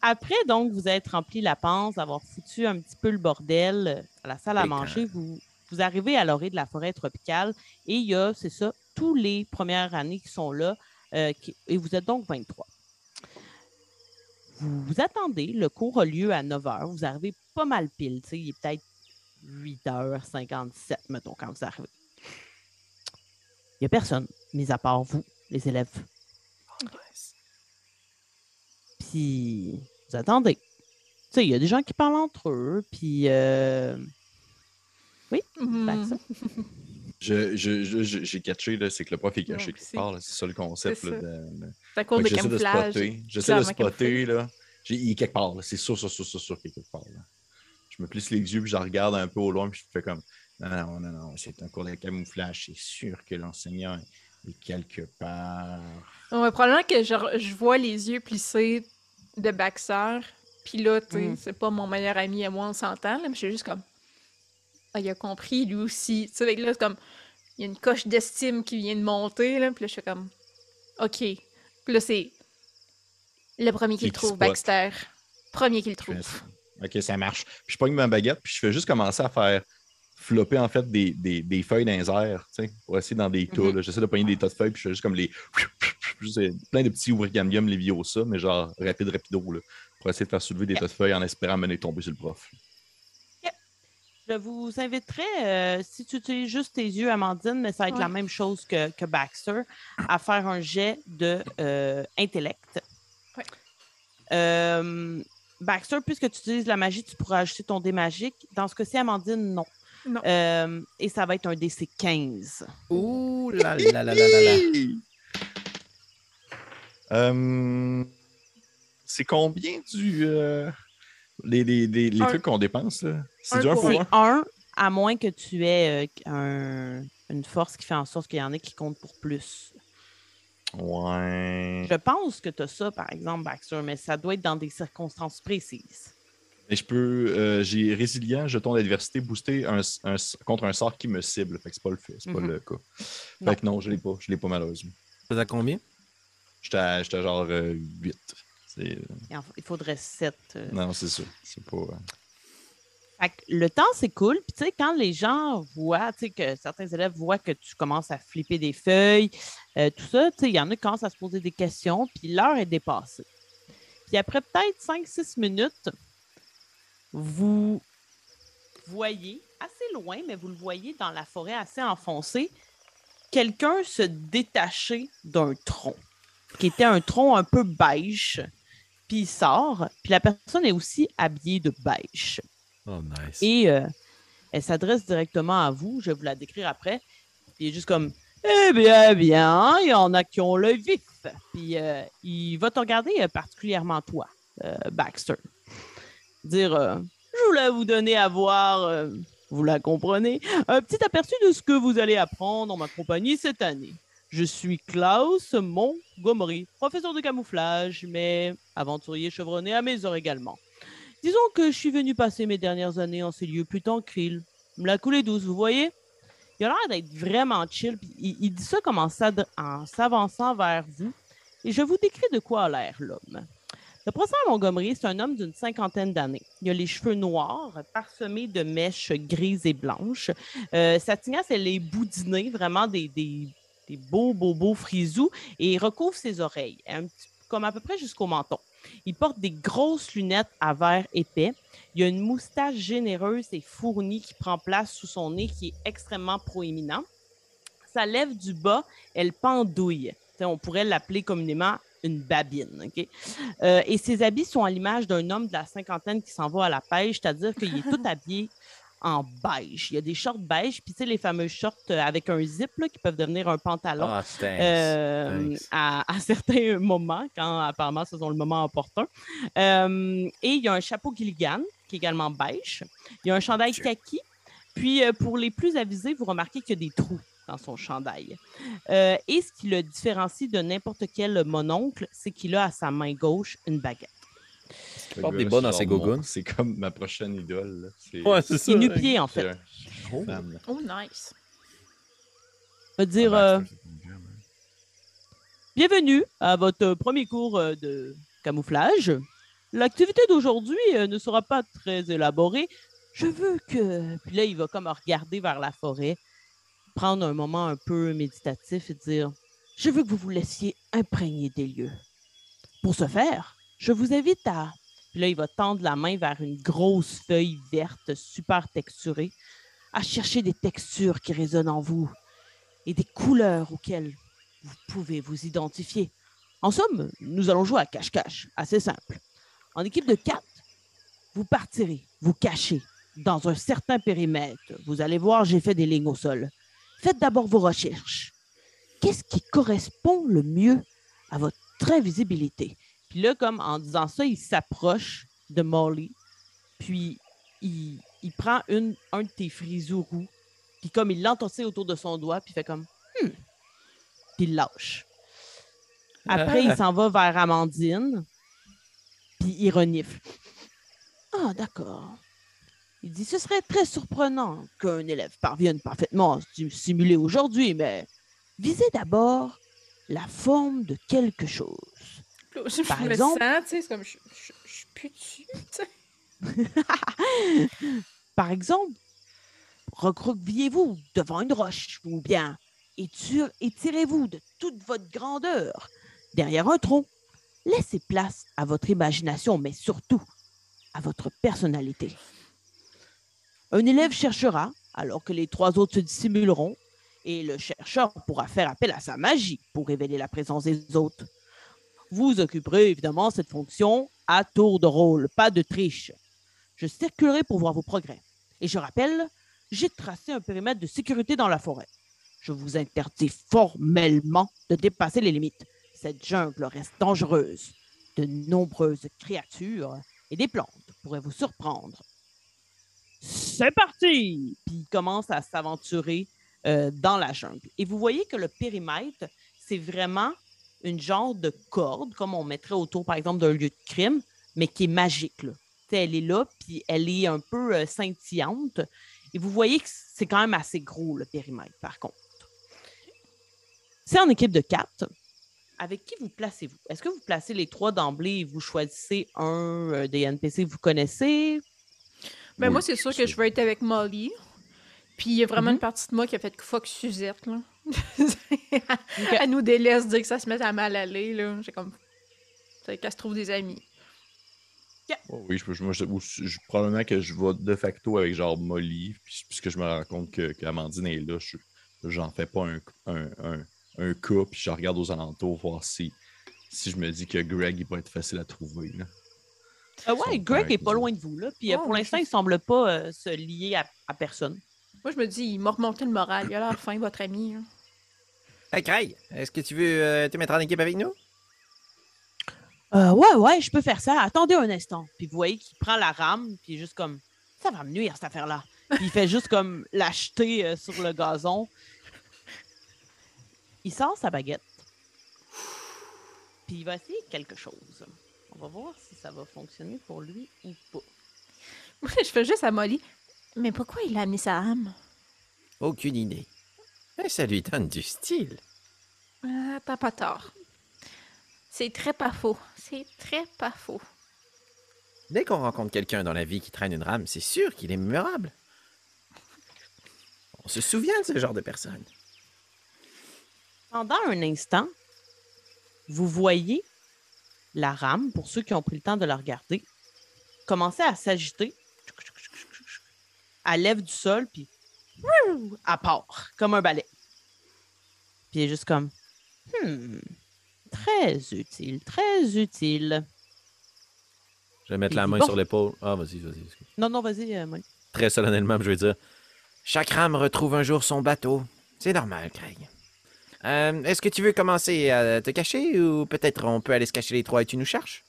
Après, donc, vous êtes rempli la panse, d'avoir foutu un petit peu le bordel euh, à la salle à manger. Vous, vous arrivez à l'orée de la forêt tropicale et il y a, c'est ça, tous les premières années qui sont là euh, qui- et vous êtes donc 23. Vous, vous attendez, le cours a lieu à 9 h. Vous arrivez pas mal pile, il est peut-être 8h57, mettons, quand vous arrivez. Il n'y a personne, mis à part vous, les élèves. Puis vous attendez. Tu sais, il y a des gens qui parlent entre eux, puis euh, fait que ça. Je, je, je- je- j'ai catché, là, c'est que le prof est caché Ouais, quelque c'est- part. C'est ça le concept. c'est là, de- cause Fait de que J'essaie de camouflage. spotter. J'essaie de spotter, là. J'ai- Il est quelque part, là. C'est sûr, sûr, sûr, sûr, sûr qu'il est quelque part, là. Je me plisse les yeux, puis je regarde un peu au loin, puis je fais comme Non, non, non, non, c'est un cours de camouflage. C'est sûr que l'enseignant est quelque part. Ouais, probablement que je, je vois les yeux plissés de Baxter. Puis là, tu sais, Mm. c'est pas mon meilleur ami à moi, on s'entend, là, mais je suis juste comme. Ah, il a compris, lui aussi. Tu sais, là, c'est comme. Il y a une coche d'estime qui vient de monter, là. Puis là, je suis comme. OK. Puis là, c'est le premier qui le trouve. Baxter. Premier qui le trouve. ça. Ok, ça marche. Puis je pogne ma baguette, puis je fais juste commencer à faire flopper en fait des, des, des feuilles dans les airs, tu sais, pour essayer dans des tas. Mhm. J'essaie de pogner des tas de feuilles, puis je fais juste comme les. euh, plein de petits ourigamium Leviosa, mais genre rapide, rapido, là, pour essayer de faire soulever des tas de feuilles en espérant mener tomber sur le prof. Je vous inviterais, euh, si tu utilises juste tes yeux, Amandine, mais ça va être la même chose que, que Baxter, à faire un jet de euh, intellect. Ouais. Euh, Baxter, puisque tu utilises la magie, tu pourras ajouter ton dé magique. Dans ce cas-ci, Amandine, non. Non. Euh, et ça va être un DC 15. Ouh là là là là là là. Euh, c'est combien du. euh, les les, les, les Un. trucs qu'on dépense, là? C'est Un du 1 pour 1. un, à moins que tu aies euh, un- une force qui fait en sorte qu'il y en ait qui comptent pour plus. Ouais. Je pense que tu as ça, par exemple, Baxter, mais ça doit être dans des circonstances précises. Mais je peux. euh, j'ai résilient, jeton d'adversité, booster un, un- contre un sort qui me cible. Fait que c'est pas le fait, c'est pas Mhm. le cas. Non. Fait que non, je l'ai pas. Je l'ai pas malheureusement. Ça à combien? J'étais à, j'étais à genre 8. C'est, euh, Il faudrait 7. non, c'est ça. C'est pas. Le temps, cool. Puis, tu sais, quand les gens voient, tu que certains élèves voient que tu commences à flipper des feuilles, euh, tout ça, tu il y en a qui commencent à se poser des questions, puis l'heure est dépassée. Puis après peut-être 5-6 minutes, vous voyez, assez loin, mais vous le voyez dans la forêt assez enfoncée, quelqu'un se détacher d'un tronc, qui était un tronc un peu beige. Puis il sort, puis la personne est aussi habillée de beige. Oh, nice. Et euh, elle s'adresse directement à vous. Je vais vous la décrire après. Il est juste comme Eh bien, bien, il y en a qui ont le vif. Puis euh, il va te regarder euh, particulièrement toi, Baxter. Dire Je voulais vous donner à voir, vous la comprenez, un petit aperçu de ce que vous allez apprendre en ma compagnie cette année. Je suis Klaus Montgomery, professeur de camouflage, mais aventurier chevronné à mes heures également. Disons que je suis venu passer mes dernières années en ces lieux plus tranquilles. Me la coulée douce, vous voyez? Il a l'air d'être vraiment chill. puis il, dit ça comme en s'avançant vers vous. Et je vous décris de quoi a l'air l'homme. Le professeur Montgomery, c'est un homme d'une cinquantaine d'années. Il a les cheveux noirs, parsemés de mèches grises et blanches. Euh, sa tignasse, elle est boudinée, vraiment des, des, des beaux, beaux, beaux frisous. Et recouvre ses oreilles, comme à peu près jusqu'au menton. Il porte des grosses lunettes à verre épais. Il a une moustache généreuse et fournie qui prend place sous son nez qui est extrêmement proéminent. Sa lèvre du bas, elle pendouille. T'sais, on pourrait l'appeler communément une babine. Euh, et ses habits sont à l'image d'un homme de la cinquantaine qui s'en va à la pêche, c'est-à-dire qu'il est tout habillé en beige. Il y a des shorts beige, puis tu sais, les fameux shorts euh, avec un zip là, qui peuvent devenir un pantalon. Ah, thanks. Euh, Thanks. à, à certains moments, quand apparemment ce sont le moment opportun. Euh, et il y a un chapeau Gilligan, qui est également beige. Il y a un chandail kaki. Puis, pour les plus avisés, vous remarquez qu'il y a des trous dans son chandail. Euh, et ce qui le différencie de n'importe quel mononcle, c'est qu'il a à sa main gauche une baguette. Porte des bas dans c'est ses gogoons. C'est comme ma prochaine idole. C'est, Ouais, c'est ça. C'est nu-pied, en fait. Oh. Oh, nice. Veux dire, Ah, euh, une femme, hein. Bienvenue à votre premier cours euh, de camouflage. L'activité d'aujourd'hui euh, ne sera pas très élaborée. Je veux que... Puis là, il va comme regarder vers la forêt, prendre un moment un peu méditatif et dire, je veux que vous vous laissiez imprégner des lieux. Pour ce faire, je vous invite à... Puis là, il va tendre la main vers une grosse feuille verte super texturée, à chercher des textures qui résonnent en vous et des couleurs auxquelles vous pouvez vous identifier. En somme, nous allons jouer à cache-cache, assez simple. En équipe de quatre, vous partirez, vous cachez dans un certain périmètre. Vous allez voir, j'ai fait des lignes au sol. Faites d'abord vos recherches. Qu'est-ce qui correspond le mieux à votre invisibilité? Puis là, comme en disant ça, il s'approche de Molly, puis il, il prend une, un de tes frisous roux, puis comme il l'entorse autour de son doigt, puis il fait comme Hmm. Puis il lâche. Après, il s'en va vers Amandine, puis il renifle. Ah, d'accord. Il dit Ce serait très surprenant qu'un élève parvienne parfaitement à stu- simuler aujourd'hui, mais visez d'abord la forme de quelque chose. Je, Par me exemple- sens, tu sais, c'est comme je, je, je suis plus dessus, tu sais. Par exemple, recroquevillez-vous devant une roche ou bien étirez-vous de toute votre grandeur derrière un tronc. Laissez place à votre imagination, mais surtout à votre personnalité. Un élève cherchera, alors que les trois autres se dissimuleront, et le chercheur pourra faire appel à sa magie pour révéler la présence des autres. Vous occuperez évidemment cette fonction à tour de rôle, pas de triche. Je circulerai pour voir vos progrès. Et je rappelle, j'ai tracé un périmètre de sécurité dans la forêt. Je vous interdis formellement de dépasser les limites. Cette jungle reste dangereuse. De nombreuses créatures et des plantes pourraient vous surprendre. C'est parti! Puis il commence à s'aventurer euh, dans la jungle. Et vous voyez que le périmètre, c'est vraiment une genre de corde, comme on mettrait autour, par exemple, d'un lieu de crime, mais qui est magique. Là. Tu sais, elle est là, puis elle est un peu euh, scintillante. Et vous voyez que c'est quand même assez gros, le périmètre, par contre. C'est en équipe de quatre. Avec qui vous placez-vous? Est-ce que vous placez les trois d'emblée et vous choisissez un euh, des NPC que vous connaissez? Ben Oui, moi, c'est sûr que je vais être avec Molly. Puis il y a vraiment Mhm. une partie de moi qui a fait fuck Suzette, là. Elle nous délaisse dire que ça se met à mal aller, là. J'ai comme... C'est qu'elle se trouve des amis. Oh oui, je, je- moi, je- probablement que je vais de facto avec genre Molly, puis- puisque je me rends compte que- qu'Amandine est là, je- j'en fais pas un, un, un, un cas, puis je regarde aux alentours voir si, si je me dis que Greg il va être facile à trouver. là. Euh, ouais, Greg est pas loin de vous, là. Puis euh, Oh, pour oui, l'instant, je- il semble pas euh, se lier à, à personne. Moi, je me dis, il m'a remonté le moral. Il a l'air fin, votre ami. hein. Hey, Craig, est-ce que tu veux euh, te mettre en équipe avec nous? Euh, ouais, ouais, je peux faire ça. Attendez un instant. Puis vous voyez qu'il prend la rame, puis juste comme, ça va me nuire, cette affaire-là. Puis il fait juste comme l'acheter euh, sur le gazon. Il sort sa baguette. Puis il va essayer quelque chose. On va voir si ça va fonctionner pour lui ou pas. Moi, je fais juste à Molly. Mais pourquoi il a amené sa âme? Aucune idée. Mais ça lui donne du style. Ah, t'as pas tort. C'est très pas faux. C'est très pas faux. Dès qu'on rencontre quelqu'un dans la vie qui traîne une rame, c'est sûr qu'il est mémorable. On se souvient de ce genre de personne. Pendant un instant, vous voyez la rame, pour ceux qui ont pris le temps de la regarder, commencer à s'agiter. Elle lève du sol, puis elle part, comme un balai. Puis elle est juste comme, hmm, très utile, très utile. Je vais mettre la main bon. sur l'épaule. Ah, vas-y, vas-y. Non, non, vas-y, euh, Molly. Très solennellement, je vais dire Chaque rame retrouve un jour son bateau. C'est normal, Craig. Euh, Est-ce que tu veux commencer à te cacher ou peut-être on peut aller se cacher les trois et tu nous cherches?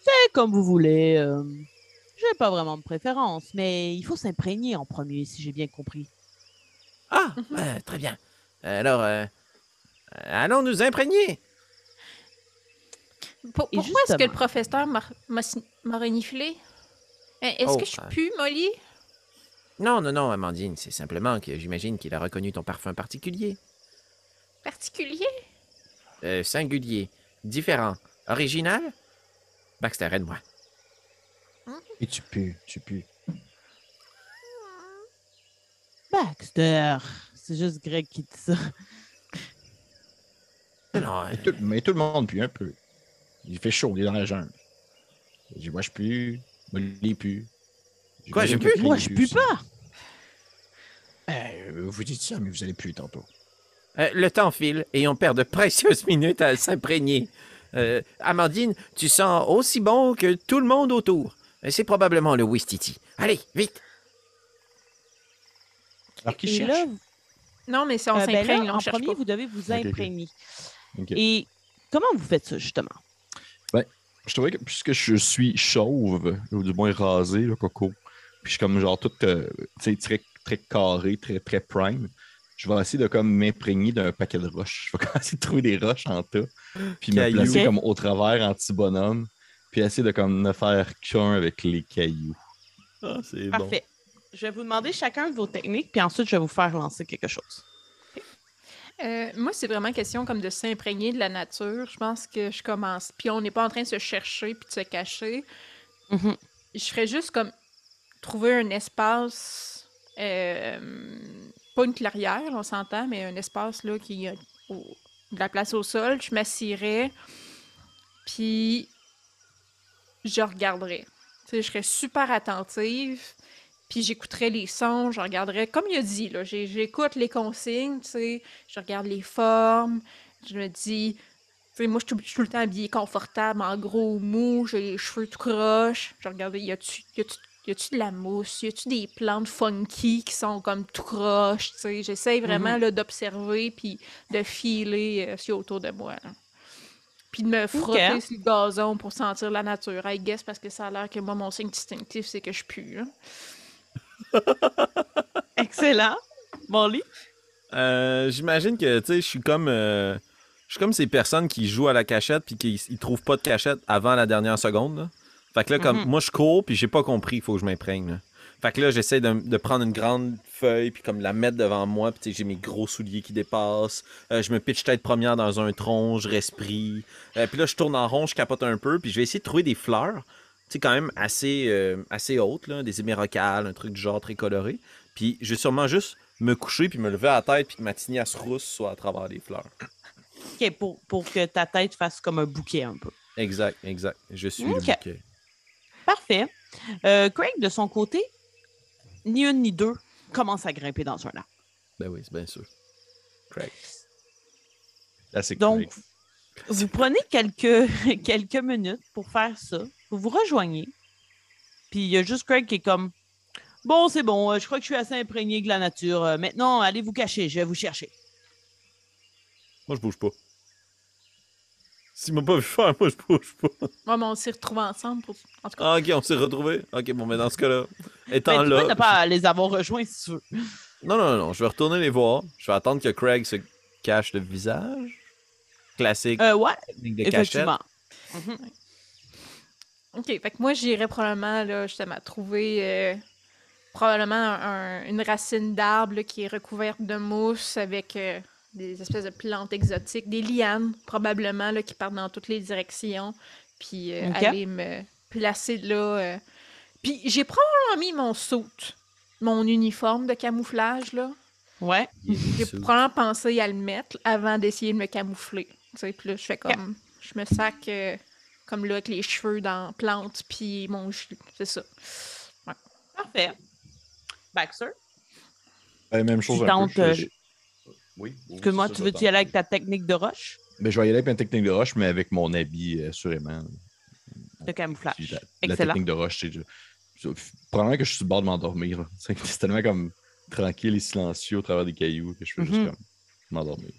C'est comme vous voulez. euh, J'ai pas vraiment de préférence, mais il faut s'imprégner en premier, si j'ai bien compris. Ah, euh, très bien. Alors, euh, allons nous imprégner. Pour- Et pourquoi est-ce que le professeur m'a- m'a si- m'a reniflé? Eh, Est-ce Oh, que je euh. pue, Molly? Non, non, non, Amandine, c'est simplement que j'imagine qu'il a reconnu ton parfum particulier. Particulier? Euh, singulier, différent, original? Baxter, aide-moi. Et tu pues, tu pues. Baxter, c'est juste Greg qui dit ça. Non, Mais tout, mais tout le monde pue un peu. Il fait chaud, il est dans la jungle. Je dis, moi je pue, Molly pue. Quoi, je pue? Moi, je pue pas. Euh, vous dites ça, mais vous allez puer tantôt. Euh, le temps file et on perd de précieuses minutes à s'imprégner. Euh, Amandine, tu sens aussi bon que tout le monde autour. Euh, C'est probablement le Wistiti. Allez, vite! Alors qui cherche? là, Non, mais si on euh, ben s'imprègne, là, là, on en cherche premier, pas. vous devez vous imprégner. Et comment vous faites ça, justement? Je trouvais que puisque je suis chauve, ou du moins rasé, le coco, puis je suis comme genre tout euh, tu sais, très, très carré, très, très prime, je vais essayer de comme m'imprégner d'un paquet de roches. Je vais essayer de trouver des roches en tas, puis me placer comme au travers en petit bonhomme, puis essayer de comme ne faire qu'un avec les cailloux. Ah, c'est Parfait. Je vais vous demander chacun de vos techniques, puis ensuite, je vais vous faire lancer quelque chose. Euh, moi, c'est vraiment question comme de s'imprégner de la nature. Je pense que je commence. Puis on n'est pas en train de se chercher puis de se cacher. Mhm. Je ferais juste comme trouver un espace, euh, pas une clairière, on s'entend, mais un espace là qui a au- de la place au sol. Je m'assirais, puis je regarderais. Tu sais, je serais super attentive, puis j'écouterais les sons, je regarderais, comme il a dit, là, j'écoute les consignes, tu sais, je regarde les formes, je me dis, tu sais, moi, je suis tout- le temps habillée confortable, en gros mou, j'ai les cheveux tout croches. Je regardais, y a-tu y a-tu- de la mousse? Y a-tu des plantes funky qui sont comme tout croches? Tu sais, j'essaye vraiment là, d'observer puis de filer euh, ce qu'il y a autour de moi. là. Puis de me frotter sur le gazon pour sentir la nature. I guess parce que ça a l'air que moi, mon signe distinctif, c'est que je pue. là. Excellent. Molly? Euh, J'imagine que, tu sais, je suis comme. euh, je suis comme ces personnes qui jouent à la cachette puis qui ils trouvent pas de cachette avant la dernière seconde. là. Fait que là, comme Mhm. moi, je cours puis j'ai pas compris, il faut que je m'imprègne. Fait que là, j'essaie de, de prendre une grande feuille puis comme la mettre devant moi. Puis tu sais, j'ai mes gros souliers qui dépassent. Euh, je me pitch tête première dans un tronc, je respire. Euh, puis là, je tourne en rond, je capote un peu. Puis je vais essayer de trouver des fleurs. Tu sais, quand même assez, euh, assez hautes, là, des émérocales, un truc du genre très coloré. Puis je vais sûrement juste me coucher puis me lever à la tête puis que ma tignasse rousse soit à travers les fleurs. OK, pour, pour que ta tête fasse comme un bouquet un peu. Exact, exact. Je suis Ok. le bouquet. Parfait. Euh, Craig, de son côté, ni une ni deux, commence à grimper dans un arbre. Ben oui, c'est bien sûr. Craig. Là, c'est Donc, vous prenez quelques, quelques minutes pour faire ça. Vous vous rejoignez. Puis il y a juste Craig qui est comme Bon, c'est bon, euh, je crois que je suis assez imprégné de la nature. Euh, maintenant, allez vous cacher, je vais vous chercher. Moi, je bouge pas. S'il m'a pas vu faire, moi, je bouge pas. Ouais, mais on s'est retrouvés ensemble. Pour... En tout cas, Ah, ok, on s'est retrouvés. Ok, bon, mais dans ce cas-là, étant Ben, tu peux là. ne pas les avoir rejoints si tu veux. Non, non, non, je vais retourner les voir. Je vais attendre que Craig se cache le visage. Classique, Euh, ouais, de effectivement. Mhm. OK, fait que moi, j'irais probablement, là, justement, trouver euh, probablement un- un- une racine d'arbre là, qui est recouverte de mousse avec euh, des espèces de plantes exotiques, des lianes, probablement, là, qui partent dans toutes les directions, puis euh, aller me placer là. euh. Puis j'ai probablement mis mon soute, mon uniforme de camouflage, là. Ouais. J'ai probablement pensé à le mettre avant d'essayer de me camoufler. Tu sais, puis là, je fais comme. Je me sac euh, comme là avec les cheveux dans plante, puis mon jus. C'est ça. Parfait. Baxter, Euh, même chose tu un peu. tentes, je- euh, je- Oui. oui, excuse-moi, c'est ça, tu veux y aller avec ta technique de roche? Mais je vais y aller avec ma technique de roche, mais avec mon habit, euh, assurément. de camouflage? La, la Excellent. technique de roche, c'est. Probablement que je suis sur le bord de m'endormir. C'est c'est tellement comme tranquille et silencieux au travers des cailloux que je peux Mhm. juste comme m'endormir.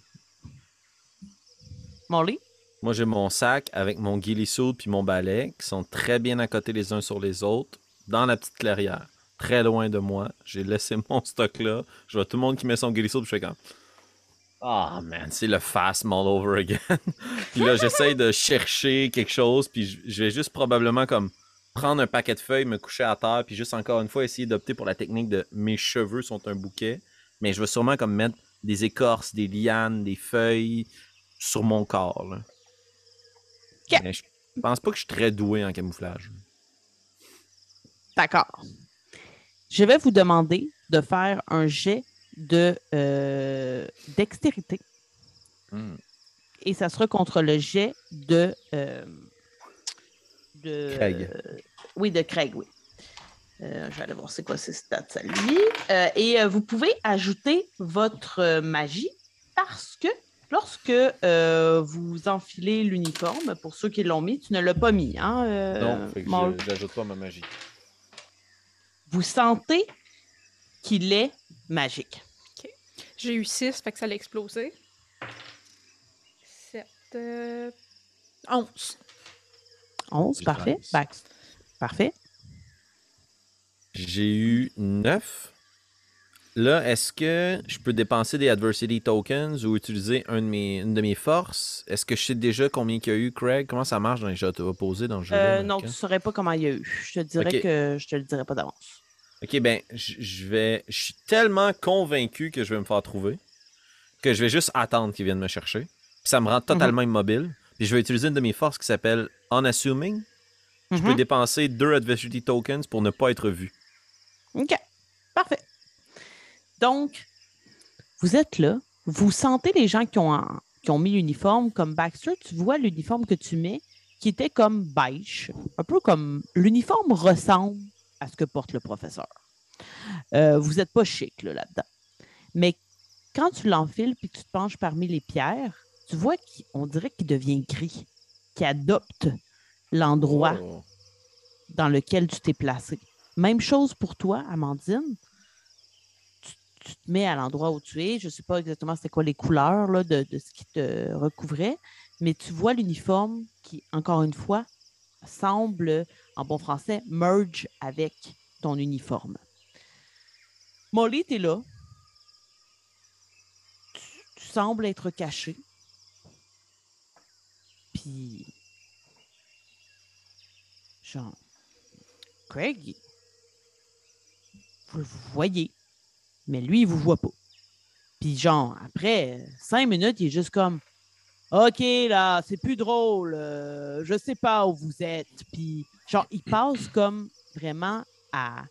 Molly? Moi, j'ai mon sac avec mon ghillie suit puis mon balai qui sont très bien à côté les uns sur les autres dans la petite clairière. Très loin de moi. J'ai laissé mon stock là. Je vois tout le monde qui met son ghillie suit puis je fais comme Ah man, c'est le fast all over again. puis là, j'essaye de chercher quelque chose puis je- vais juste probablement comme prendre un paquet de feuilles, me coucher à terre puis juste encore une fois essayer d'opter pour la technique de mes cheveux sont un bouquet. Mais je vais sûrement comme mettre des écorces, des lianes, des feuilles sur mon corps. là. Ok. Mais je pense pas que je suis très doué en camouflage. D'accord. Je vais vous demander de faire un jet de euh, dextérité. Hmm. Et ça sera contre le jet de. euh, de Craig. euh, oui, de Craig, oui. Euh, je vais aller voir c'est quoi ses stats à lui. Euh, et euh, vous pouvez ajouter votre magie parce que lorsque vous enfilez l'uniforme, pour ceux qui l'ont mis, tu ne l'as pas mis, hein? non, fait que j'ajoute pas ma magie. Vous sentez qu'il est magique. J'ai eu 6, fait que ça l'a explosé. 7. Euh... 11. 11, J'ai parfait. Bax- Parfait. J'ai eu 9. Là, est-ce que je peux dépenser des adversity tokens ou utiliser un de mes, une de mes forces? Est-ce que je sais déjà combien qu'il y a eu, Craig? Comment ça marche dans les jeux opposés dans le jeu? Euh, non, tu ne saurais pas comment il y a eu. Je te dirais que je te le dirais pas d'avance. Ok, ben, je vais. Je suis tellement convaincu que je vais me faire trouver que je vais juste attendre qu'ils viennent me chercher. Puis ça me rend totalement immobile. Puis je vais utiliser une de mes forces qui s'appelle Unassuming. Je peux Mhm. dépenser deux Adversity Tokens pour ne pas être vu. OK. Parfait. Donc, vous êtes là. Vous sentez les gens qui ont, en- qui ont mis l'uniforme comme Baxter. Tu vois l'uniforme que tu mets qui était comme beige. Un peu comme l'uniforme ressemble à ce que porte le professeur. Euh, vous n'êtes pas chic là, là-dedans. Mais quand tu l'enfiles puis que tu te penches parmi les pierres, tu vois qu'on dirait qu'il devient gris, qu'il adopte l'endroit Oh. dans lequel tu t'es placé. Même chose pour toi, Amandine. Tu, tu te mets à l'endroit où tu es. Je ne sais pas exactement c'était quoi les couleurs là, de, de ce qui te recouvrait, mais tu vois l'uniforme qui, encore une fois, semble, en bon français, merge avec ton uniforme. Molly, tu es là. Tu, sembles être caché. Puis, genre, Craig, vous le voyez, mais lui, il vous voit pas. Puis genre, après cinq minutes, il est juste comme OK, là, c'est plus drôle, euh, je sais pas où vous êtes. Puis genre, il passe comme vraiment à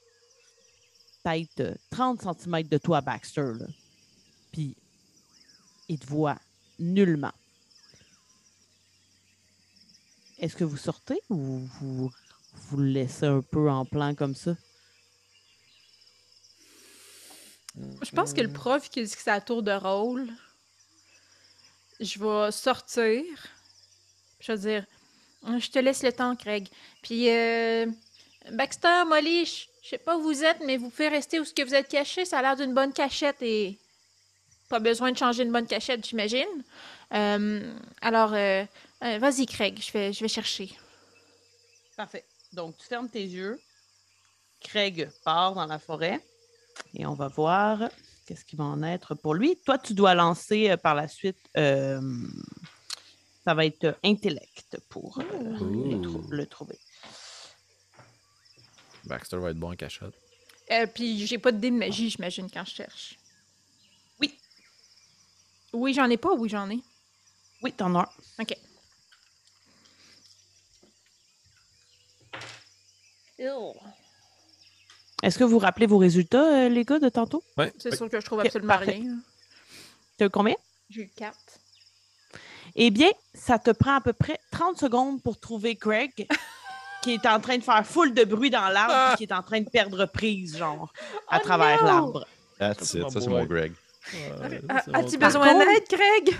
peut-être euh, 30 cm de toi, Baxter. Là. Puis il te voit nullement. Est-ce que vous sortez ou vous, vous le laissez un peu en plan comme ça? Je pense que le prof qui dit que c'est à tour de rôle, je vais sortir. Je vais dire, je te laisse le temps, Craig. Puis, euh, Baxter, Molly, je je sais pas où vous êtes, mais vous pouvez rester où ce que vous êtes caché. Ça a l'air d'une bonne cachette et pas besoin de changer une bonne cachette, j'imagine. Euh, alors, euh, euh, vas-y, Craig, je vais, je vais chercher. Parfait. Donc, tu fermes tes yeux. Craig part dans la forêt et on va voir qu'est-ce qui va en être pour lui. Toi, tu dois lancer euh, par la suite. euh, ça va être euh, intellect pour euh, les trou- Ouh. le trouver. Baxter va être bon en cachette. Euh, puis, j'ai pas de dé de magie, j'imagine, quand je cherche. Oui. Oui, j'en ai pas, oui, j'en ai. Oui, t'en as un. OK. Est-ce que vous vous rappelez vos résultats, euh, les gars, de tantôt? Ouais. C'est sûr que je trouve absolument parfait. rien. Tu as eu combien? J'ai eu 4. Eh bien, ça te prend à peu près 30 secondes pour trouver Craig, qui est en train de faire full de bruit dans l'arbre, Ah! qui est en train de perdre prise, genre, à Oh travers l'arbre. That's Ça, c'est it. Ça, c'est mon Greg. As-tu Par besoin contre- d'aide, Craig?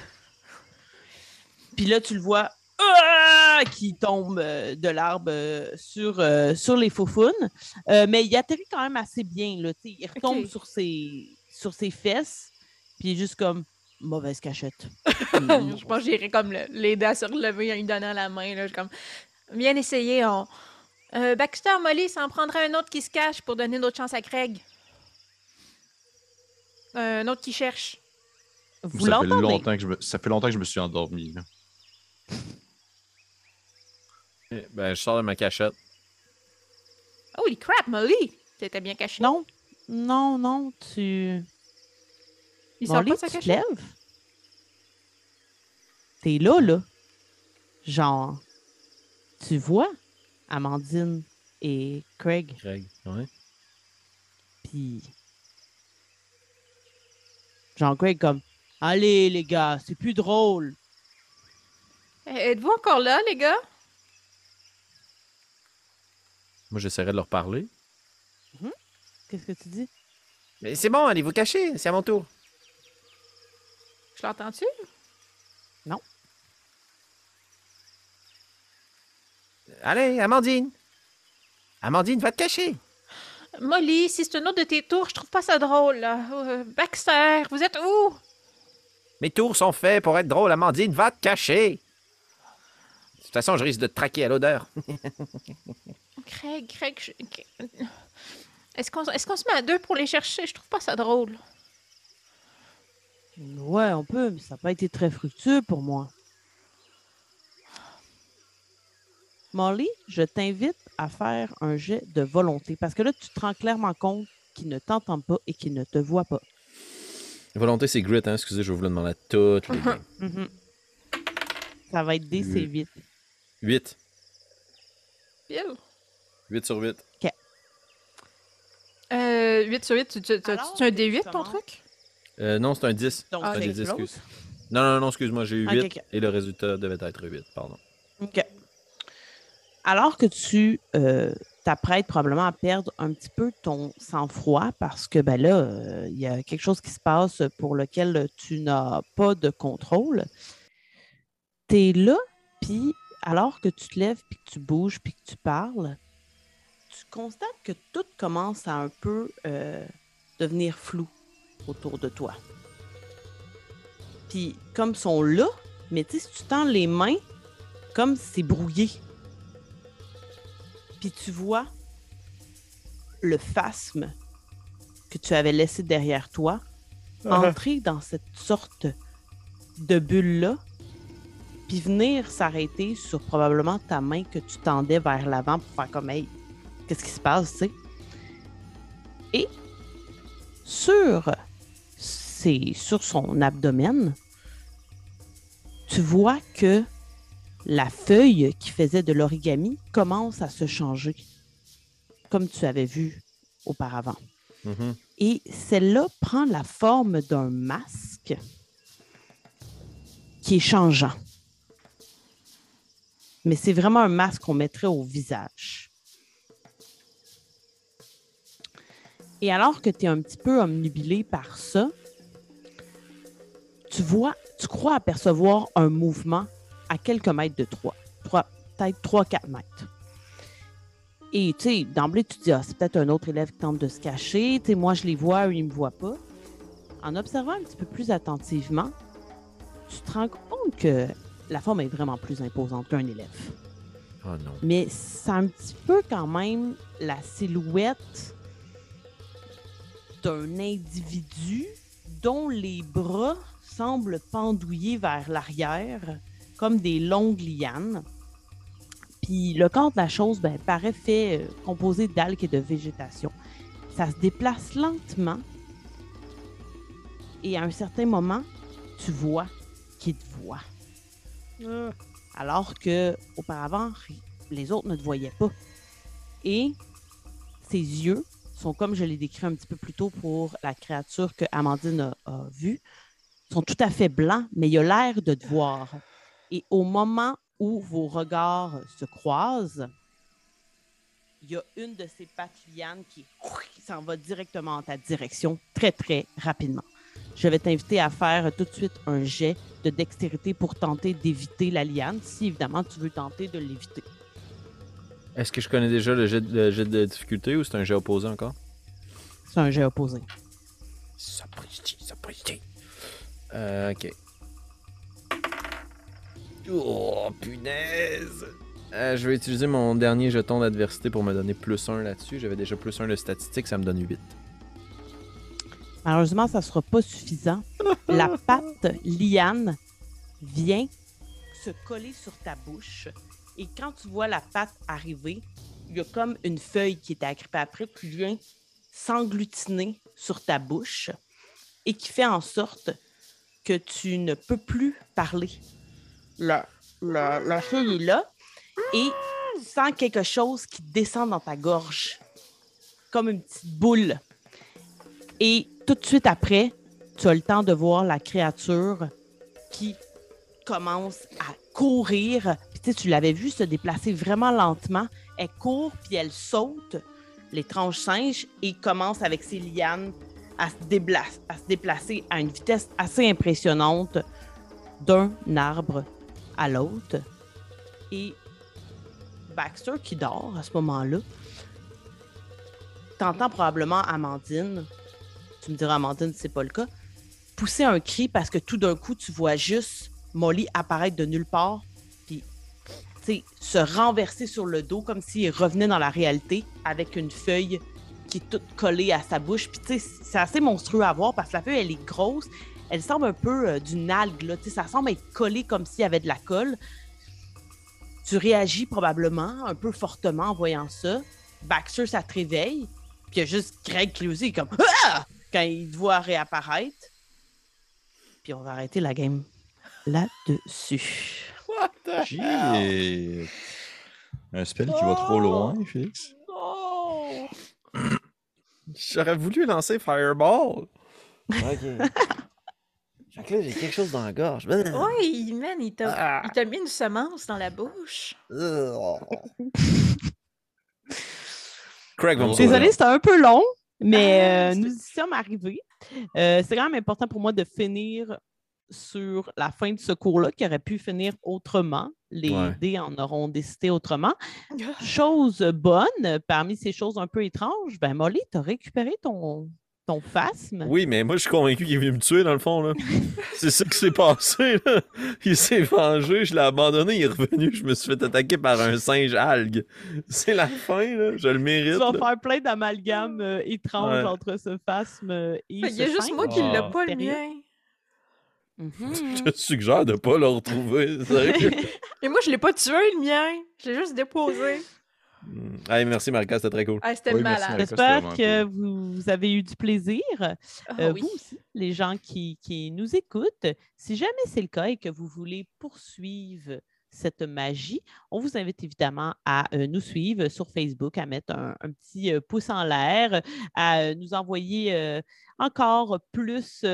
Puis là, tu le vois ah, qui tombe euh, de l'arbre euh, sur, euh, sur les faufounes. Euh, mais il atterrit quand même assez bien. Là, tu sais, il retombe sur, ses, sur ses fesses. Puis il est juste comme mauvaise cachette. je pense que j'irais comme l'aider à se relever en lui donnant la main. Là, Je suis comme, bien essayé. On... Euh, Baxter, Molly, ça en prendrait un autre qui se cache pour donner d'autres chances à Craig. Euh, un autre qui cherche. Vous ça, fait l'entendez? longtemps que je me... ça fait longtemps que je me suis endormi. Eh, Ben, je sors de ma cachette. Holy crap, Molly! T'étais bien caché. Non, non, non, tu. il sort Molly, pas de sa tu te cachette? lèves? T'es là, là. Genre, tu vois Amandine et Craig. Craig. Ouais. Puis. Genre, Craig, comme. Allez, les gars, c'est plus drôle. Euh, Êtes-vous encore là, les gars? Moi, j'essaierai de leur parler. Qu'est-ce que tu dis? Mais c'est bon, allez vous cacher, c'est à mon tour. Je l'entends-tu? Allez, Amandine. Amandine, va te cacher. Molly, si c'est un autre de tes tours, je trouve pas ça drôle. là. Euh, Baxter, vous êtes où? Mes tours sont faits pour être drôles, Amandine, va te cacher. De toute façon, je risque de te traquer à l'odeur. Craig, Craig, je- Est-ce qu'on est se met à deux pour les chercher? Je trouve pas ça drôle. Ouais, on peut, mais ça n'a pas été très fructueux pour moi. Molly, je t'invite à faire un jet de volonté parce que là, tu te rends clairement compte qu'il ne t'entend pas et qu'il ne te voit pas. Volonté, c'est grit, hein? Excusez, je vais vous le demander à toutes les Mhm. Mhm. Ça va être DC8. 8. Pile. 8 sur 8. Euh, 8 sur 8, tu, tu, tu, Alors, tu as un D8 ton truc? Euh, non, c'est un 10. Donc, Ah, C'est un ça des 10, explose. excuse. Non, non, non, excuse-moi, j'ai eu Ok, 8 ok. et le résultat devait être 8, pardon. OK. Alors que tu euh, t'apprêtes probablement à perdre un petit peu ton sang-froid parce que ben là, euh, il y a quelque chose qui se passe pour lequel tu n'as pas de contrôle. Tu es là, puis alors que tu te lèves, puis que tu bouges, puis que tu parles, tu constates que tout commence à un peu euh, devenir flou autour de toi. Puis comme ils sont là, mais tu sais, si tu tends les mains, comme c'est brouillé. Puis tu vois le phasme que tu avais laissé derrière toi entrer dans cette sorte de bulle-là, puis venir s'arrêter sur probablement ta main que tu tendais vers l'avant pour faire comme Hey, qu'est-ce qui se passe, tu sais? Et sur, ses- sur son abdomen, tu vois que la feuille qui faisait de l'origami commence à se changer, comme tu avais vu auparavant. Mhm. Et celle-là prend la forme d'un masque qui est changeant. Mais c'est vraiment un masque qu'on mettrait au visage. Et alors que tu es un petit peu omnubilé par ça, tu vois, tu crois apercevoir un mouvement à quelques mètres de toi. Peut-être 3-4 mètres. Et tu sais, d'emblée, tu te dis, ah, c'est peut-être un autre élève qui tente de se cacher. Tu sais, moi, je les vois, eux, ils ne me voient pas. En observant un petit peu plus attentivement, tu te rends compte que la forme est vraiment plus imposante qu'un élève. Oh non. Mais c'est un petit peu quand même la silhouette d'un individu dont les bras semblent pendouiller vers l'arrière comme des longues lianes. Puis le corps de la chose ben, paraît fait euh, composé d'algues et de végétation. Ça se déplace lentement et à un certain moment, tu vois qu'il te voit. Alors que auparavant, les autres ne te voyaient pas. Et ses yeux sont comme je l'ai décrit un petit peu plus tôt pour la créature que Amandine a, vue, sont tout à fait blancs, mais il a l'air de te voir. Et au moment où vos regards se croisent, il y a une de ces pattes lianes qui, qui s'en va directement en ta direction très, très rapidement. Je vais t'inviter à faire tout de suite un jet de dextérité pour tenter d'éviter la liane, si évidemment tu veux tenter de l'éviter. Est-ce que je connais déjà le jet, le jet de difficulté ou c'est un jet opposé encore? C'est un jet opposé. Sapristi, sapristi. Euh, ok. Oh, punaise! Euh, je vais utiliser mon dernier jeton d'adversité pour me donner plus 1 là-dessus. J'avais déjà plus 1 de statistique, ça me donne 8. Malheureusement, ça ne sera pas suffisant. La patte liane vient se coller sur ta bouche. Et quand tu vois la patte arriver, il y a comme une feuille qui est agrippée après qui vient s'englutiner sur ta bouche et qui fait en sorte que tu ne peux plus parler. La, la, la feuille est là et tu sens quelque chose qui descend dans ta gorge, comme une petite boule. Et tout de suite après, tu as le temps de voir la créature qui commence à courir. Tu l'avais vu se déplacer vraiment lentement. Elle court, puis elle saute l'étrange singe et commence avec ses lianes à se, déplacer à une vitesse assez impressionnante d'un arbre à l'autre. Et Baxter, qui dort à ce moment-là, t'entends probablement Amandine, tu me diras Amandine, c'est pas le cas, pousser un cri parce que tout d'un coup, tu vois juste Molly apparaître de nulle part, se renverser sur le dos comme s'il revenait dans la réalité avec une feuille qui est toute collée à sa bouche. Puis tu sais, c'est assez monstrueux à voir parce que la feuille, elle est grosse, elle semble un peu euh, d'une algue, là, ça semble être collé comme s'il y avait de la colle. Tu réagis probablement un peu fortement en voyant ça. Baxter, ça te réveille. Puis il y a juste Greg qui lui comme Ah! quand il te voit réapparaître. Puis on va arrêter la game là-dessus. What the Shit. Un spell qui va trop loin, Félix. Non! J'aurais voulu lancer Fireball. Ok. fait que là, j'ai quelque chose dans la gorge. Ouais, man, il t'a Ah. il t'a mis une semence dans la bouche. Craig va. Désolée, c'était un peu long, mais Ah, euh, nous y sommes arrivés. Euh, c'est quand même important pour moi de finir sur la fin de ce cours-là, qui aurait pu finir autrement. Les Ouais. dés en auront décidé autrement. Chose bonne, parmi ces choses un peu étranges, ben Molly, tu as récupéré ton, ton phasme. Oui, mais moi, je suis convaincu qu'il est venu me tuer, dans le fond. là. C'est ça qui s'est passé. Là. Il s'est vengé, je l'ai abandonné, il est revenu, je me suis fait attaquer par un singe algue. C'est la fin, là. je le Tu mérite. vas là. faire plein d'amalgames euh, étranges Ouais. entre ce phasme euh, et Il y a juste singe. moi qui Ah. l'a pas, le Mystérieux. Mhm. Je te suggère de pas le retrouver. Et moi, je l'ai pas tué, le mien. Je l'ai juste déposé. Mm. Hey, merci, Marca, c'était très cool. Ah, c'était Oui, merci, malade. Marika. J'espère que vous avez eu du plaisir. Ah Euh, oui. Vous aussi, les gens qui, qui nous écoutent, si jamais c'est le cas et que vous voulez poursuivre cette magie, on vous invite évidemment à euh, nous suivre sur Facebook, à mettre un, petit euh, pouce en l'air, à euh, nous envoyer encore plus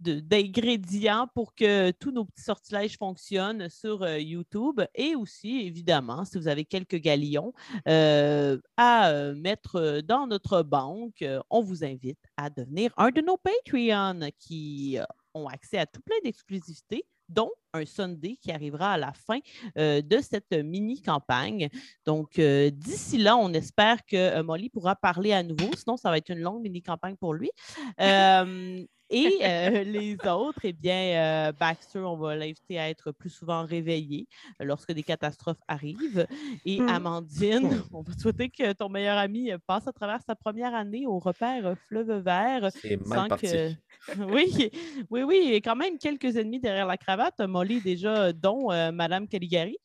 d'ingrédients pour que tous nos petits sortilèges fonctionnent sur YouTube. Et aussi, évidemment, si vous avez quelques galions, à mettre dans notre banque, on vous invite à devenir un de nos Patreons qui ont accès à tout plein d'exclusivités, dont un Sunday qui arrivera à la fin euh, de cette mini-campagne. Donc, euh, d'ici là, on espère que euh, Molly pourra parler à nouveau, sinon ça va être une longue mini-campagne pour lui. Et euh, les autres, eh bien, euh, Baxter, on va l'inviter à être plus souvent réveillé euh, lorsque des catastrophes arrivent. Et Hmm. Amandine, on va te souhaiter que ton meilleur ami euh, passe à travers sa première année au repère Fleuve Vert. C'est sans mal parti. que- Oui, oui, oui, il y a quand même quelques ennemis derrière la cravate. Molly, déjà, dont euh, Madame Caligari.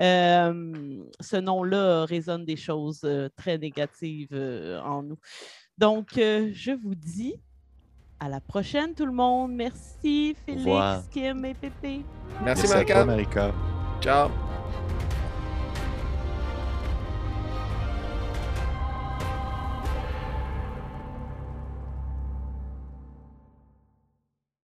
Euh, ce nom-là résonne des choses euh, très négatives euh, en nous. Donc, euh, je vous dis à la prochaine, tout le monde. Merci, Félix. Kim et Pépé. Merci, Merci toi. Marika. Ciao.